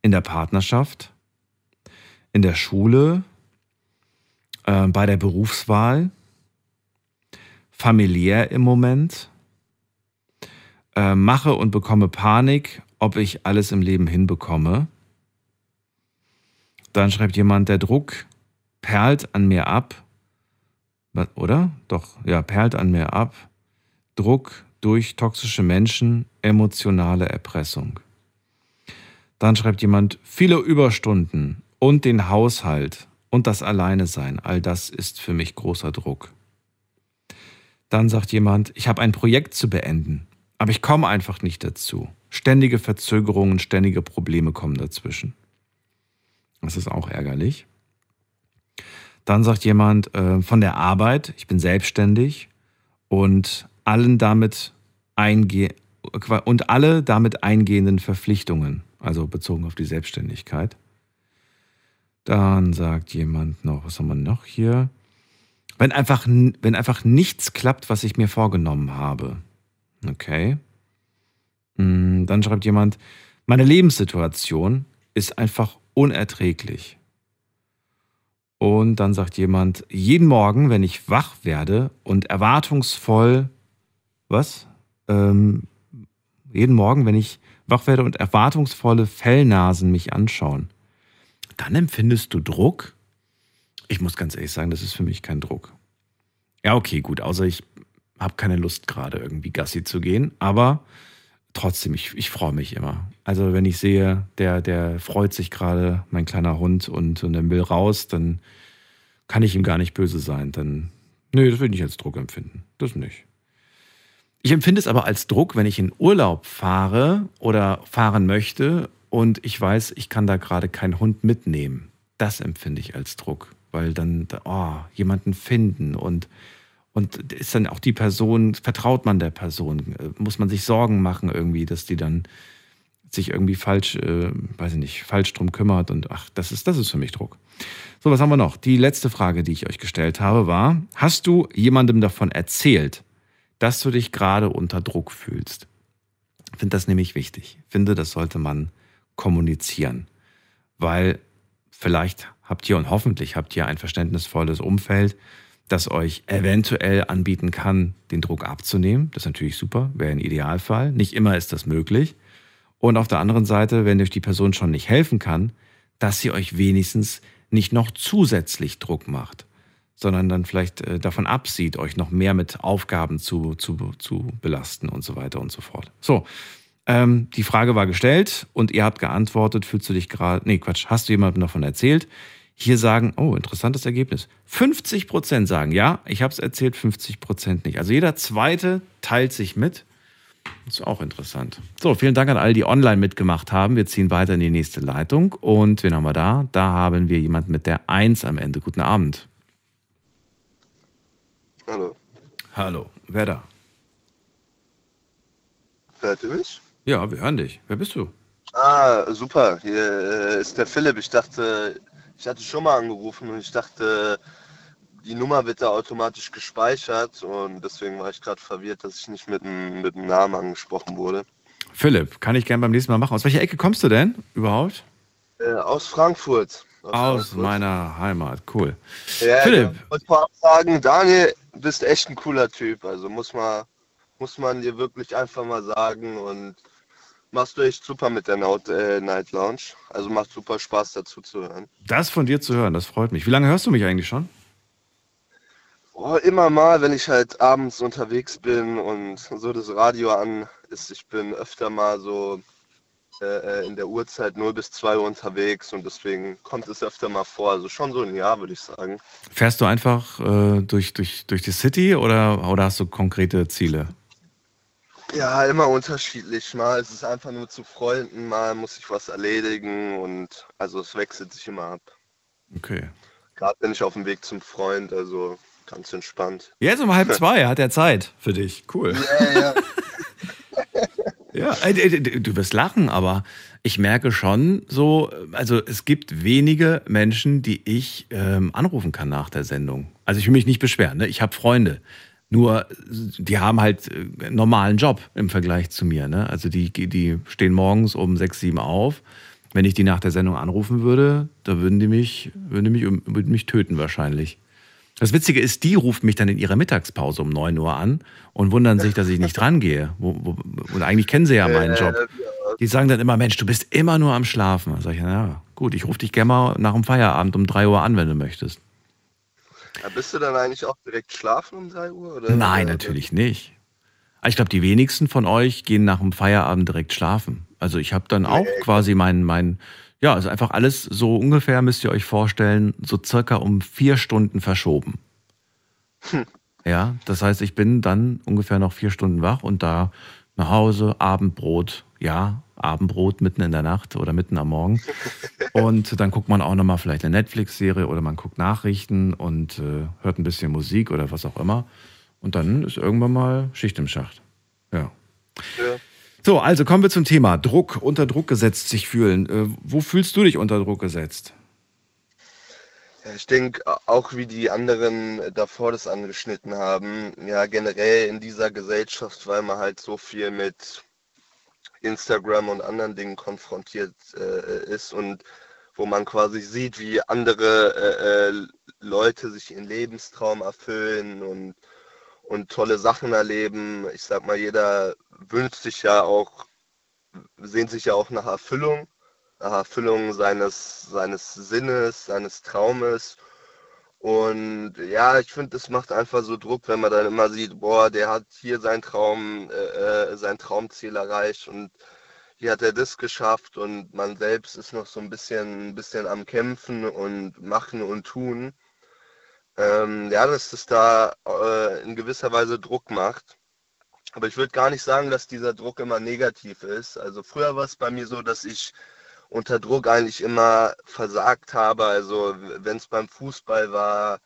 [SPEAKER 3] in der Partnerschaft, in der Schule, äh, bei der Berufswahl, familiär im Moment, äh, mache und bekomme Panik, ob ich alles im Leben hinbekomme. Dann schreibt jemand, der Druck perlt an mir ab, oder? Doch, ja, perlt an mir ab. Druck durch toxische Menschen, emotionale Erpressung. Dann schreibt jemand, viele Überstunden und den Haushalt und das Alleine sein, all das ist für mich großer Druck. Dann sagt jemand, ich habe ein Projekt zu beenden, aber ich komme einfach nicht dazu. Ständige Verzögerungen, ständige Probleme kommen dazwischen. Das ist auch ärgerlich. Dann sagt jemand äh, von der Arbeit, ich bin selbstständig und allen damit einge und alle damit eingehenden Verpflichtungen, also bezogen auf die Selbstständigkeit. Dann sagt jemand noch, was haben wir noch hier? Wenn einfach, wenn einfach nichts klappt, was ich mir vorgenommen habe. Okay. Mm, Dann schreibt jemand, meine Lebenssituation ist einfach unerträglich. Und dann sagt jemand, jeden Morgen, wenn ich wach werde und erwartungsvoll, was? Ähm, jeden Morgen, wenn ich wach werde und erwartungsvolle Fellnasen mich anschauen, dann empfindest du Druck? Ich muss ganz ehrlich sagen, das ist für mich kein Druck. Ja, okay, gut, außer ich habe keine Lust gerade irgendwie Gassi zu gehen, aber trotzdem, ich, ich freue mich immer. Also wenn ich sehe, der, der freut sich gerade, mein kleiner Hund, und, und er will raus, dann kann ich ihm gar nicht böse sein. Dann, nö, das will ich nicht als Druck empfinden. Das nicht. Ich empfinde es aber als Druck, wenn ich in Urlaub fahre oder fahren möchte und ich weiß, ich kann da gerade keinen Hund mitnehmen. Das empfinde ich als Druck, weil dann oh, jemanden finden und und ist dann auch die Person, vertraut man der Person? Äh, Muss man sich Sorgen machen irgendwie, dass die dann sich irgendwie falsch, äh, weiß ich nicht, falsch drum kümmert und ach, das ist, das ist für mich Druck. So, was haben wir noch? Die letzte Frage, die ich euch gestellt habe, war: Hast du jemandem davon erzählt, dass du dich gerade unter Druck fühlst? Ich finde das nämlich wichtig. Ich finde, das sollte man kommunizieren, weil vielleicht habt ihr und hoffentlich habt ihr ein verständnisvolles Umfeld, das euch eventuell anbieten kann, den Druck abzunehmen. Das ist natürlich super, wäre ein Idealfall. Nicht immer ist das möglich. Und auf der anderen Seite, wenn euch die Person schon nicht helfen kann, dass sie euch wenigstens nicht noch zusätzlich Druck macht, sondern dann vielleicht äh, davon absieht, euch noch mehr mit Aufgaben zu, zu, zu belasten und so weiter und so fort. So, ähm, die Frage war gestellt und ihr habt geantwortet, fühlst du dich gerade, nee, Quatsch, hast du jemandem davon erzählt? Hier sagen, oh, interessantes Ergebnis. 50 Prozent sagen, ja, ich habe es erzählt, 50 Prozent nicht. Also jeder Zweite teilt sich mit. Das ist auch interessant. So, vielen Dank an alle, die online mitgemacht haben. Wir ziehen weiter in die nächste Leitung. Und wen haben wir da? Da haben wir jemanden mit der 1 am Ende. Guten Abend.
[SPEAKER 14] Hallo.
[SPEAKER 3] Hallo, wer da?
[SPEAKER 14] Hört ihr mich?
[SPEAKER 3] Ja, wir hören dich. Wer bist du?
[SPEAKER 14] Ah, super. Hier äh, ist der Philipp. Ich dachte, ich hatte schon mal angerufen und ich dachte, die Nummer wird da automatisch gespeichert und deswegen war ich gerade verwirrt, dass ich nicht mit einem mit einem Namen angesprochen wurde.
[SPEAKER 3] Philipp, kann ich gerne beim nächsten Mal machen. Aus welcher Ecke kommst du denn überhaupt?
[SPEAKER 14] Äh, aus Frankfurt.
[SPEAKER 3] Aus meiner Heimat. Cool.
[SPEAKER 14] Ja,
[SPEAKER 3] Philipp,
[SPEAKER 14] Ich wollte vorab sagen, Daniel, du bist echt ein cooler Typ. Also muss man, muss man dir wirklich einfach mal sagen. Und machst du echt super mit der äh, Night Lounge. Also macht super Spaß dazu zu hören.
[SPEAKER 3] Das von dir zu hören, das freut mich. Wie lange hörst du mich eigentlich schon?
[SPEAKER 14] Oh, immer mal, wenn ich halt abends unterwegs bin und so das Radio an ist, ich bin öfter mal so äh, äh in der Uhrzeit 0 bis 2 Uhr unterwegs und deswegen kommt es öfter mal vor. Also schon so ein Jahr, würde ich sagen.
[SPEAKER 3] Fährst du einfach äh, durch, durch, durch die City oder, oder hast du konkrete Ziele?
[SPEAKER 14] Ja, immer unterschiedlich. Mal ist es einfach nur zu Freunden, mal muss ich was erledigen und also es wechselt sich immer ab.
[SPEAKER 3] Okay.
[SPEAKER 14] Gerade bin ich auf dem Weg zum Freund, also ganz entspannt.
[SPEAKER 3] Jetzt um halb <laughs> zwei hat er Zeit für dich. Cool.
[SPEAKER 14] Ja, ja. <laughs>
[SPEAKER 3] Ja, äh, du wirst lachen, aber ich merke schon so, also es gibt wenige Menschen, die ich ähm, anrufen kann nach der Sendung. Also ich will mich nicht beschweren, ne? ich habe Freunde. Nur die haben halt einen äh, normalen Job im Vergleich zu mir. Ne? Also die, die stehen morgens um sechs, sieben auf. Wenn ich die nach der Sendung anrufen würde, da würden die mich, würden die mich, würden mich töten wahrscheinlich. Das Witzige ist, die ruft mich dann in ihrer Mittagspause um 9 Uhr an und wundern sich, dass ich nicht rangehe. Und eigentlich kennen sie ja meinen Job. Die sagen dann immer, Mensch, du bist immer nur am Schlafen. Da sage ich, ja, gut, ich rufe dich gerne mal nach dem Feierabend um 3 Uhr an, wenn du möchtest.
[SPEAKER 14] Ja, bist du dann eigentlich auch direkt schlafen um 3 Uhr? Oder?
[SPEAKER 3] Nein, natürlich nicht. Ich glaube, die wenigsten von euch gehen nach dem Feierabend direkt schlafen. Also ich habe dann auch quasi mein, mein, ja, also einfach alles so ungefähr, müsst ihr euch vorstellen, so circa um vier Stunden verschoben.
[SPEAKER 14] Hm.
[SPEAKER 3] Ja, das heißt, ich bin dann ungefähr noch vier Stunden wach und da nach Hause, Abendbrot, ja, Abendbrot mitten in der Nacht oder mitten am Morgen. <laughs> Und dann guckt man auch nochmal vielleicht eine Netflix-Serie oder man guckt Nachrichten und äh, hört ein bisschen Musik oder was auch immer. Und dann ist irgendwann mal Schicht im Schacht. Ja.
[SPEAKER 14] Ja.
[SPEAKER 3] So, also kommen wir zum Thema Druck, unter Druck gesetzt sich fühlen. Äh, wo fühlst du dich unter Druck gesetzt?
[SPEAKER 14] Ich denke auch, wie die anderen davor das angeschnitten haben, ja, generell in dieser Gesellschaft, weil man halt so viel mit Instagram und anderen Dingen konfrontiert äh, ist und wo man quasi sieht, wie andere äh, äh, Leute sich ihren Lebenstraum erfüllen und, und tolle Sachen erleben. Ich sag mal, jeder wünscht sich ja auch, sehnt sich ja auch nach Erfüllung, nach Erfüllung seines, seines Sinnes, seines Traumes. Und ja, ich finde, das macht einfach so Druck, wenn man dann immer sieht, boah, der hat hier seinen Traum, äh, äh, sein Traumziel erreicht und hier hat er das geschafft und man selbst ist noch so ein bisschen, ein bisschen am Kämpfen und machen und tun. Ähm, ja, dass das da äh, in gewisser Weise Druck macht. Aber ich würde gar nicht sagen, dass dieser Druck immer negativ ist. Also früher war es bei mir so, dass ich unter Druck eigentlich immer versagt habe. Also wenn es beim Fußball war,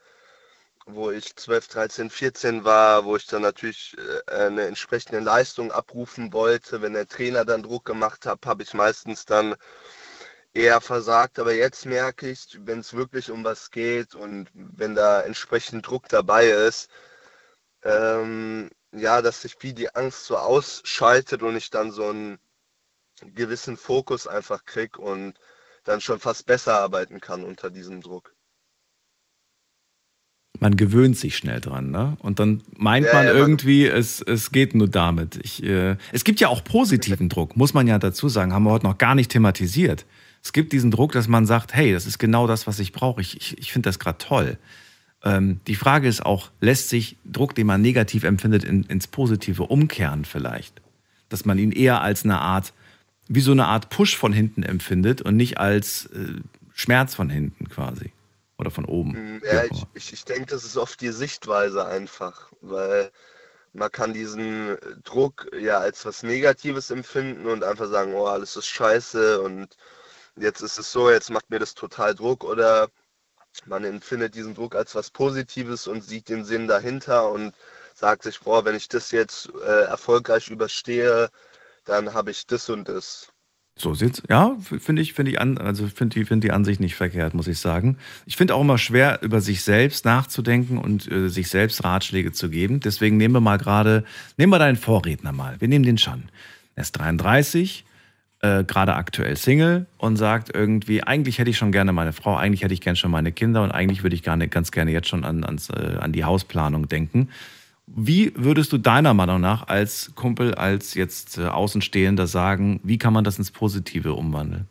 [SPEAKER 14] wo ich 12, 13, 14 war, wo ich dann natürlich äh, eine entsprechende Leistung abrufen wollte. Wenn der Trainer dann Druck gemacht hat, habe ich meistens dann eher versagt. Aber jetzt merke ich, wenn es wirklich um was geht und wenn da entsprechend Druck dabei ist, ähm, ja, dass sich wie die Angst so ausschaltet und ich dann so einen gewissen Fokus einfach krieg und dann schon fast besser arbeiten kann unter diesem Druck.
[SPEAKER 3] Man gewöhnt sich schnell dran, ne? Und dann meint
[SPEAKER 14] Ja,
[SPEAKER 3] man
[SPEAKER 14] ja, man-
[SPEAKER 3] irgendwie, es, es geht nur damit. Ich, äh, es gibt ja auch positiven <laughs> Druck, muss man ja dazu sagen, haben wir heute noch gar nicht thematisiert. Es gibt diesen Druck, dass man sagt, hey, das ist genau das, was ich brauche. Ich, ich, ich finde das gerade toll. Ähm, die Frage ist auch, lässt sich Druck, den man negativ empfindet, in, ins Positive umkehren vielleicht? Dass man ihn eher als eine Art, wie so eine Art Push von hinten empfindet und nicht als äh, Schmerz von hinten quasi. Oder von oben.
[SPEAKER 14] Mm, Ja, ich, ich, ich denke, das ist oft die Sichtweise einfach, weil man kann diesen Druck ja als was Negatives empfinden und einfach sagen, oh, alles ist scheiße und jetzt ist es so, jetzt macht mir das total Druck oder man empfindet diesen Druck als was Positives und sieht den Sinn dahinter und sagt sich, boah, wenn ich das jetzt äh, erfolgreich überstehe, dann habe ich das und das.
[SPEAKER 3] So sieht's. Ja, finde ich, finde ich an, also finde die, finde die Ansicht nicht verkehrt, muss ich sagen. Ich finde auch immer schwer, über sich selbst nachzudenken und äh, sich selbst Ratschläge zu geben. Deswegen nehmen wir mal gerade, nehmen wir deinen Vorredner mal. Wir nehmen den Schan. Er ist 33, äh, gerade aktuell Single und sagt irgendwie, eigentlich hätte ich schon gerne meine Frau, eigentlich hätte ich gerne schon meine Kinder und eigentlich würde ich gerne, ganz gerne jetzt schon an, ans, äh, an die Hausplanung denken. Wie würdest du deiner Meinung nach als Kumpel, als jetzt äh, Außenstehender sagen, wie kann man das ins Positive umwandeln?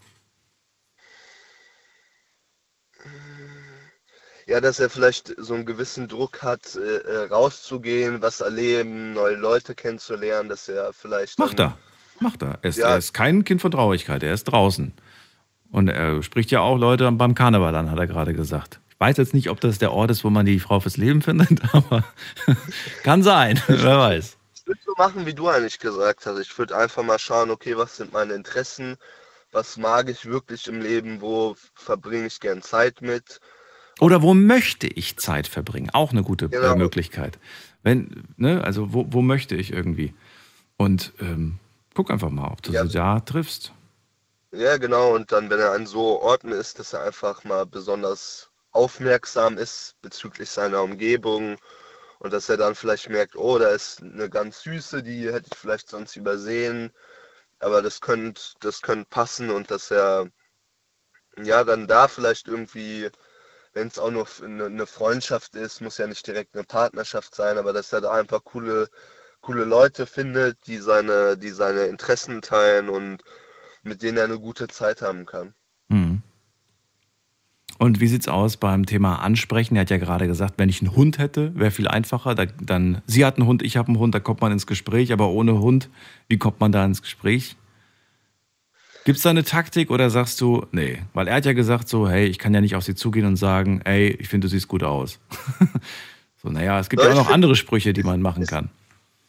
[SPEAKER 14] Ja, dass er vielleicht so einen gewissen Druck hat, äh, äh, rauszugehen, was erleben, neue Leute kennenzulernen, dass er vielleicht.
[SPEAKER 3] Macht er. Macht er. Er ist,
[SPEAKER 14] Ja.
[SPEAKER 3] er ist kein Kind von Traurigkeit, er ist draußen. Und er spricht ja auch Leute beim Karneval an, hat er gerade gesagt. Ich weiß jetzt nicht, ob das der Ort ist, wo man die Frau fürs Leben <laughs> findet, aber <laughs> kann sein, wer weiß.
[SPEAKER 14] Ich würde so machen, wie du eigentlich gesagt hast. Ich würde einfach mal schauen, okay, was sind meine Interessen, was mag ich wirklich im Leben, wo verbringe ich gern Zeit mit.
[SPEAKER 3] Oder wo möchte ich Zeit verbringen? Auch eine gute äh,
[SPEAKER 14] Genau.
[SPEAKER 3] Möglichkeit. Wenn, ne, also wo, wo möchte ich irgendwie? Und ähm, guck einfach mal, ob du sie da triffst.
[SPEAKER 14] Ja, genau. Und dann, wenn er an so Orten ist, dass er einfach mal besonders aufmerksam ist bezüglich seiner Umgebung und dass er dann vielleicht merkt, oh, da ist eine ganz süße, die hätte ich vielleicht sonst übersehen, aber das könnte das könnte passen und dass er ja dann da vielleicht irgendwie, wenn es auch nur eine, eine Freundschaft ist, muss ja nicht direkt eine Partnerschaft sein, aber dass er da einfach coole coole Leute findet, die seine die seine Interessen teilen und mit denen er eine gute Zeit haben kann.
[SPEAKER 3] Mhm. Und wie sieht's aus beim Thema Ansprechen? Er hat ja gerade gesagt, wenn ich einen Hund hätte, wäre viel einfacher. Da, dann, sie hat einen Hund, ich habe einen Hund, da kommt man ins Gespräch. Aber ohne Hund, wie kommt man da ins Gespräch? Gibt es da eine Taktik oder sagst du, nee? Weil er hat ja gesagt so, hey, ich kann ja nicht auf sie zugehen und sagen, ey, ich finde, du siehst gut aus. <laughs> so, naja, es gibt
[SPEAKER 14] Ja,
[SPEAKER 3] ja auch noch andere Sprüche, die man machen kann.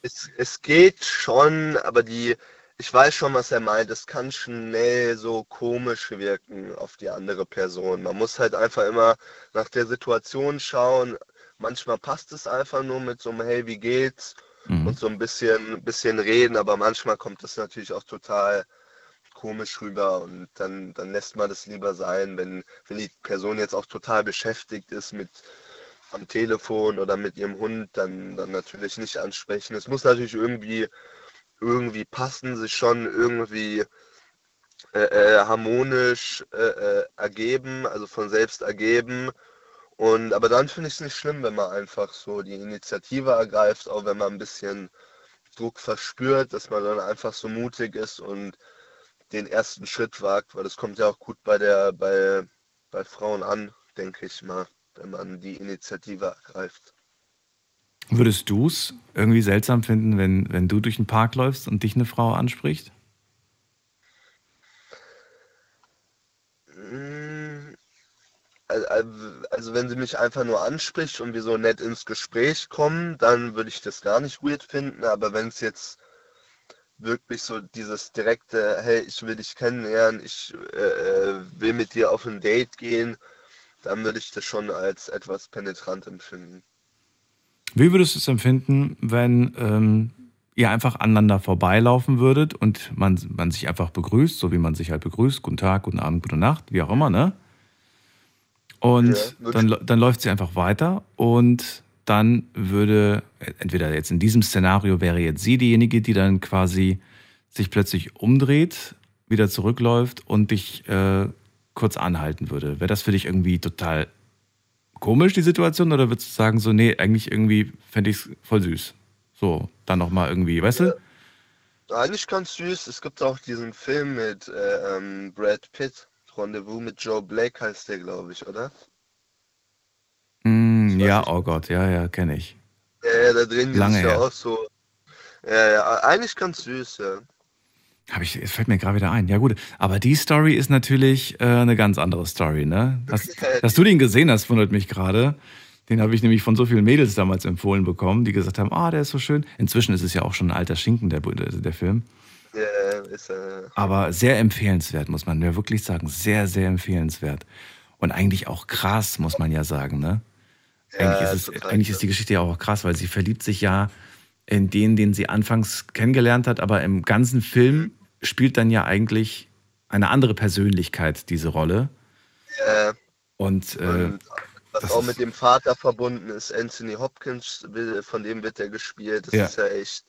[SPEAKER 14] Es, es geht schon, aber die, ich weiß schon, was er meint. Es kann schnell so komisch wirken auf die andere Person. Man muss halt einfach immer nach der Situation schauen. Manchmal passt es einfach nur mit so einem Hey, wie geht's? Und so ein bisschen, bisschen reden, aber manchmal kommt das natürlich auch total komisch rüber und dann, dann lässt man das lieber sein, wenn, wenn die Person jetzt auch total beschäftigt ist mit am Telefon oder mit ihrem Hund, dann, dann natürlich nicht ansprechen. Es muss natürlich irgendwie, irgendwie passen, sich schon irgendwie äh, äh, harmonisch äh, äh, ergeben, also von selbst ergeben. Und aber dann finde ich es nicht schlimm, wenn man einfach so die Initiative ergreift, auch wenn man ein bisschen Druck verspürt, dass man dann einfach so mutig ist und den ersten Schritt wagt, weil das kommt ja auch gut bei der, bei, bei Frauen an, denke ich mal, wenn man die Initiative ergreift.
[SPEAKER 3] Würdest du es irgendwie seltsam finden, wenn, wenn du durch den Park läufst und dich eine Frau anspricht?
[SPEAKER 14] Mm, al- al- Also wenn sie mich einfach nur anspricht und wir so nett ins Gespräch kommen, dann würde ich das gar nicht weird finden. Aber wenn es jetzt wirklich so dieses direkte, hey, ich will dich kennenlernen, ich äh, äh, will mit dir auf ein Date gehen, dann würde ich das schon als etwas penetrant empfinden.
[SPEAKER 3] Wie würdest du es empfinden, wenn ähm, ihr einfach aneinander vorbeilaufen würdet und man, man sich einfach begrüßt, so wie man sich halt begrüßt, guten Tag, guten Abend, gute Nacht, wie auch immer, ne? Und
[SPEAKER 14] Ja,
[SPEAKER 3] dann, dann läuft sie einfach weiter und dann würde, entweder jetzt in diesem Szenario wäre jetzt sie diejenige, die dann quasi sich plötzlich umdreht, wieder zurückläuft und dich äh, kurz anhalten würde. Wäre das für dich irgendwie total komisch, die Situation? Oder würdest du sagen, so, nee, eigentlich irgendwie fände ich es voll süß? So, dann nochmal irgendwie, weißt du?
[SPEAKER 14] Eigentlich ganz süß. Es gibt auch diesen Film mit äh, ähm, Brad Pitt, Rendezvous mit Joe Blake heißt der, glaube ich, oder?
[SPEAKER 3] Mm, ja, oh Gott, ja, ja, kenne ich.
[SPEAKER 14] Ja, ja, da drehen die
[SPEAKER 3] Lange
[SPEAKER 14] sich ja
[SPEAKER 3] her.
[SPEAKER 14] auch so. Ja, ja, eigentlich ganz süß, ja.
[SPEAKER 3] Hab ich, es fällt mir gerade wieder ein. Ja, gut. Aber die Story ist natürlich äh, eine ganz andere Story, ne? Dass, <laughs> dass du den gesehen hast, wundert mich gerade. Den habe ich nämlich von so vielen Mädels damals empfohlen bekommen, die gesagt haben, ah, der ist so schön. Inzwischen ist es ja auch schon ein alter Schinken, der, der Film.
[SPEAKER 14] Ja, ist äh,
[SPEAKER 3] Aber sehr empfehlenswert, muss man mir wirklich sagen. Sehr, sehr empfehlenswert. Und eigentlich auch krass, muss man ja sagen, ne?
[SPEAKER 14] Ja,
[SPEAKER 3] Eigentlich, ist, es, eigentlich ist die Geschichte ja auch krass, weil sie verliebt sich ja in den, den sie anfangs kennengelernt hat, aber im ganzen Film spielt dann ja eigentlich eine andere Persönlichkeit diese Rolle.
[SPEAKER 14] äh,
[SPEAKER 3] Und, äh,
[SPEAKER 14] und was auch
[SPEAKER 3] ist-
[SPEAKER 14] mit dem Vater verbunden ist, Anthony Hopkins, von dem wird er gespielt. Das
[SPEAKER 3] Ja.
[SPEAKER 14] ist ja echt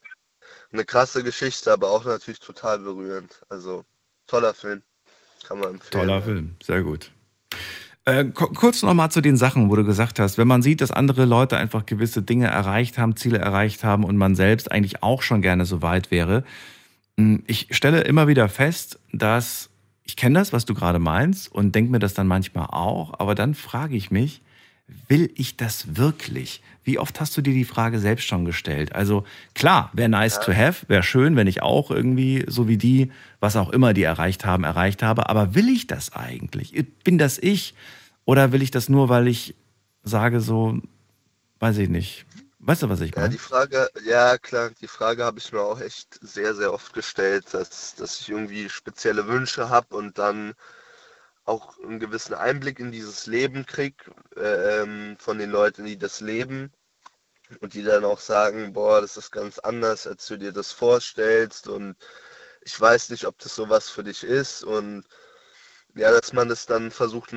[SPEAKER 14] eine krasse Geschichte, aber auch natürlich total berührend. Also toller Film. Kann man empfehlen.
[SPEAKER 3] toller Film, sehr gut. Äh, kurz nochmal zu den Sachen, wo du gesagt hast, wenn man sieht, dass andere Leute einfach gewisse Dinge erreicht haben, Ziele erreicht haben und man selbst eigentlich auch schon gerne so weit wäre. Hm, ich stelle immer wieder fest, dass ich kenne das, was du gerade meinst und denke mir das dann manchmal auch, aber dann frage ich mich, will ich das wirklich? Wie oft hast du dir die Frage selbst schon gestellt? Also klar, wäre nice ja. to have, wäre schön, wenn ich auch irgendwie so wie die, was auch immer die erreicht haben, erreicht habe. Aber will ich das eigentlich? Bin das ich? Oder will ich das nur, weil ich sage so, weiß ich nicht. Weißt du, was ich meine?
[SPEAKER 14] Ja, die Frage, ja klar, die Frage habe ich mir auch echt sehr, sehr oft gestellt, dass, dass ich irgendwie spezielle Wünsche habe und dann auch einen gewissen Einblick in dieses Leben kriege äh, von den Leuten, die das leben und die dann auch sagen, boah, das ist ganz anders, als du dir das vorstellst und ich weiß nicht, ob das sowas für dich ist und ja, dass man das dann versucht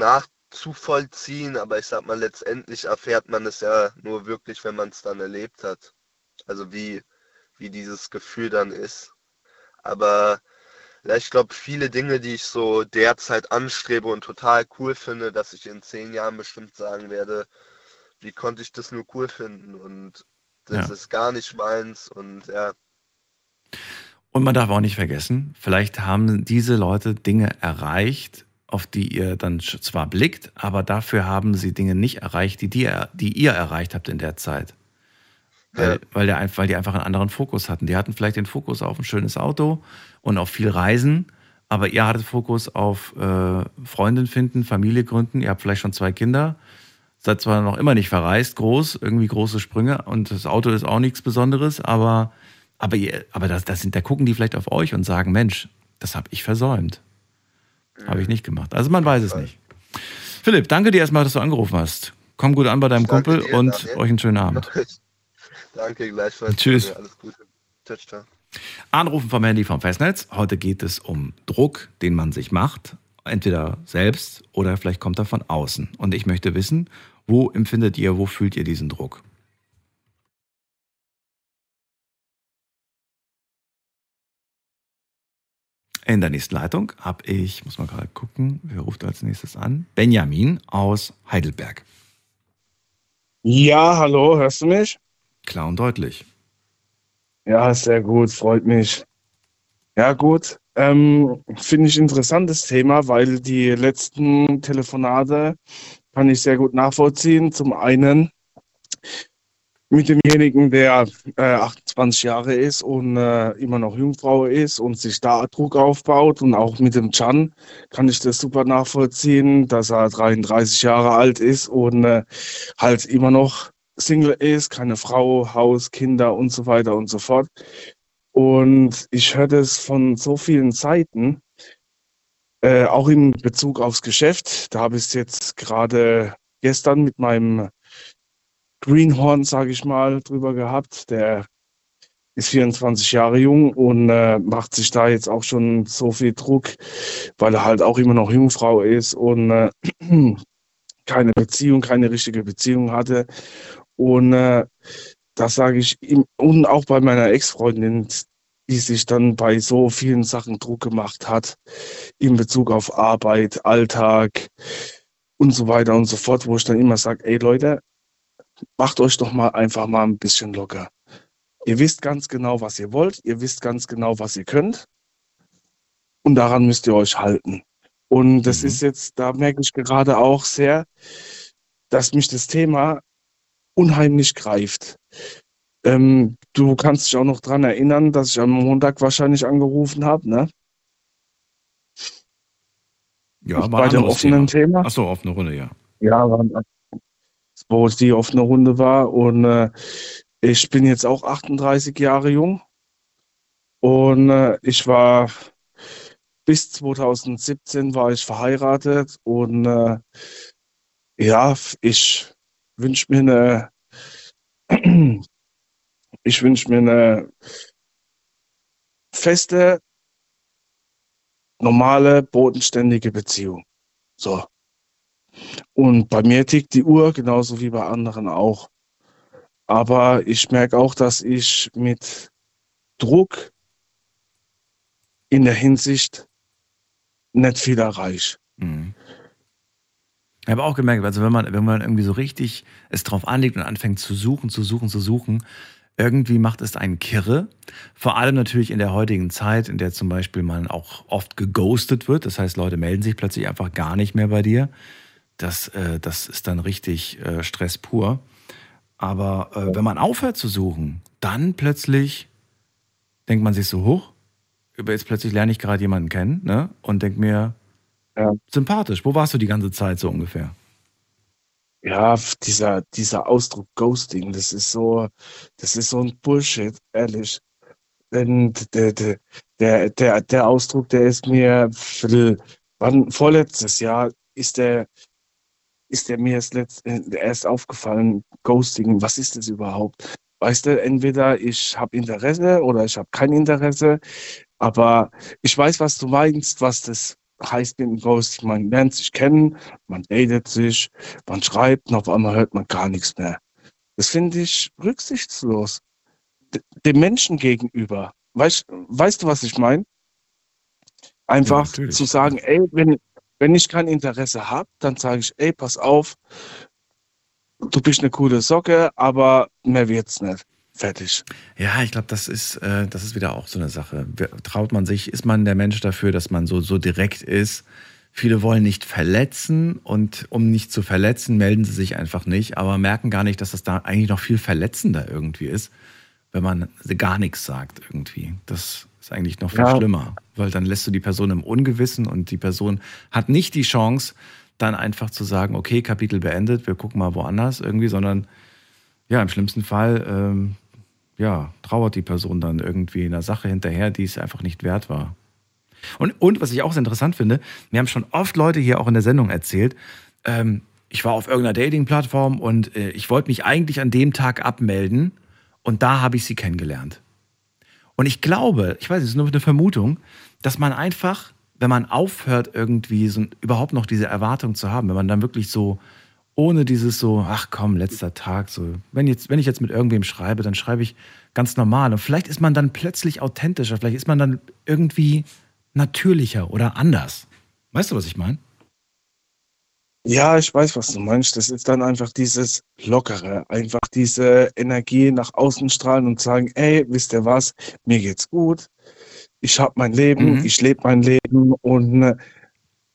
[SPEAKER 14] nachzuvollziehen, aber ich sag mal, letztendlich erfährt man es ja nur wirklich, wenn man es dann erlebt hat. Also wie, wie dieses Gefühl dann ist. Aber ja, ich glaube, viele Dinge, die ich so derzeit anstrebe und total cool finde, dass ich in zehn Jahren bestimmt sagen werde, wie konnte ich das nur cool finden und das ja. ist gar nicht meins und ja.
[SPEAKER 3] Und man darf auch nicht vergessen, vielleicht haben diese Leute Dinge erreicht, auf die ihr dann zwar blickt, aber dafür haben sie Dinge nicht erreicht, die, die, die ihr erreicht habt in der Zeit. Weil, weil, der, weil die einfach einen anderen Fokus hatten. Die hatten vielleicht den Fokus auf ein schönes Auto und auf viel Reisen, aber ihr hattet Fokus auf äh, Freundin finden, Familie gründen. Ihr habt vielleicht schon zwei Kinder, seid zwar noch immer nicht verreist, groß, irgendwie große Sprünge und das Auto ist auch nichts Besonderes, aber, aber, ihr, aber das, das sind, da gucken die vielleicht auf euch und sagen: Mensch, das habe ich versäumt. Habe ich nicht gemacht. Also man weiß es nicht. Philipp, danke dir erstmal, dass du angerufen hast. Komm gut an bei deinem Kumpel dir, und Daniel. euch einen schönen Abend. <laughs>
[SPEAKER 14] Danke, gleichfalls.
[SPEAKER 3] Tschüss.
[SPEAKER 14] Alles Gute. Ciao, ciao.
[SPEAKER 3] Anrufen vom Handy vom Festnetz. Heute geht es um Druck, den man sich macht. Entweder selbst oder vielleicht kommt er von außen. Und ich möchte wissen, wo empfindet ihr, wo fühlt ihr diesen Druck? In der nächsten Leitung habe ich, muss mal gerade gucken, wer ruft als nächstes an? Benjamin aus Heidelberg.
[SPEAKER 15] Ja, hallo, hörst du mich?
[SPEAKER 3] Klar und deutlich.
[SPEAKER 15] Ja, sehr gut, freut mich. Ja, gut. Ähm, Finde ich interessantes Thema, weil die letzten Telefonate kann ich sehr gut nachvollziehen. Zum einen mit demjenigen, der äh, 28 Jahre ist und äh, immer noch Jungfrau ist und sich da Druck aufbaut. Und auch mit dem Chan kann ich das super nachvollziehen, dass er 33 Jahre alt ist und äh, halt immer noch Single ist, keine Frau, Haus, Kinder und so weiter und so fort. Und ich höre das von so vielen Seiten, äh, auch in Bezug aufs Geschäft. Da habe ich es jetzt gerade gestern mit meinem Greenhorn, sage ich mal, drüber gehabt. Der ist 24 Jahre jung und äh, macht sich da jetzt auch schon so viel Druck, weil er halt auch immer noch Jungfrau ist und äh, <clears throat> keine Beziehung, keine richtige Beziehung hatte. Und äh, das sage ich ihm und auch bei meiner Ex-Freundin, die sich dann bei so vielen Sachen Druck gemacht hat in Bezug auf Arbeit, Alltag und so weiter und so fort, wo ich dann immer sage, ey Leute, macht euch doch mal einfach mal ein bisschen locker. Ihr wisst ganz genau, was ihr wollt, ihr wisst ganz genau, was ihr könnt und daran müsst ihr euch halten. Und das mhm. ist jetzt, da merke ich gerade auch sehr, dass mich das Thema unheimlich greift. Ähm, du kannst dich auch noch daran erinnern, dass ich am Montag wahrscheinlich angerufen habe, ne?
[SPEAKER 3] Ja, war
[SPEAKER 15] bei dem offenen Thema.
[SPEAKER 3] Thema. Achso, offene Runde, ja.
[SPEAKER 15] Ja, wo die offene Runde war. Und äh, ich bin jetzt auch 38 Jahre jung. Und äh, ich war bis 2017 war ich verheiratet und äh, ja, ich wünsche mir eine, <clears throat> ich wünsche mir eine feste, normale, bodenständige Beziehung. So. Und bei mir tickt die Uhr genauso wie bei anderen auch. Aber ich merke auch, dass ich mit Druck in der Hinsicht nicht viel erreiche. Mhm.
[SPEAKER 3] Ich habe auch gemerkt, also wenn man, wenn man irgendwie so richtig es drauf anlegt und anfängt zu suchen, zu suchen, zu suchen, irgendwie macht es einen Kirre. Vor allem natürlich in der heutigen Zeit, in der zum Beispiel man auch oft geghostet wird. Das heißt, Leute melden sich plötzlich einfach gar nicht mehr bei dir. Das, äh, das ist dann richtig äh, Stress pur. Aber äh, wenn man aufhört zu suchen, dann plötzlich denkt man sich so hoch. Jetzt plötzlich lerne ich gerade jemanden kennen ne? und denke mir,
[SPEAKER 15] Ja.
[SPEAKER 3] sympathisch. Wo warst du die ganze Zeit so ungefähr?
[SPEAKER 15] Ja, dieser, dieser Ausdruck Ghosting, das ist so, das ist so ein Bullshit, ehrlich. Denn der, der, der, der, der Ausdruck, der ist mir, für, wann, vorletztes Jahr ist der, ist der mir erst, letzt, äh, erst aufgefallen, Ghosting, was ist das überhaupt? Weißt du, entweder ich habe Interesse oder ich habe kein Interesse, aber ich weiß, was du meinst, was das heißt mit dem Ghosting. Man lernt sich kennen, man datet sich, man schreibt und auf einmal hört man gar nichts mehr. Das finde ich rücksichtslos. D- Dem Menschen gegenüber. Weißt, weißt du, was ich meine? Einfach
[SPEAKER 3] natürlich.
[SPEAKER 15] zu sagen, ey, wenn, wenn ich kein Interesse habe, dann sage ich, ey, pass auf, du bist eine coole Socke, aber mehr wird's nicht. Fertig.
[SPEAKER 3] Ja, ich glaube, das ist, äh, das ist wieder auch so eine Sache. Traut man sich, ist man der Mensch dafür, dass man so, so direkt ist? Viele wollen nicht verletzen und um nicht zu verletzen, melden sie sich einfach nicht, aber merken gar nicht, dass das da eigentlich noch viel verletzender irgendwie ist, wenn man gar nichts sagt irgendwie. Das ist eigentlich noch viel
[SPEAKER 15] Ja.
[SPEAKER 3] schlimmer, weil dann lässt du die Person im Ungewissen und die Person hat nicht die Chance, dann einfach zu sagen, okay, Kapitel beendet, wir gucken mal woanders irgendwie, sondern ja, im schlimmsten Fall ähm, ja, trauert die Person dann irgendwie einer Sache hinterher, die es einfach nicht wert war. Und, und was ich auch sehr interessant finde, mir haben schon oft Leute hier auch in der Sendung erzählt, ähm, ich war auf irgendeiner Dating-Plattform und äh, ich wollte mich eigentlich an dem Tag abmelden und da habe ich sie kennengelernt. Und ich glaube, ich weiß, es ist nur eine Vermutung, dass man einfach, wenn man aufhört, irgendwie so überhaupt noch diese Erwartung zu haben, wenn man dann wirklich so ohne dieses so, ach komm, letzter Tag, so, wenn, jetzt, wenn ich jetzt mit irgendwem schreibe, dann schreibe ich ganz normal. Und vielleicht ist man dann plötzlich authentischer, vielleicht ist man dann irgendwie natürlicher oder anders. Weißt du, was ich meine?
[SPEAKER 15] Ja, ich weiß, was du meinst. Das ist dann einfach dieses Lockere, einfach diese Energie nach außen strahlen und sagen, ey, wisst ihr was, mir geht's gut, ich habe mein Leben,
[SPEAKER 3] Mhm.
[SPEAKER 15] ich lebe mein Leben und äh,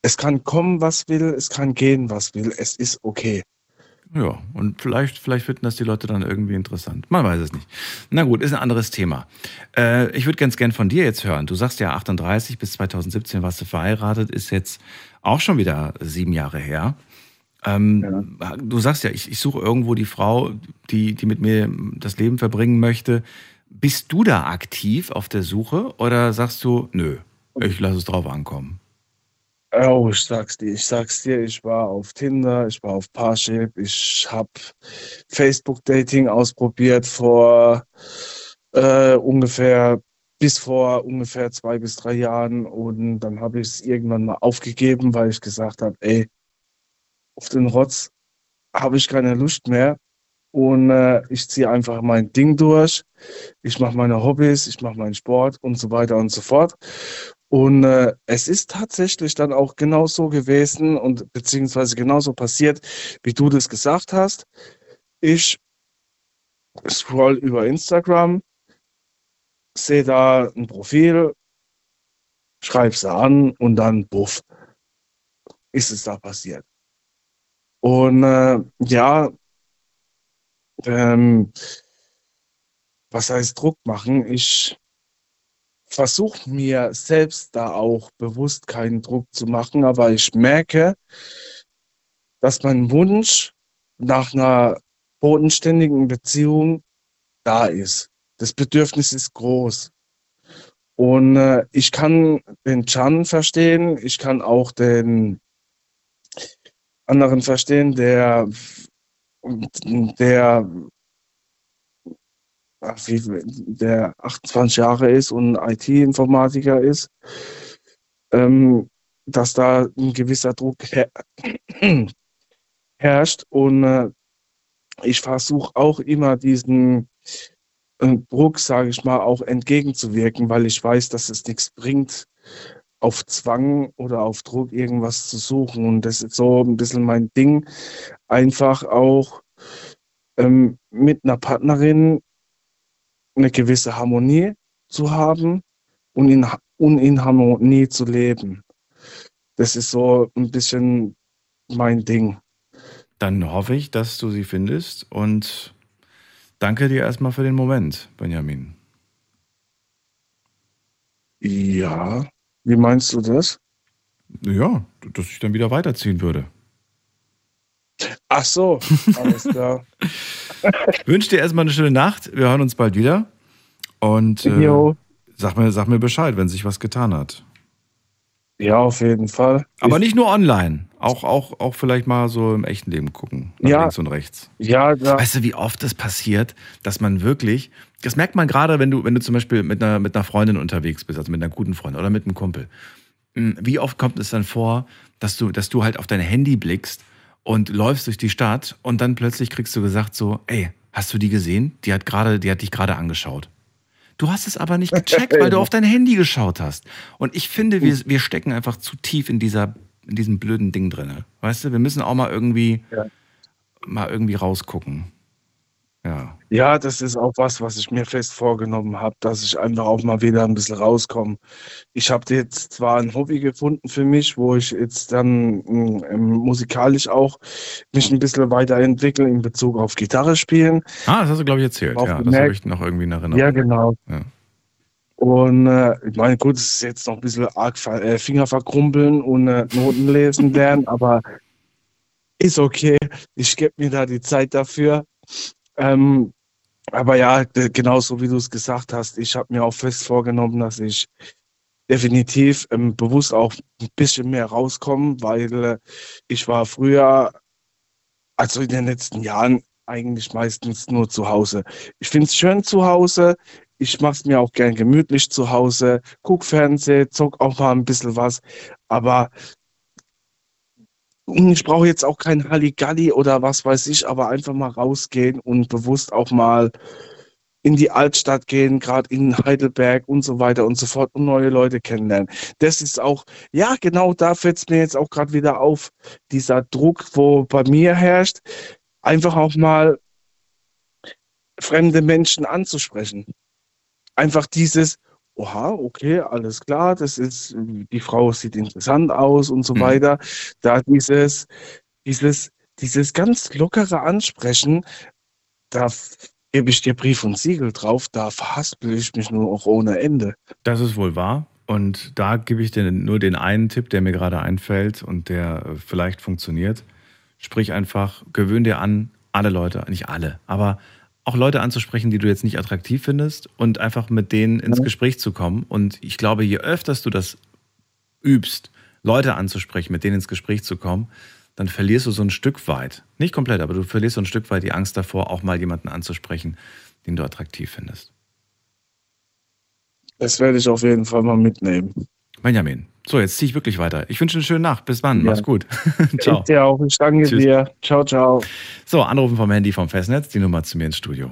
[SPEAKER 15] es kann kommen, was will, es kann gehen, was will, es ist okay.
[SPEAKER 3] Ja, und vielleicht, vielleicht finden das die Leute dann irgendwie interessant. Man weiß es nicht. Na gut, ist ein anderes Thema. Äh, ich würde ganz gern von dir jetzt hören. Du sagst ja 38 bis 2017 warst du verheiratet, ist jetzt auch schon wieder sieben Jahre her. Ähm, Du sagst ja, ich, ich suche irgendwo die Frau, die, die mit mir das Leben verbringen möchte. Bist du da aktiv auf der Suche oder sagst du, nö, ich lasse es drauf ankommen?
[SPEAKER 15] Oh, ich sag's dir, ich sag's dir, ich war auf Tinder, ich war auf Parship, ich habe Facebook-Dating ausprobiert vor äh, ungefähr, bis vor ungefähr zwei bis drei Jahren und dann habe ich es irgendwann mal aufgegeben, weil ich gesagt habe, ey, auf den Rotz habe ich keine Lust mehr und äh, ich ziehe einfach mein Ding durch, ich mache meine Hobbys, ich mache meinen Sport und so weiter und so fort. Und äh, es ist tatsächlich dann auch genau so gewesen und beziehungsweise genauso passiert, wie du das gesagt hast. Ich scroll über Instagram, sehe da ein Profil, schreibe sie an und dann buff, ist es da passiert. Und äh, ja, ähm, was heißt Druck machen? Ich versuche mir selbst da auch bewusst keinen Druck zu machen, aber ich merke, dass mein Wunsch nach einer bodenständigen Beziehung da ist. Das Bedürfnis ist groß. Und äh, ich kann den Chan verstehen, ich kann auch den anderen verstehen, der, der der 28 Jahre ist und IT-Informatiker ist, ähm, dass da ein gewisser Druck her herrscht. Und äh, ich versuche auch immer diesen äh, Druck, sage ich mal, auch entgegenzuwirken, weil ich weiß, dass es nichts bringt, auf Zwang oder auf Druck irgendwas zu suchen. Und das ist so ein bisschen mein Ding, einfach auch ähm, mit einer Partnerin eine gewisse Harmonie zu haben und in, und in Harmonie zu leben. Das ist so ein bisschen mein Ding.
[SPEAKER 3] Dann hoffe ich, dass du sie findest und danke dir erstmal für den Moment, Benjamin.
[SPEAKER 15] Ja, wie meinst du das?
[SPEAKER 3] Ja, dass ich dann wieder weiterziehen würde.
[SPEAKER 15] Ach so, alles klar. <laughs> <laughs>
[SPEAKER 3] Wünsche dir erstmal eine schöne Nacht. Wir hören uns bald wieder. Und äh, sag, mir, sag mir Bescheid, wenn sich was getan hat.
[SPEAKER 15] Ja, auf jeden Fall.
[SPEAKER 3] Aber nicht nur online. Auch, auch, auch vielleicht mal so im echten Leben gucken. Nach
[SPEAKER 15] Ja.
[SPEAKER 3] links und rechts.
[SPEAKER 15] Ja, da,
[SPEAKER 3] Weißt du, wie oft es passiert, dass man wirklich, das merkt man gerade, wenn du, wenn du zum Beispiel mit einer, mit einer Freundin unterwegs bist, also mit einer guten Freundin oder mit einem Kumpel. Hm, Wie oft kommt es dann vor, dass du, dass du halt auf dein Handy blickst und läufst durch die Stadt und dann plötzlich kriegst du gesagt so, ey, hast du die gesehen? Die hat gerade, die hat dich gerade angeschaut. Du hast es aber nicht gecheckt, weil du <laughs> auf dein Handy geschaut hast. Und ich finde, wir, wir stecken einfach zu tief in dieser, in diesem blöden Ding drin. Weißt du, wir müssen auch mal irgendwie, mal irgendwie rausgucken. Ja.
[SPEAKER 15] ja, das ist auch was, was ich mir fest vorgenommen habe, dass ich einfach auch mal wieder ein bisschen rauskomme. Ich habe jetzt zwar ein Hobby gefunden für mich, wo ich jetzt dann mm, ähm, musikalisch auch mich ein bisschen weiterentwickle in Bezug auf Gitarre spielen.
[SPEAKER 3] Ah, das hast du, glaube ich, erzählt.
[SPEAKER 15] Auch
[SPEAKER 3] Ja, das
[SPEAKER 15] gemerkt.
[SPEAKER 3] habe ich noch irgendwie in Erinnerung.
[SPEAKER 15] Ja, genau.
[SPEAKER 3] Ja.
[SPEAKER 15] Und äh, ich meine, gut, es ist jetzt noch ein bisschen arg äh, Finger verkrumpeln und äh, Noten lesen lernen, aber ist okay. Ich gebe mir da die Zeit dafür. Ähm, aber ja, genauso wie du es gesagt hast, ich habe mir auch fest vorgenommen, dass ich definitiv ähm, bewusst auch ein bisschen mehr rauskomme, weil äh, ich war früher, also in den letzten Jahren, eigentlich meistens nur zu Hause. Ich finde es schön zu Hause. Ich mache es mir auch gern gemütlich zu Hause, guck Fernsehen, zock auch mal ein bisschen was. Aber ich brauche jetzt auch kein Halligalli oder was weiß ich, aber einfach mal rausgehen und bewusst auch mal in die Altstadt gehen, gerade in Heidelberg und so weiter und so fort und neue Leute kennenlernen. Das ist auch, ja, genau da fällt es mir jetzt auch gerade wieder auf, dieser Druck, wo bei mir herrscht, einfach auch mal fremde Menschen anzusprechen. Einfach dieses, oha, okay, alles klar, das ist, die Frau sieht interessant aus und so weiter. Da dieses, dieses, dieses ganz lockere Ansprechen, da gebe ich dir Brief und Siegel drauf, da verhaspel ich mich nur auch ohne Ende.
[SPEAKER 3] Das ist wohl wahr. Und da gebe ich dir nur den einen Tipp, der mir gerade einfällt und der äh, vielleicht funktioniert. Sprich einfach, gewöhn dir an, alle Leute, nicht alle, aber auch Leute anzusprechen, die du jetzt nicht attraktiv findest und einfach mit denen ins Gespräch zu kommen. Und ich glaube, je öfters du das übst, Leute anzusprechen, mit denen ins Gespräch zu kommen, dann verlierst du so ein Stück weit, nicht komplett, aber du verlierst so ein Stück weit die Angst davor, auch mal jemanden anzusprechen, den du attraktiv findest.
[SPEAKER 15] Das werde ich auf jeden Fall mal mitnehmen.
[SPEAKER 3] Benjamin, so, jetzt ziehe ich wirklich weiter. Ich wünsche eine schöne Nacht. Bis dann.
[SPEAKER 15] Ja.
[SPEAKER 3] Mach's gut. <laughs> ciao.
[SPEAKER 15] Ich dir auch, ich danke
[SPEAKER 3] Tschüss.
[SPEAKER 15] dir. Ciao, ciao.
[SPEAKER 3] So, Anrufen vom Handy vom Festnetz, die Nummer zu mir ins Studio.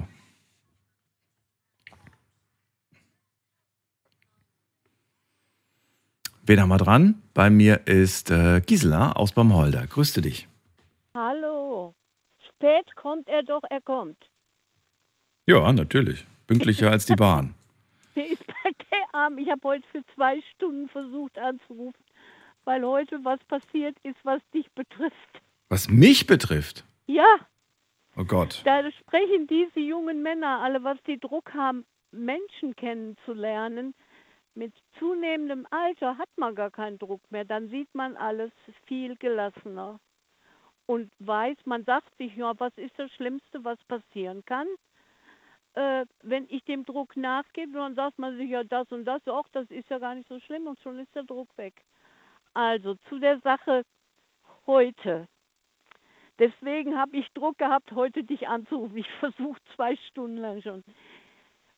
[SPEAKER 3] Wen haben wir dran? Bei mir ist äh, Gisela aus Bamholder. Grüße dich.
[SPEAKER 16] Hallo. Spät kommt er doch, er kommt.
[SPEAKER 3] Ja, natürlich. Pünktlicher als die <laughs> Bahn.
[SPEAKER 16] Wie ist bei der Arm? Ich habe heute für zwei Stunden versucht anzurufen, weil heute was passiert ist, was dich betrifft.
[SPEAKER 3] Was mich betrifft.
[SPEAKER 16] Ja,
[SPEAKER 3] Oh Gott.
[SPEAKER 16] da sprechen diese jungen Männer alle, was die Druck haben, Menschen kennenzulernen. Mit zunehmendem Alter hat man gar keinen Druck mehr. Dann sieht man alles viel gelassener und weiß, man sagt sich, ja, was ist das Schlimmste, was passieren kann? Äh, wenn ich dem Druck nachgebe, dann sagt man sich ja das und das, auch das ist ja gar nicht so schlimm und schon ist der Druck weg. Also zu der Sache heute. Deswegen habe ich Druck gehabt, heute dich anzurufen. Ich versuche zwei Stunden lang schon.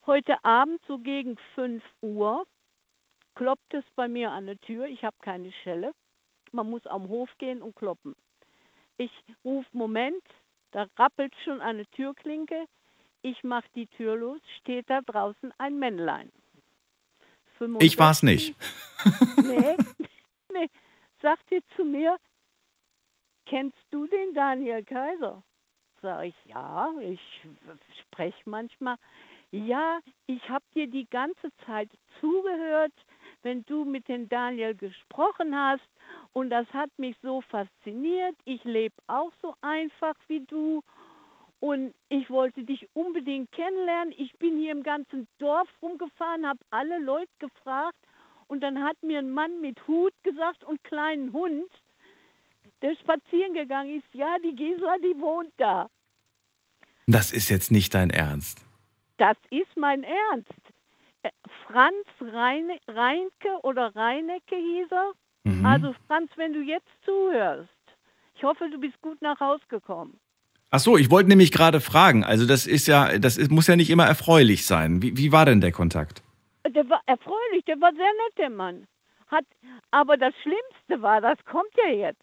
[SPEAKER 16] Heute Abend, so gegen 5 Uhr, klopft es bei mir an der Tür. Ich habe keine Schelle. Man muss am Hof gehen und kloppen. Ich rufe, Moment, da rappelt schon eine Türklinke. Ich mache die Tür los, steht da draußen ein Männlein.
[SPEAKER 3] Ich war's nicht. <laughs>
[SPEAKER 16] nee, nee, sagte zu mir, kennst du den Daniel Kaiser? Sag ich, ja, ich spreche manchmal. Ja, ich habe dir die ganze Zeit zugehört, wenn du mit dem Daniel gesprochen hast. Und das hat mich so fasziniert. Ich lebe auch so einfach wie du. Und ich wollte dich unbedingt kennenlernen. Ich bin hier im ganzen Dorf rumgefahren, habe alle Leute gefragt. Und dann hat mir ein Mann mit Hut gesagt und kleinen Hund, der spazieren gegangen ist, ja, die Gisela, die wohnt da.
[SPEAKER 3] Das ist jetzt nicht dein Ernst.
[SPEAKER 16] Das ist mein Ernst. Äh, Franz Reine, Reinke oder Reinecke hieß er.
[SPEAKER 3] Mhm.
[SPEAKER 16] Also Franz, wenn du jetzt zuhörst, ich hoffe, du bist gut nach Hause gekommen.
[SPEAKER 3] Ach so, ich wollte nämlich gerade fragen. Also das ist ja, das ist, muss ja nicht immer erfreulich sein. Wie, wie war denn der Kontakt?
[SPEAKER 16] Der war erfreulich, der war sehr nett, der Mann. Hat, aber das Schlimmste war, das kommt ja jetzt.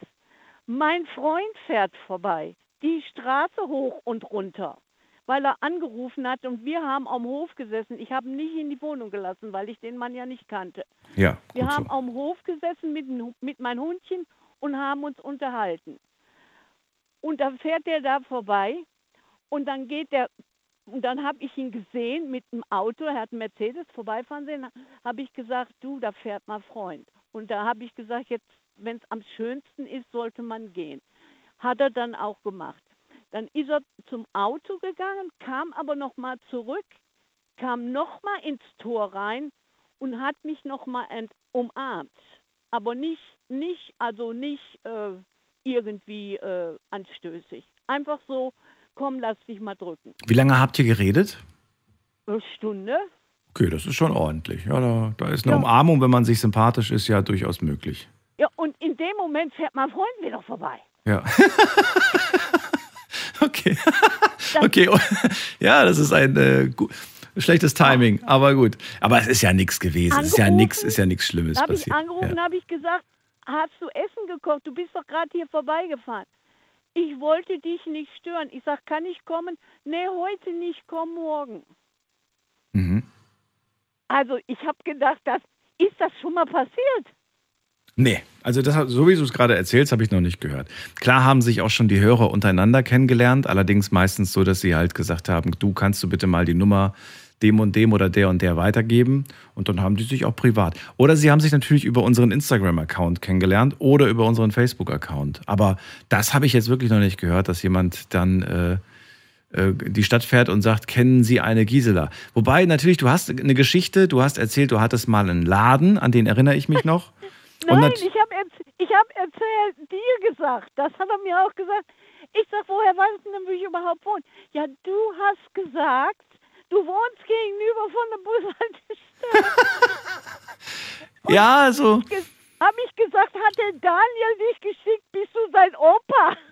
[SPEAKER 16] Mein Freund fährt vorbei, die Straße hoch und runter, weil er angerufen hat und wir haben am Hof gesessen. Ich habe ihn nicht in die Wohnung gelassen, weil ich den Mann ja nicht kannte.
[SPEAKER 3] Ja,
[SPEAKER 16] Wir haben
[SPEAKER 3] so.
[SPEAKER 16] am Hof gesessen mit, mit meinem Hundchen und haben uns unterhalten. Und dann fährt der da vorbei und dann geht der, und dann habe ich ihn gesehen mit dem Auto, er hat einen Mercedes vorbeifahren sehen, habe ich gesagt, du, da fährt mein Freund. Und da habe ich gesagt, jetzt, wenn es am schönsten ist, sollte man gehen. Hat er dann auch gemacht. Dann ist er zum Auto gegangen, kam aber nochmal zurück, kam nochmal ins Tor rein und hat mich nochmal umarmt. Aber nicht, nicht, also nicht äh, irgendwie äh, anstößig. Einfach so, komm, lass dich mal drücken.
[SPEAKER 3] Wie lange habt ihr geredet?
[SPEAKER 16] Eine Stunde?
[SPEAKER 3] Okay, das ist schon ordentlich. Ja, da, da ist eine
[SPEAKER 16] Ja.
[SPEAKER 3] Umarmung, wenn man sich sympathisch ist, ja durchaus möglich.
[SPEAKER 16] Ja, und in dem Moment fährt mein Freund wieder vorbei.
[SPEAKER 3] Ja. <laughs> okay. okay. Ja, das ist ein äh, schlechtes Timing, aber gut. Aber es ist ja nichts gewesen. Es ist ja
[SPEAKER 16] Angerufen?
[SPEAKER 3] nichts, ist ja nichts Schlimmes
[SPEAKER 16] Da habe ich
[SPEAKER 3] passiert.
[SPEAKER 16] angerufen,
[SPEAKER 3] ja.
[SPEAKER 16] habe ich gesagt, hast du Essen gekocht? Du bist doch gerade hier vorbeigefahren. Ich wollte dich nicht stören. Ich sag, kann ich kommen? Nee, heute nicht, komm morgen.
[SPEAKER 3] Mhm.
[SPEAKER 16] Also ich habe gedacht, das, ist das schon mal passiert?
[SPEAKER 3] Nee, also das, so wie du es gerade erzählst, habe ich noch nicht gehört. Klar haben sich auch schon die Hörer untereinander kennengelernt, allerdings meistens so, dass sie halt gesagt haben, du kannst du bitte mal die Nummer dem und dem oder der und der weitergeben und dann haben die sich auch privat. Oder sie haben sich natürlich über unseren Instagram-Account kennengelernt oder über unseren Facebook-Account. Aber das habe ich jetzt wirklich noch nicht gehört, dass jemand dann äh, äh, die Stadt fährt und sagt, kennen Sie eine Gisela? Wobei natürlich, du hast eine Geschichte, du hast erzählt, du hattest mal einen Laden, an den erinnere ich mich noch. <laughs>
[SPEAKER 16] Nein, ich habe ich hab erzählt, dir gesagt. Das hat er mir auch gesagt. Ich sag, woher weißt du denn, wo ich überhaupt wohne? Ja, du hast gesagt, du wohnst gegenüber von der <laughs> Bushaltestelle.
[SPEAKER 3] Ja, also.
[SPEAKER 16] Habe ich gesagt, hat der Daniel dich geschickt, bist du sein Opa? <laughs>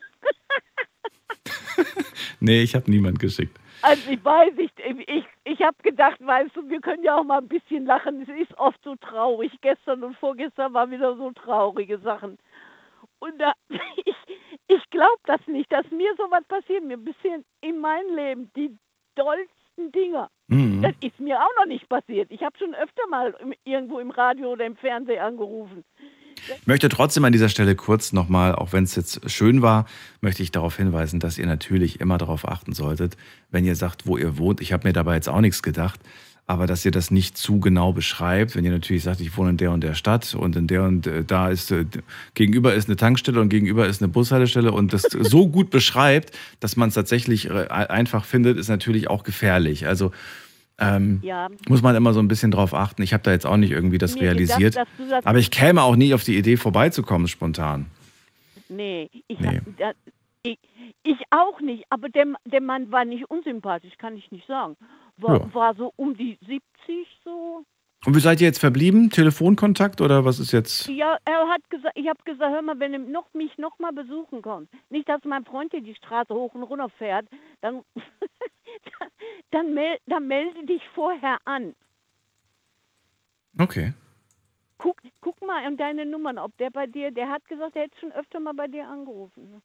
[SPEAKER 3] Nee, ich habe niemand geschickt.
[SPEAKER 16] Also ich weiß nicht, ich, ich habe gedacht, weißt du, wir können ja auch mal ein bisschen lachen. Es ist oft so traurig. Gestern und vorgestern waren wieder so traurige Sachen. Und da, <laughs> ich, ich glaube das nicht, dass mir sowas passiert. Mir bisschen in meinem Leben die dollsten Dinger.
[SPEAKER 3] Mhm.
[SPEAKER 16] Das ist mir auch noch nicht passiert. Ich habe schon öfter mal im, irgendwo im Radio oder im Fernsehen angerufen.
[SPEAKER 3] Ich möchte trotzdem an dieser Stelle kurz nochmal, auch wenn es jetzt schön war, möchte ich darauf hinweisen, dass ihr natürlich immer darauf achten solltet, wenn ihr sagt, wo ihr wohnt. Ich habe mir dabei jetzt auch nichts gedacht, aber dass ihr das nicht zu genau beschreibt. Wenn ihr natürlich sagt, ich wohne in der und der Stadt und in der und äh, da ist, äh, gegenüber ist eine Tankstelle und gegenüber ist eine Bushaltestelle und das <laughs> so gut beschreibt, dass man es tatsächlich äh, einfach findet, ist natürlich auch gefährlich. Also ähm,
[SPEAKER 16] Ja.
[SPEAKER 3] muss man immer so ein bisschen drauf achten. Ich habe da jetzt auch nicht irgendwie das
[SPEAKER 16] gedacht,
[SPEAKER 3] realisiert.
[SPEAKER 16] dass du das-
[SPEAKER 3] aber ich käme auch nie auf die Idee, vorbeizukommen spontan.
[SPEAKER 16] Nee, ich,
[SPEAKER 3] Nee.
[SPEAKER 16] hab- ich, ich auch nicht. Aber der, der Mann war nicht unsympathisch, kann ich nicht sagen. War,
[SPEAKER 3] Ja.
[SPEAKER 16] war so um die 70 so.
[SPEAKER 3] Und wie seid ihr jetzt verblieben? Telefonkontakt oder was ist jetzt?
[SPEAKER 16] Ja, er hat gesagt, ich habe gesagt, hör mal, wenn du noch, mich noch mal besuchen kommst, nicht, dass mein Freund hier die Straße hoch und runter fährt, <laughs> dann, dann, mel, dann melde dich vorher an.
[SPEAKER 3] Okay.
[SPEAKER 16] Guck, guck mal an deine Nummern, ob der bei dir, der hat gesagt, er hätte schon öfter mal bei dir angerufen.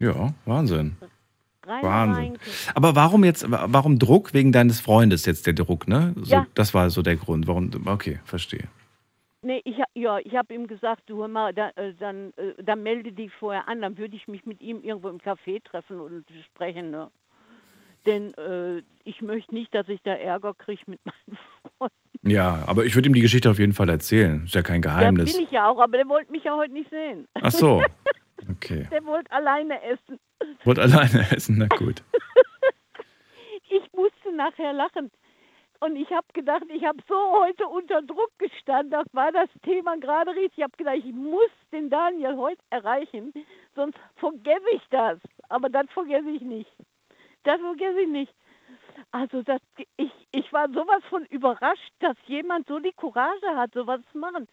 [SPEAKER 3] Ja, Wahnsinn. <laughs> Wahnsinn. Aber warum jetzt, warum Druck wegen deines Freundes jetzt der Druck, ne? So,
[SPEAKER 16] Ja.
[SPEAKER 3] Das war so der Grund. Warum? Okay, verstehe.
[SPEAKER 16] Nee, ich, ja, ich habe ihm gesagt, du hör mal, da, äh, dann, äh, dann melde dich vorher an, dann würde ich mich mit ihm irgendwo im Café treffen und sprechen. Ne? Denn äh, ich möchte nicht, dass ich da Ärger kriege mit <laughs> meinen Freunden.
[SPEAKER 3] Ja, aber ich würde ihm die Geschichte auf jeden Fall erzählen. Ist ja kein
[SPEAKER 16] Ja,
[SPEAKER 3] Geheimnis.
[SPEAKER 16] bin ich ja auch, aber der wollte mich ja heute nicht sehen.
[SPEAKER 3] Ach so. <laughs> Okay.
[SPEAKER 16] Der wollte alleine essen.
[SPEAKER 3] Wollt alleine <laughs> essen, na gut. <laughs>
[SPEAKER 16] Ich musste nachher lachen. Und ich habe gedacht, ich habe so heute unter Druck gestanden. Das war das Thema gerade richtig. Ich habe gedacht, ich muss den Daniel heute erreichen, sonst vergesse ich das. Aber das vergesse ich nicht. Das vergesse ich nicht. Also das, ich, ich war sowas von überrascht, dass jemand so die Courage hat, sowas zu machen.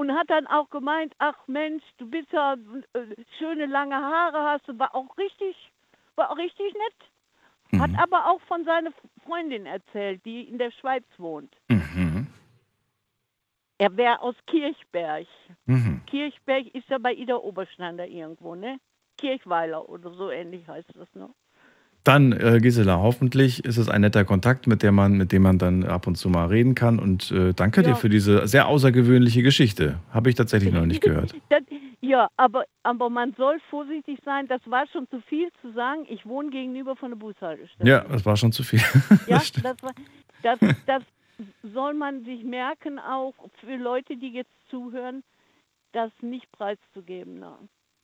[SPEAKER 16] Und hat dann auch gemeint, ach Mensch, du bist ja äh, schöne lange Haare hast du, war auch richtig, war auch richtig nett. Hat aber auch von seiner Freundin erzählt, die in der Schweiz wohnt.
[SPEAKER 3] Mhm.
[SPEAKER 16] Er wäre aus Kirchberg.
[SPEAKER 3] Mhm.
[SPEAKER 16] Kirchberg ist ja bei Ida Oberschnander irgendwo, ne? Kirchweiler oder so ähnlich heißt das, ne?
[SPEAKER 3] Dann, äh, Gisela, hoffentlich ist es ein netter Kontakt, mit, der man, mit dem man dann ab und zu mal reden kann. Und äh, danke
[SPEAKER 16] Ja.
[SPEAKER 3] dir für diese sehr außergewöhnliche Geschichte. Habe ich tatsächlich noch nicht gehört. <laughs>
[SPEAKER 16] Das, ja, aber, aber man soll vorsichtig sein. Das war schon zu viel zu sagen. Ich wohne gegenüber von der Bushaltestelle.
[SPEAKER 3] Ja, das war schon zu viel. <laughs>
[SPEAKER 16] Ja, das, war, das, das soll man sich merken, auch für Leute, die jetzt zuhören, das nicht preiszugeben. Ne?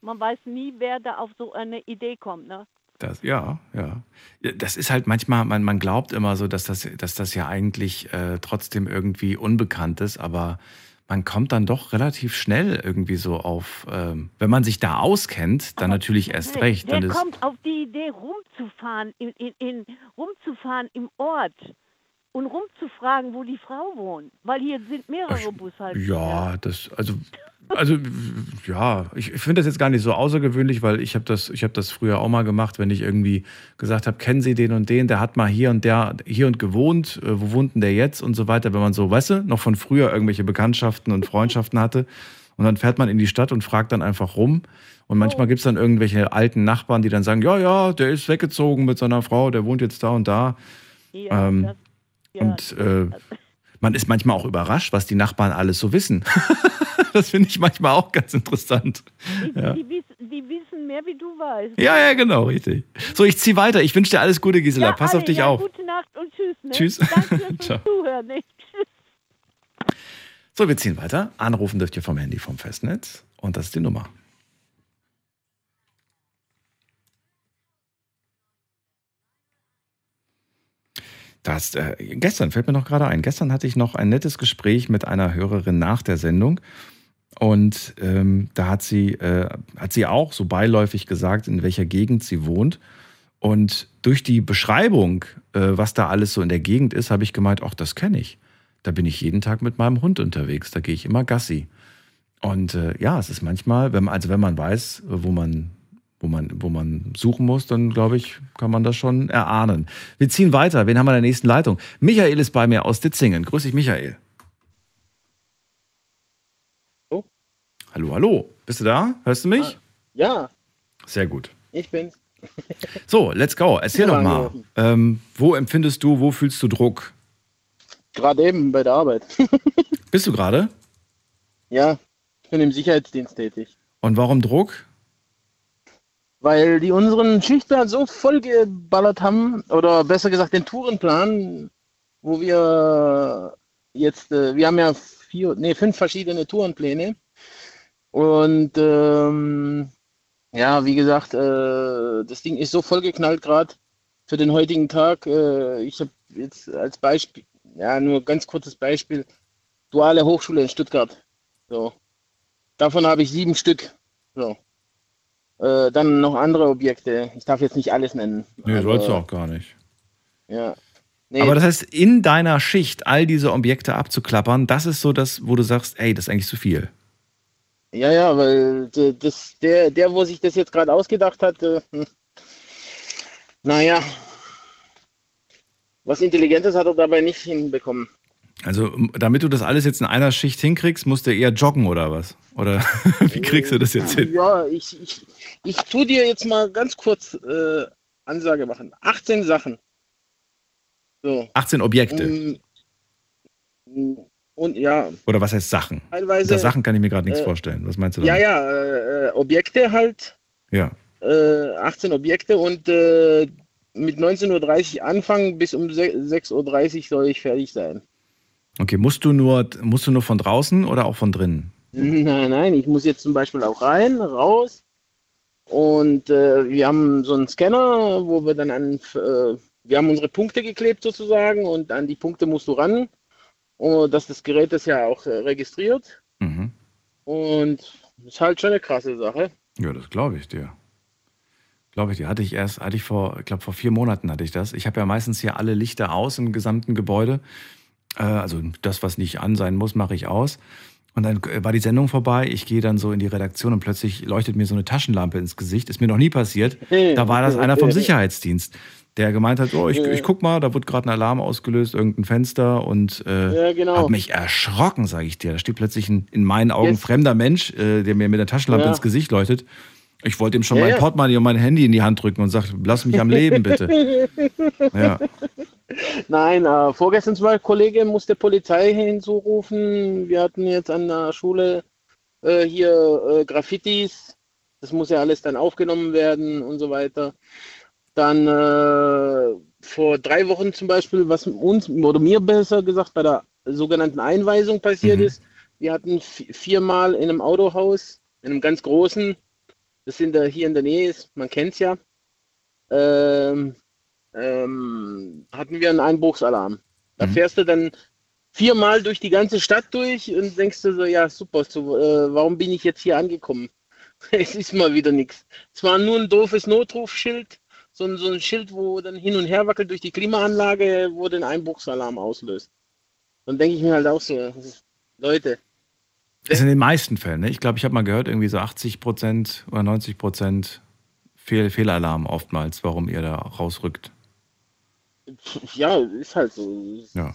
[SPEAKER 16] Man weiß nie, wer da auf so eine Idee kommt. Ne?
[SPEAKER 3] Das, ja, ja. Das ist halt manchmal, man, man glaubt immer so, dass das, dass das ja eigentlich äh, trotzdem irgendwie unbekannt ist, aber man kommt dann doch relativ schnell irgendwie so auf, ähm, wenn man sich da auskennt, dann natürlich erst recht.
[SPEAKER 16] Wer kommt auf die Idee, rumzufahren, in, in, in, rumzufahren im Ort und rumzufragen, wo die Frau wohnt? Weil hier sind mehrere Bushaltestellen.
[SPEAKER 3] ja, das, also, <laughs> also ja, ich finde das jetzt gar nicht so außergewöhnlich, weil ich habe das, ich habe das früher auch mal gemacht, wenn ich irgendwie gesagt habe, kennen Sie den und den, der hat mal hier und der hier und gewohnt, äh, wo wohnt denn der jetzt und so weiter, wenn man so, weißt du, noch von früher irgendwelche Bekanntschaften und Freundschaften hatte. Und dann fährt man in die Stadt und fragt dann einfach rum. Und manchmal gibt es dann irgendwelche alten Nachbarn, die dann sagen, ja, ja, der ist weggezogen mit seiner Frau, der wohnt jetzt da und da.
[SPEAKER 16] Ja,
[SPEAKER 3] ähm,
[SPEAKER 16] das- ja,
[SPEAKER 3] und äh, man ist manchmal auch überrascht, was die Nachbarn alles so wissen. <laughs> das finde ich manchmal auch ganz interessant.
[SPEAKER 16] Die,
[SPEAKER 3] Ja.
[SPEAKER 16] die, wissen, die wissen mehr, wie du weißt.
[SPEAKER 3] Ja, ja, genau, richtig. So, ich ziehe weiter. Ich wünsche dir alles Gute, Gisela.
[SPEAKER 16] Ja,
[SPEAKER 3] Pass
[SPEAKER 16] alle,
[SPEAKER 3] auf dich
[SPEAKER 16] ja,
[SPEAKER 3] auf.
[SPEAKER 16] Gute Nacht und tschüss. Ne?
[SPEAKER 3] Tschüss.
[SPEAKER 16] Danke fürs. <laughs> Zuhören. Ne? Tschüss.
[SPEAKER 3] So, wir ziehen weiter. Anrufen dürft ihr vom Handy vom Festnetz. Und das ist die Nummer. Das, äh, gestern fällt mir noch gerade ein. Gestern hatte ich noch ein nettes Gespräch mit einer Hörerin nach der Sendung. Und ähm, da hat sie, äh, hat sie auch so beiläufig gesagt, in welcher Gegend sie wohnt. Und durch die Beschreibung, äh, was da alles so in der Gegend ist, habe ich gemeint, ach, das kenne ich. Da bin ich jeden Tag mit meinem Hund unterwegs. Da gehe ich immer Gassi. Und äh, ja, es ist manchmal, wenn also wenn man weiß, wo man, wo man, wo man suchen muss, dann glaube ich, kann man das schon erahnen. Wir ziehen weiter. Wen haben wir in der nächsten Leitung? Michael ist bei mir aus Ditzingen. Grüß dich, Michael.
[SPEAKER 17] Oh.
[SPEAKER 3] Hallo, hallo. Bist du da? Hörst du mich?
[SPEAKER 17] Ja,
[SPEAKER 3] Sehr gut.
[SPEAKER 17] ich bin's. <laughs>
[SPEAKER 3] So, let's go. Erzähl doch mal. Ähm, wo empfindest du, wo fühlst du Druck?
[SPEAKER 17] Gerade eben bei der Arbeit. <laughs>
[SPEAKER 3] Bist du gerade?
[SPEAKER 17] ja, ich bin im Sicherheitsdienst tätig.
[SPEAKER 3] Und warum Druck?
[SPEAKER 17] Weil die unseren Schichtplan so vollgeballert haben, oder besser gesagt den Tourenplan, wo wir jetzt, äh, wir haben ja vier, nee, fünf verschiedene Tourenpläne. Und ähm, ja, wie gesagt, äh, das Ding ist so vollgeknallt gerade für den heutigen Tag. Äh, ich habe jetzt als Beispiel, ja, nur ganz kurzes Beispiel, Duale Hochschule in Stuttgart. So. Davon habe ich sieben Stück. So. Äh, dann noch andere Objekte. Ich darf jetzt nicht alles nennen.
[SPEAKER 3] Nee,
[SPEAKER 17] Aber,
[SPEAKER 3] sollst du auch gar nicht.
[SPEAKER 17] Ja. Nee,
[SPEAKER 3] Aber das heißt, in deiner Schicht all diese Objekte abzuklappern, das ist so das, wo du sagst, ey, das ist eigentlich zu viel.
[SPEAKER 17] ja, ja, weil das, der, der, wo sich das jetzt gerade ausgedacht hat, äh, hm, naja, was Intelligentes hat er dabei nicht hinbekommen.
[SPEAKER 3] Also, damit du das alles jetzt in einer Schicht hinkriegst, musst du eher joggen oder was? Oder <laughs> wie kriegst du das jetzt hin?
[SPEAKER 17] Ja, ich, ich, ich tu dir jetzt mal ganz kurz äh,
[SPEAKER 11] Ansage machen. 18 Sachen. So.
[SPEAKER 3] 18 Objekte.
[SPEAKER 11] Mm, Und ja,
[SPEAKER 3] Oder was heißt Sachen?
[SPEAKER 11] teilweise.
[SPEAKER 3] Unter Sachen kann ich mir gerade nichts
[SPEAKER 11] äh,
[SPEAKER 3] vorstellen. Was meinst du
[SPEAKER 11] Ja,
[SPEAKER 3] damit?
[SPEAKER 11] ja, äh, äh, Objekte halt.
[SPEAKER 3] Ja.
[SPEAKER 11] Äh, 18 Objekte und äh, mit 19.30 Uhr anfangen, bis um se- 6.30 Uhr soll ich fertig sein.
[SPEAKER 3] Okay, musst du nur musst du nur von draußen oder auch von drinnen?
[SPEAKER 11] Nein, nein, ich muss jetzt zum Beispiel auch rein, raus. Und äh, wir haben so einen Scanner, wo wir dann an, äh, wir haben unsere Punkte geklebt sozusagen und an die Punkte musst du ran, und dass das Gerät das ja auch äh, registriert.
[SPEAKER 3] Mhm.
[SPEAKER 11] Und das ist halt schon eine krasse Sache.
[SPEAKER 3] Ja, das glaube ich dir. Glaube ich dir. Hatte ich erst, hatte ich vor, ich glaube vor vier Monaten hatte ich das. Ich habe ja meistens hier alle Lichter aus im gesamten Gebäude. Äh, also das, was nicht an sein muss, mache ich aus. Und dann äh, war die Sendung vorbei. Ich gehe dann so in die Redaktion und plötzlich leuchtet mir so eine Taschenlampe ins Gesicht. Ist mir noch nie passiert. Da war das einer vom Sicherheitsdienst, der gemeint hat, oh, ich, ich guck mal, da wird gerade ein Alarm ausgelöst, irgendein Fenster und äh,
[SPEAKER 11] Ja, genau.
[SPEAKER 3] hab mich erschrocken, sage ich dir. Da steht plötzlich ein in meinen Augen
[SPEAKER 11] Jetzt-
[SPEAKER 3] fremder Mensch, äh, der mir mit der Taschenlampe
[SPEAKER 11] Ja.
[SPEAKER 3] ins Gesicht leuchtet. Ich wollte ihm schon
[SPEAKER 11] Ja,
[SPEAKER 3] mein
[SPEAKER 11] ja.
[SPEAKER 3] Portemonnaie und mein Handy in die Hand drücken und sag, lass mich am Leben, bitte. <laughs> Ja.
[SPEAKER 11] Nein, äh, vorgestern zum Beispiel, Kollege musste Polizei hinzurufen. Wir hatten jetzt an der Schule äh, hier äh, Graffitis. Das muss ja alles dann aufgenommen werden und so weiter. Dann äh, vor drei Wochen zum Beispiel, was uns oder mir besser gesagt bei der sogenannten Einweisung passiert ist. Wir hatten vi- viermal in einem Autohaus, in einem ganz großen, das in der, hier in der Nähe ist, man kennt es ja, ähm, ähm, hatten wir einen Einbruchsalarm. Da fährst du dann viermal durch die ganze Stadt durch und denkst du so, ja super, so, äh, warum bin ich jetzt hier angekommen? <laughs> es ist mal wieder nichts. Es war nur ein doofes Notrufschild, so ein, so ein Schild, wo dann hin und her wackelt durch die Klimaanlage, wo den Einbruchsalarm auslöst. Dann denke ich mir halt auch so, Leute,
[SPEAKER 3] Ist in den meisten Fällen, ne? Ich glaube, ich habe mal gehört, irgendwie so 80 Prozent oder 90 Prozent Fehl Fehlalarm oftmals, warum ihr da rausrückt.
[SPEAKER 11] ja, ist halt so.
[SPEAKER 3] Ja.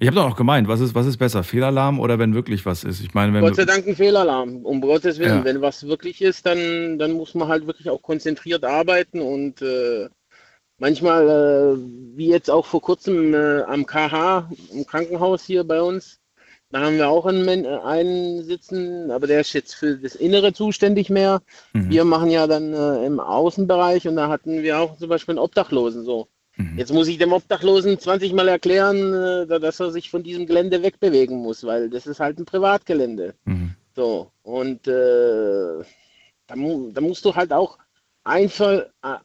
[SPEAKER 3] Ich habe doch auch gemeint, was ist, was ist besser, Fehlalarm oder wenn wirklich was ist? Ich meine, wenn
[SPEAKER 11] Gott sei Dank ein Fehlalarm. Um Gottes Willen,
[SPEAKER 3] Ja.
[SPEAKER 11] wenn was wirklich ist, dann, dann muss man halt wirklich auch konzentriert arbeiten und äh, manchmal, äh, wie jetzt auch vor kurzem äh, am KH, im Krankenhaus hier bei uns, da haben wir auch einen, äh, einen sitzen, aber der ist jetzt für das Innere zuständig mehr.
[SPEAKER 3] Mhm.
[SPEAKER 11] Wir machen ja dann äh, im Außenbereich und da hatten wir auch zum Beispiel einen Obdachlosen so.
[SPEAKER 3] Mhm.
[SPEAKER 11] Jetzt muss ich dem Obdachlosen 20 Mal erklären, äh, da- dass er sich von diesem Gelände wegbewegen muss, weil das ist halt ein Privatgelände.
[SPEAKER 3] Mhm.
[SPEAKER 11] So, und äh, da, mu da musst du halt auch äh,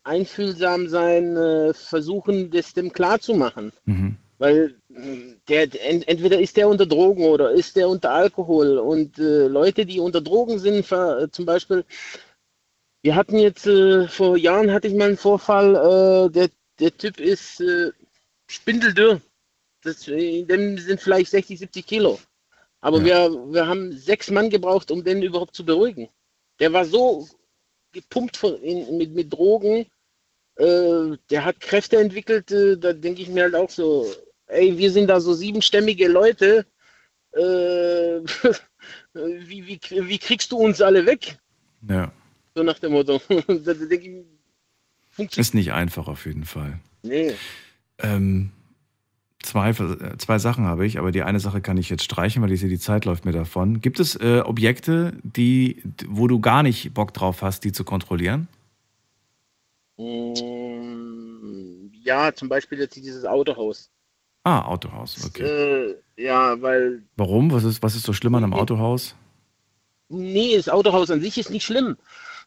[SPEAKER 11] einfühlsam sein, äh, versuchen, das dem klarzumachen.
[SPEAKER 3] Mhm.
[SPEAKER 11] Weil der, ent entweder ist der unter Drogen oder ist der unter Alkohol. Und äh, Leute, die unter Drogen sind, äh, zum Beispiel, wir hatten jetzt äh, vor Jahren hatte ich mal einen Vorfall, äh, der, der Typ ist äh, spindeldürr. Das, in dem sind vielleicht 60, 70 Kilo. Aber wir, wir haben sechs Mann gebraucht, um den überhaupt zu beruhigen. Der war so gepumpt von, in, mit, mit Drogen, äh, der hat Kräfte entwickelt, äh, da denke ich mir halt auch so, ey, wir sind da so siebenstämmige Leute, äh, <laughs> wie, wie, wie kriegst du uns alle weg?
[SPEAKER 3] Ja.
[SPEAKER 11] So nach dem Motto. <laughs>
[SPEAKER 3] Ist nicht einfach auf jeden Fall.
[SPEAKER 11] Nee.
[SPEAKER 3] Ähm, zwei, zwei Sachen habe ich, aber die eine Sache kann ich jetzt streichen, weil ich sehe, die Zeit läuft mir davon. Gibt es äh, Objekte, die, wo du gar nicht Bock drauf hast, die zu kontrollieren?
[SPEAKER 11] Mm, Ja, zum Beispiel jetzt dieses Autohaus.
[SPEAKER 3] Ah, Autohaus, okay.
[SPEAKER 11] Äh, ja, weil
[SPEAKER 3] Warum? Was ist, was ist so schlimm an einem Autohaus?
[SPEAKER 11] Nee, das Autohaus an sich ist nicht schlimm.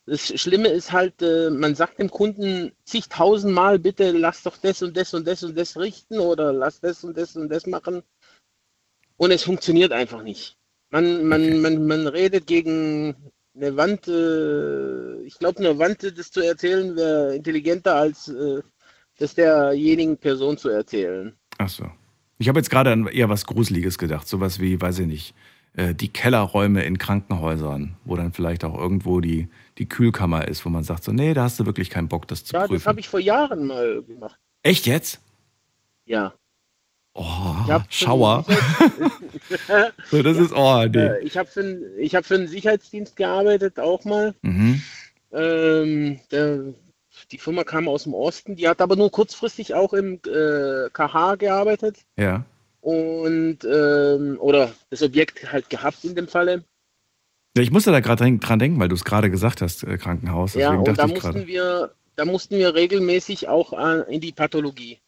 [SPEAKER 11] Das Schlimme ist halt, äh, man sagt dem Kunden zigtausendmal, bitte lass doch das und das und das und das richten oder lass das und das und das machen. Und es funktioniert einfach nicht. Man, man, man, man redet gegen eine Wand. Äh, ich glaube, eine Wand, das zu erzählen, wäre intelligenter als äh, das derjenigen Person zu erzählen.
[SPEAKER 3] Ach so. Ich habe jetzt gerade an eher was Gruseliges gedacht, sowas wie, weiß ich nicht, äh, die Kellerräume in Krankenhäusern, wo dann vielleicht auch irgendwo die, die Kühlkammer ist, wo man sagt so, nee, da hast du wirklich keinen Bock, das zu
[SPEAKER 11] Ja, das
[SPEAKER 3] prüfen.
[SPEAKER 11] habe ich vor Jahren mal gemacht.
[SPEAKER 3] Echt jetzt?
[SPEAKER 11] Ja.
[SPEAKER 3] Oh, Schauer. <laughs> so, das ist, oh, nee.
[SPEAKER 11] Äh, Ich habe für, ich hab für einen Sicherheitsdienst gearbeitet, auch mal.
[SPEAKER 3] Mhm.
[SPEAKER 11] Ähm, der, die Firma kam aus dem Osten, die hat aber nur kurzfristig auch im äh, KH gearbeitet
[SPEAKER 3] Ja.
[SPEAKER 11] und ähm, oder das Objekt halt gehabt in dem Falle.
[SPEAKER 3] Ja, Ich musste da gerade dran- denken, weil du es gerade gesagt hast, äh, Krankenhaus.
[SPEAKER 11] Ja, und da mussten wir, da mussten wir regelmäßig auch äh, in die Pathologie.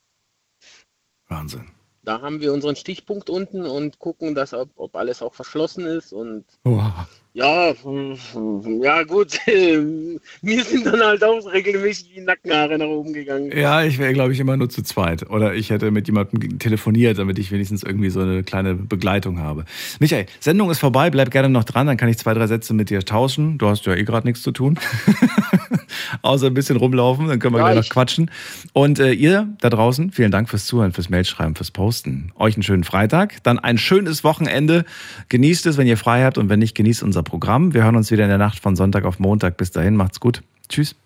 [SPEAKER 3] Wahnsinn.
[SPEAKER 11] Da haben wir unseren Stichpunkt unten und gucken, dass ob, ob alles auch verschlossen ist und
[SPEAKER 3] Wow.
[SPEAKER 11] Ja, ja gut, <laughs> mir sind dann halt auch regelmäßig die Nackenhaare nach oben gegangen.
[SPEAKER 3] Ja, ich wäre, glaube ich, immer nur zu zweit. Oder ich hätte mit jemandem telefoniert, damit ich wenigstens irgendwie so eine kleine Begleitung habe. Michael, Sendung ist vorbei, bleib gerne noch dran, dann kann ich zwei, drei Sätze mit dir tauschen. Du hast ja eh gerade nichts zu tun. <laughs> Außer ein bisschen rumlaufen, dann können wir gleich noch quatschen. Und äh, ihr da draußen, vielen Dank fürs Zuhören, fürs Mailschreiben, fürs Posten. Euch einen schönen Freitag, dann ein schönes Wochenende. Genießt es, wenn ihr frei habt und wenn nicht, genießt unser Programm. Wir hören uns wieder in der Nacht von Sonntag auf Montag. Bis dahin, macht's gut. Tschüss.